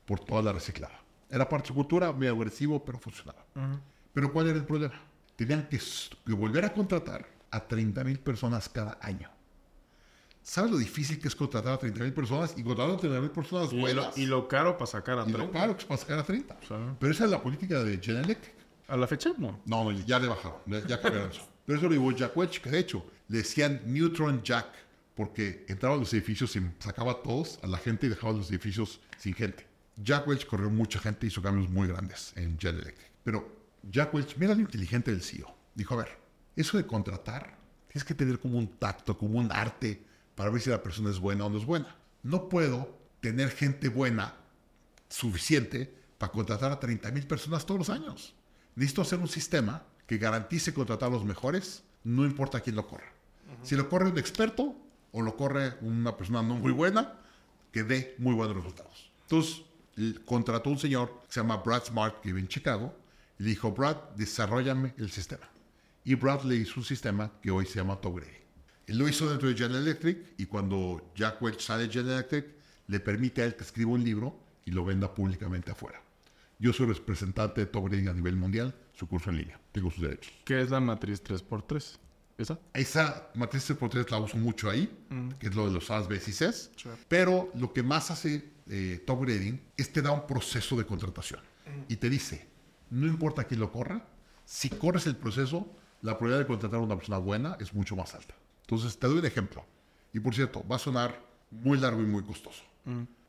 por toda la reciclada. Era parte de su cultura, muy agresivo, pero funcionaba. Pero ¿cuál era el problema? Tenían que, que volver a contratar a 30 mil personas cada año. ¿Sabes lo difícil que es contratar a 30 mil personas y contratar a 30 mil personas Y buenas? y lo caro para sacar a Y lo caro para sacar a 30. Sí. Pero esa es la política de General Electric. A la fecha, no. No, no, ya le bajaron, ya, cambiaron eso. Pero eso lo llevó Jack Welch, que de hecho le decían Neutron Jack, porque entraba a los edificios y sacaba a todos, a la gente y dejaba los edificios sin gente. Jack Welch corrió mucha gente hizo cambios muy grandes en General Electric. Pero Jack Welch, mira lo inteligente del CEO. Dijo, a ver, eso de contratar, tienes que tener como un tacto, como un arte para ver si la persona es buena o no es buena. No puedo tener gente buena suficiente para contratar a 30 mil personas todos los años. Necesito hacer un sistema que garantice contratar a los mejores, no importa quién lo corra. Si lo corre un experto o lo corre una persona no muy buena, que dé muy buenos resultados. Entonces, contrató un señor que se llama Brad Smart, que vive en Chicago, y le dijo, Brad, desarrollame el sistema. Y Brad le hizo un sistema que hoy se llama Top. Él lo hizo dentro de General Electric y cuando Jack Welch sale de General Electric, le permite a él que escriba un libro y lo venda públicamente afuera. Yo soy representante de Top Grading a nivel mundial, su curso en línea, tengo sus derechos. ¿Qué es la matriz 3x3? ¿Esa? Esa matriz de por tres la uso mucho ahí, que es lo de los A's, B's y C's. Sure. Pero lo que más hace eh, Top Grading es te da un proceso de contratación. Y te dice, no importa quién lo corra, si corres el proceso, la probabilidad de contratar a una persona buena es mucho más alta. Entonces, te doy un ejemplo. Y por cierto, va a sonar muy largo y muy costoso.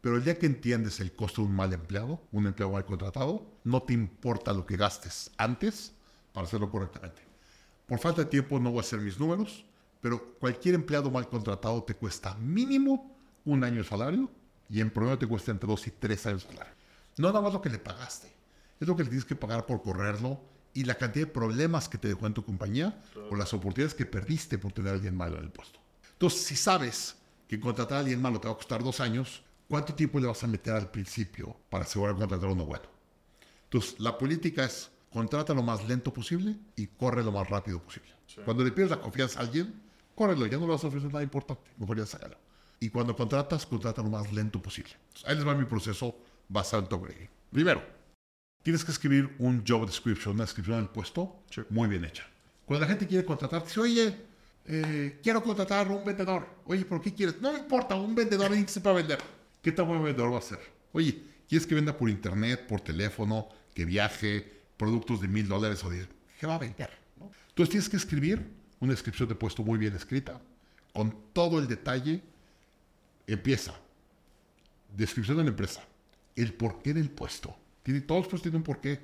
Pero el día que entiendes el costo de un mal empleado, un empleado mal contratado, no te importa lo que gastes antes para hacerlo correctamente. Por falta de tiempo no voy a hacer mis números, pero cualquier empleado mal contratado te cuesta mínimo un año de salario y en promedio te cuesta entre dos y tres años de salario. No nada más lo que le pagaste, es lo que le tienes que pagar por correrlo y la cantidad de problemas que te dejó en tu compañía o las oportunidades que perdiste por tener a alguien malo en el puesto. Entonces, si sabes que contratar a alguien malo te va a costar dos años, ¿cuánto tiempo le vas a meter al principio para asegurar contratar uno bueno? Entonces, la política es contrata lo más lento posible y corre lo más rápido posible. Cuando le pierdes la confianza a alguien, córrelo, ya no le vas a ofrecer nada importante, mejor ya sácalo. Y cuando contratas, contrata lo más lento posible. Entonces, ahí les va mi proceso basado en top grading. Primero, tienes que escribir un job description, una descripción del puesto Sí. muy bien hecha. Cuando la gente quiere contratar, dice, oye, eh, quiero contratar a un vendedor. Oye, ¿por qué quieres? No me importa, un vendedor alguien que sepa vender. ¿Qué tan buen vendedor va a ser? Oye, ¿quieres que venda por internet, por teléfono, que viaje, productos de mil dólares o diez? ¿Qué va a vender? ¿no? Entonces tienes que escribir una descripción de puesto muy bien escrita, con todo el detalle. Empieza. Descripción de la empresa. El porqué del puesto. Tiene, todos los puestos tienen un porqué.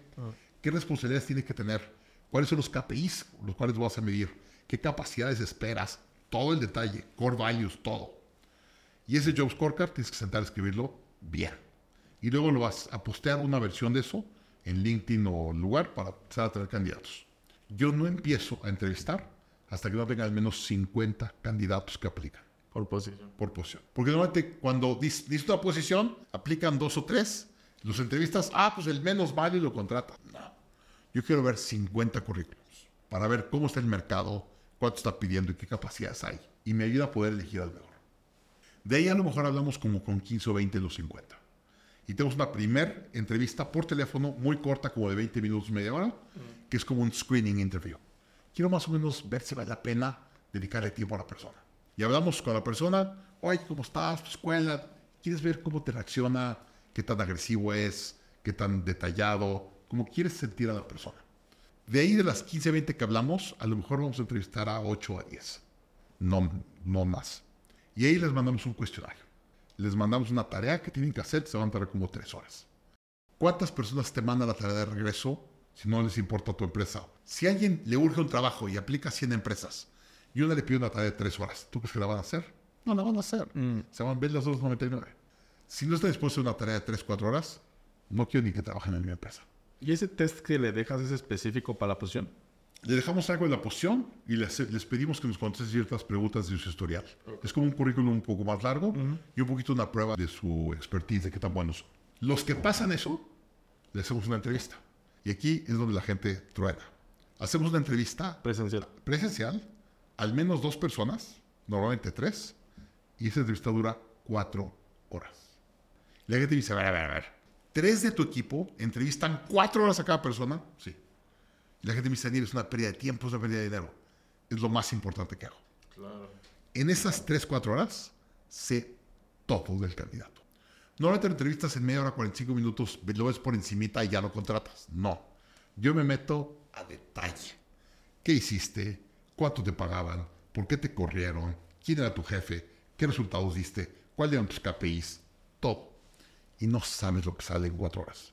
¿Qué responsabilidades tiene que tener? ¿Cuáles son los KPIs los cuales vas a medir? ¿Qué capacidades esperas? Todo el detalle. Core values, todo. Y ese job scorecard tienes que sentar a escribirlo bien. Y luego lo vas a postear una versión de eso en LinkedIn o lugar para empezar a tener candidatos. Yo no empiezo a entrevistar hasta que no tenga al menos 50 candidatos que aplican. Por posición. Por posición. Porque normalmente cuando dices una posición, aplican dos o tres, los entrevistas, ah, pues el menos vale lo contrata. No. Yo quiero ver 50 currículums para ver cómo está el mercado, cuánto está pidiendo y qué capacidades hay. Y me ayuda a poder elegir al mejor. De ahí a lo mejor hablamos como con 15 o 20 de los 50. Y tenemos una primer entrevista por teléfono muy corta, como de 20 minutos, media hora, que es como un screening interview. Quiero más o menos ver si vale la pena dedicarle tiempo a la persona. Y hablamos con la persona, oye, ¿cómo estás? ¿Tu escuela? ¿Quieres ver cómo te reacciona? ¿Qué tan agresivo es? ¿Qué tan detallado? ¿Cómo quieres sentir a la persona? De ahí de las 15, 20 que hablamos, a lo mejor vamos a entrevistar a 8 a 10. No, no más. Y ahí les mandamos un cuestionario. Les mandamos una tarea que tienen que hacer, se van a tardar como 3 horas. ¿Cuántas personas te mandan la tarea de regreso si no les importa tu empresa? Si a alguien le urge un trabajo y aplica a 100 empresas y una le pide una tarea de 3 horas, ¿tú crees que la van a hacer? No la van a hacer. Mm. Se van a ver las 2.99. Si no está dispuesto a una tarea de 3, 4 horas, no quiero ni que trabajen en mi empresa. ¿Y ese test que le dejas es específico para la posición? Le dejamos algo de la posición y les, les pedimos que nos contesten ciertas preguntas de su historial. Es como un currículum un poco más largo y un poquito una prueba de su expertise, de qué tan buenos. Los que pasan eso, les hacemos una entrevista. Y aquí es donde la gente truena. Hacemos una entrevista Presencial. presencial, al menos dos personas, normalmente tres, y esa entrevista dura cuatro horas. La gente dice, a ver, a ver, a ver, tres de tu equipo entrevistan cuatro horas a cada persona, sí. La gente me dice, Daniel, es una pérdida de tiempo, es una pérdida de dinero. Es lo más importante que hago. Claro. En esas tres, cuatro horas, sé todo del candidato. Normalmente en entrevistas en media hora, 45 minutos, lo ves por encimita y ya lo contratas. No. Yo me meto a detalle. ¿Qué hiciste? ¿Cuánto te pagaban? ¿Por qué te corrieron? ¿Quién era tu jefe? ¿Qué resultados diste? ¿Cuáles eran tus KPIs? Todo. Y no sabes lo que sale en cuatro horas.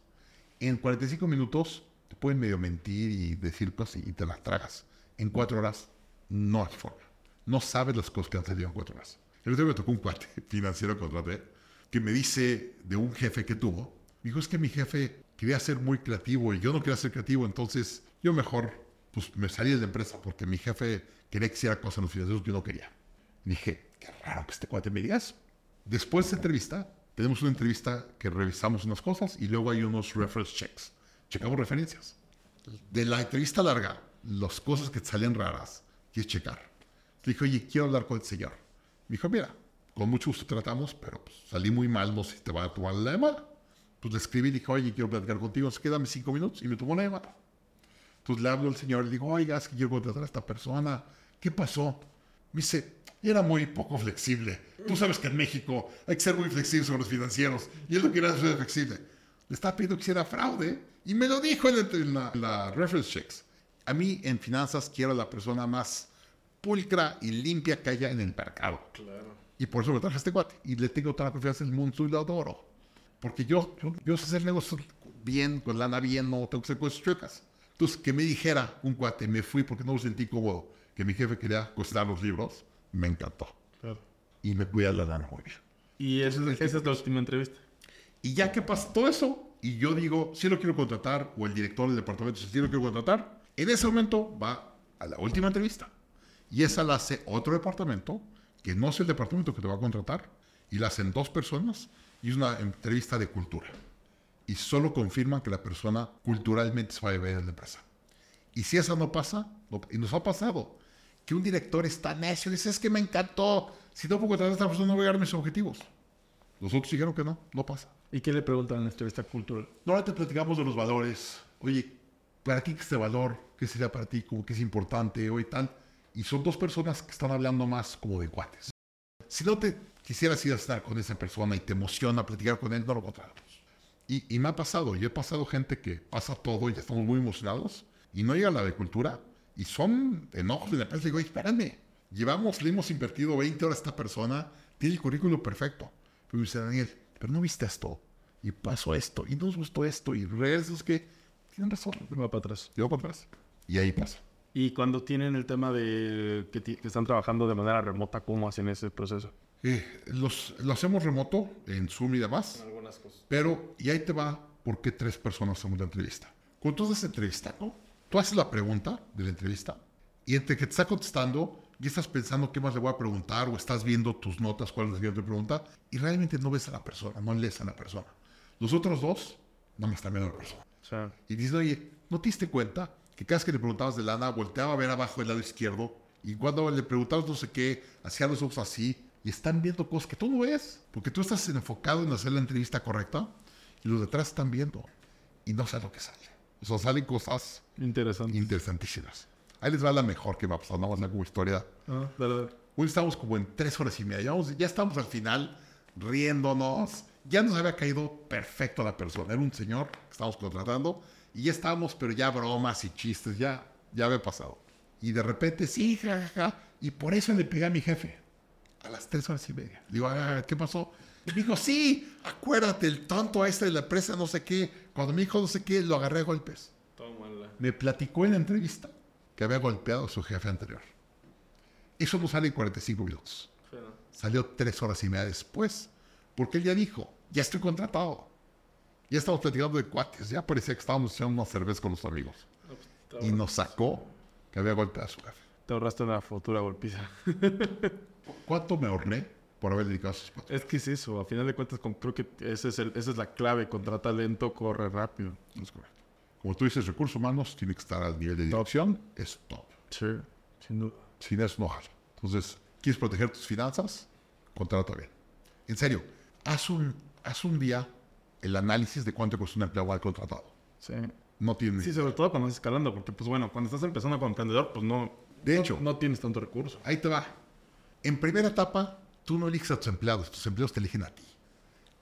En 45 minutos te pueden medio mentir y decir cosas y te las tragas. En cuatro horas no hay forma. No sabes las cosas que han salido en cuatro horas. El otro día me tocó un cuate [LAUGHS] financiero contraté que me dice de un jefe que tuvo. Dijo, es que mi jefe quería ser muy creativo y yo no quería ser creativo, entonces yo mejor pues me salí de la empresa porque mi jefe quería que hiciera cosas en los financieros que yo no quería. Dije, qué raro que este cuate me diga eso. Después de entrevista, tenemos una entrevista que revisamos unas cosas y luego hay unos reference checks. Checamos referencias. De la entrevista larga, las cosas que te salen raras, quieres checar. Le dije, oye, quiero hablar con el señor. Me dijo, mira, con mucho gusto tratamos, pero pues, salí muy mal, no sé si te va a tomar la llamada. Pues le escribí y dije, oye, quiero platicar contigo, se quédame cinco minutos y me tomó la llamada. Entonces le hablo al señor le digo, oiga, es que quiero contratar a esta persona. ¿Qué pasó? Me dice, era muy poco flexible. Tú sabes que en México hay que ser muy flexibles con los financieros. Y él no quería ser flexible. Le estaba pidiendo que hiciera fraude y me lo dijo en, el- en la, la reference checks. A mí en finanzas quiero la persona más pulcra y limpia que haya en el mercado. Claro. Y por eso me traje a este cuate. Y le tengo toda la confianza en el mundo y lo adoro. Porque yo, yo, yo sé hacer negocios bien, con lana bien, no tengo que hacer cosas chuecas. Entonces, que me dijera un cuate, me fui porque no me sentí cómodo, que mi jefe quería cocinar los libros, me encantó. Claro. Y me cuida la lana muy bien. Y esa es, es la última entrevista. Y ya que pasa todo eso, y yo digo, si lo quiero contratar, o el director del departamento dice, si lo quiero contratar, en ese momento va a la última entrevista. Y esa la hace otro departamento, que no es el departamento que te va a contratar, y la hacen dos personas, y es una entrevista de cultura. Y solo confirman que la persona culturalmente se va a ver en la empresa. Y si eso no pasa, no- y nos ha pasado, que un director está necio, dice, es que me encantó, si no puedo contratar a esta persona no voy a llegar a mis objetivos. Los otros dijeron que no, no pasa. ¿Y qué le preguntan en la entrevista cultural? Normalmente platicamos de los valores. Oye, ¿para ti este valor? ¿Qué sería para ti? Como que es importante o y tal. Y son dos personas que están hablando más como de cuates. Si no te quisieras ir a estar con esa persona y te emociona platicar con él, no lo contratamos. Y, y me ha pasado, yo he pasado gente que pasa todo y estamos muy emocionados y no llega a la de cultura y son enojos de la empresa. Digo, "Oye, espérame, llevamos, le hemos invertido 20 horas a esta persona, tiene el currículo perfecto. Pero dice Daniel, pero no viste esto y pasó esto y no nos gustó esto y regresas que tienen razón. Va para atrás. Yo para atrás. Y ahí pasa. Y cuando tienen el tema de que, que están trabajando de manera remota, ¿cómo hacen ese proceso? Eh, los, lo hacemos remoto en Zoom y demás. Algunas cosas. Pero, y ahí te va ¿por qué tres personas hacemos la entrevista? Cuando tú haces entrevista, ¿no? Tú haces la pregunta de la entrevista y entre que te está contestando, ya estás pensando qué más le voy a preguntar o estás viendo tus notas, cuál es la siguiente pregunta y realmente no ves a la persona, no lees a la persona. Los otros dos, no me están viendo a la persona. Y dices, oye, ¿no te diste cuenta que cada vez que le preguntabas de lana, volteaba a ver abajo del lado izquierdo y cuando le preguntabas no sé qué, hacía los ojos así y están viendo cosas que tú no ves, porque tú estás enfocado en hacer la entrevista correcta y los detrás están viendo y no sabes lo que sale. O sea, salen cosas Interesantes. interesantísimas. Ahí les va la mejor que va a pasar, no va a ser como historia. Ah, dale, dale. Hoy estamos como en tres horas y media. Ya, vamos- ya estamos al final riéndonos. Ya nos había caído perfecto la persona. Era un señor que estábamos contratando y ya estábamos, pero ya bromas y chistes, ya, ya había pasado. Y de repente, sí, jajaja. Y por eso le pegué a mi jefe. A las tres horas y media. Digo, "Ah, ¿qué pasó? Y me dijo, sí, acuérdate, el tonto este de la empresa, no sé qué. Cuando me dijo no sé qué, lo agarré a golpes. Tómala. Me platicó en la entrevista que había golpeado a su jefe anterior. Eso no sale en 45 minutos. Salió tres horas y media después. Porque él ya dijo, ya estoy contratado. Ya estamos platicando de cuates. Ya parecía que estábamos echando una cerveza con los amigos. Y nos sacó que había golpeado a su jefe. Te ahorraste una futura golpiza. [LAUGHS] ¿Cuánto me ahorré por haber dedicado a sus patos? Es que es eso, a final de cuentas con- creo que ese es el- esa es la clave, contrata lento, corre rápido. Es correcto. Como tú dices, recursos humanos tiene que estar al nivel de dirección. Es top. Sí, sin duda. Sin eso no jala. Entonces, ¿quieres proteger tus finanzas? Contrata bien. En serio, haz un, haz un día el análisis de cuánto cuesta un empleado al contratado. Sí. No tiene... Sí, sobre todo cuando vas escalando, porque pues bueno, cuando estás empezando como emprendedor, pues no... De no- hecho. No, tienes tanto recurso. Ahí te va. En primera etapa, tú no eliges a tus empleados, tus empleados te eligen a ti.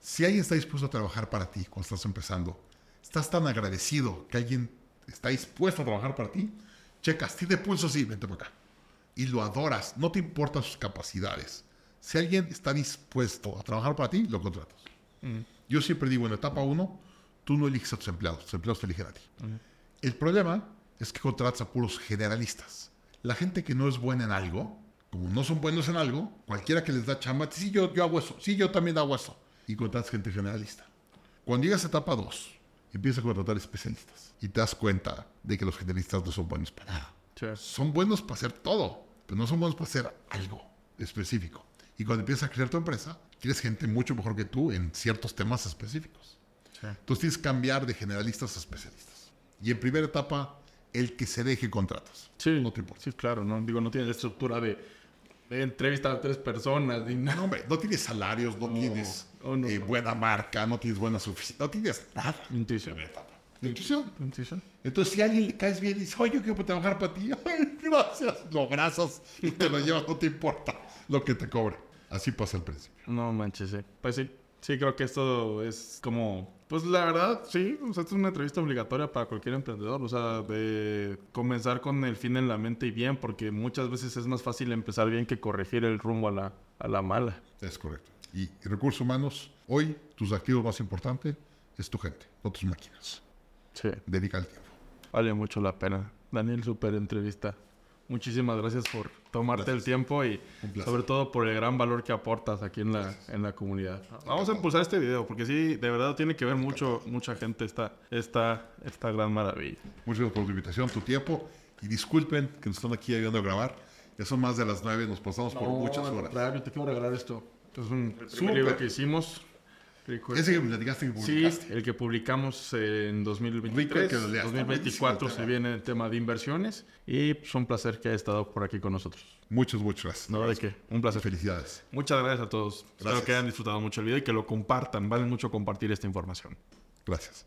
Si alguien está dispuesto a trabajar para ti cuando estás empezando, estás tan agradecido que alguien está dispuesto a trabajar para ti, checas, tiene pulso, sí, vente para acá. Y lo adoras, no te importan sus capacidades. Si alguien está dispuesto a trabajar para ti, lo contratas. Yo siempre digo, en la etapa 1, tú no eliges a tus empleados, tus empleados te eligen a ti. El problema es que contratas a puros generalistas. La gente que no es buena en algo, como no son buenos en algo, cualquiera que les da chamba, sí, yo, yo hago eso, sí, yo también hago eso. Y contratas gente generalista. Cuando llegas a etapa 2, empiezas a contratar especialistas y te das cuenta de que los generalistas no son buenos para nada. Sí. Son buenos para hacer todo, pero no son buenos para hacer algo específico. Y cuando empiezas a crecer tu empresa, quieres gente mucho mejor que tú en ciertos temas específicos. Sí. Entonces tienes que cambiar de generalistas a especialistas. Y en primera etapa, el que se deje contratos. Sí, No te importa. sí, claro, no digo, no tienes la estructura de, de entrevistar a tres personas ni nada. No, hombre, no tienes salarios, no, tienes oh, no. eh, buena marca, no tienes buenas oficinas, no tienes nada. Intuición. Intuición. Intuición. Entonces, si a alguien le caes bien y dice, oye, yo quiero trabajar para ti, [LAUGHS] gracias, lo abrazas y te lo llevas, no te importa lo que te cobre. Así pasa al principio. No manches, sí. Pues sí. Sí, creo que esto es como... Pues la verdad, sí. O sea, esto es una entrevista obligatoria para cualquier emprendedor. O sea, de comenzar con el fin en la mente y bien, porque muchas veces es más fácil empezar bien que corregir el rumbo a la, a la mala. Es correcto. Y, y recursos humanos, hoy tus activos más importantes es tu gente, no tus máquinas. Sí. Dedica el tiempo. Vale mucho la pena. Daniel, súper entrevista. Muchísimas gracias por tomarte el tiempo y sobre todo por el gran valor que aportas aquí en la, en la comunidad. Vamos a impulsar este video porque sí, de verdad tiene que ver mucho, mucha gente esta, esta, esta gran maravilla. Muchas gracias por tu invitación, tu tiempo. Y disculpen que nos están aquí ayudando a grabar. Ya son más de las nueve, nos pasamos por muchas horas. Claro, te quiero regalar esto. Es un primer libro que hicimos. Ese que platicaste que Sí, publicaste. el que publicamos en Rico 2023. que lo leas, está 2024 buenísimo el se viene el tema de inversiones y es un placer que haya estado por aquí con nosotros. Muchas, muchas gracias. No, de qué, un placer. Felicidades. Muchas gracias a todos. Espero Gracias. que hayan disfrutado mucho el video y que lo compartan. Vale mucho compartir esta información. Gracias.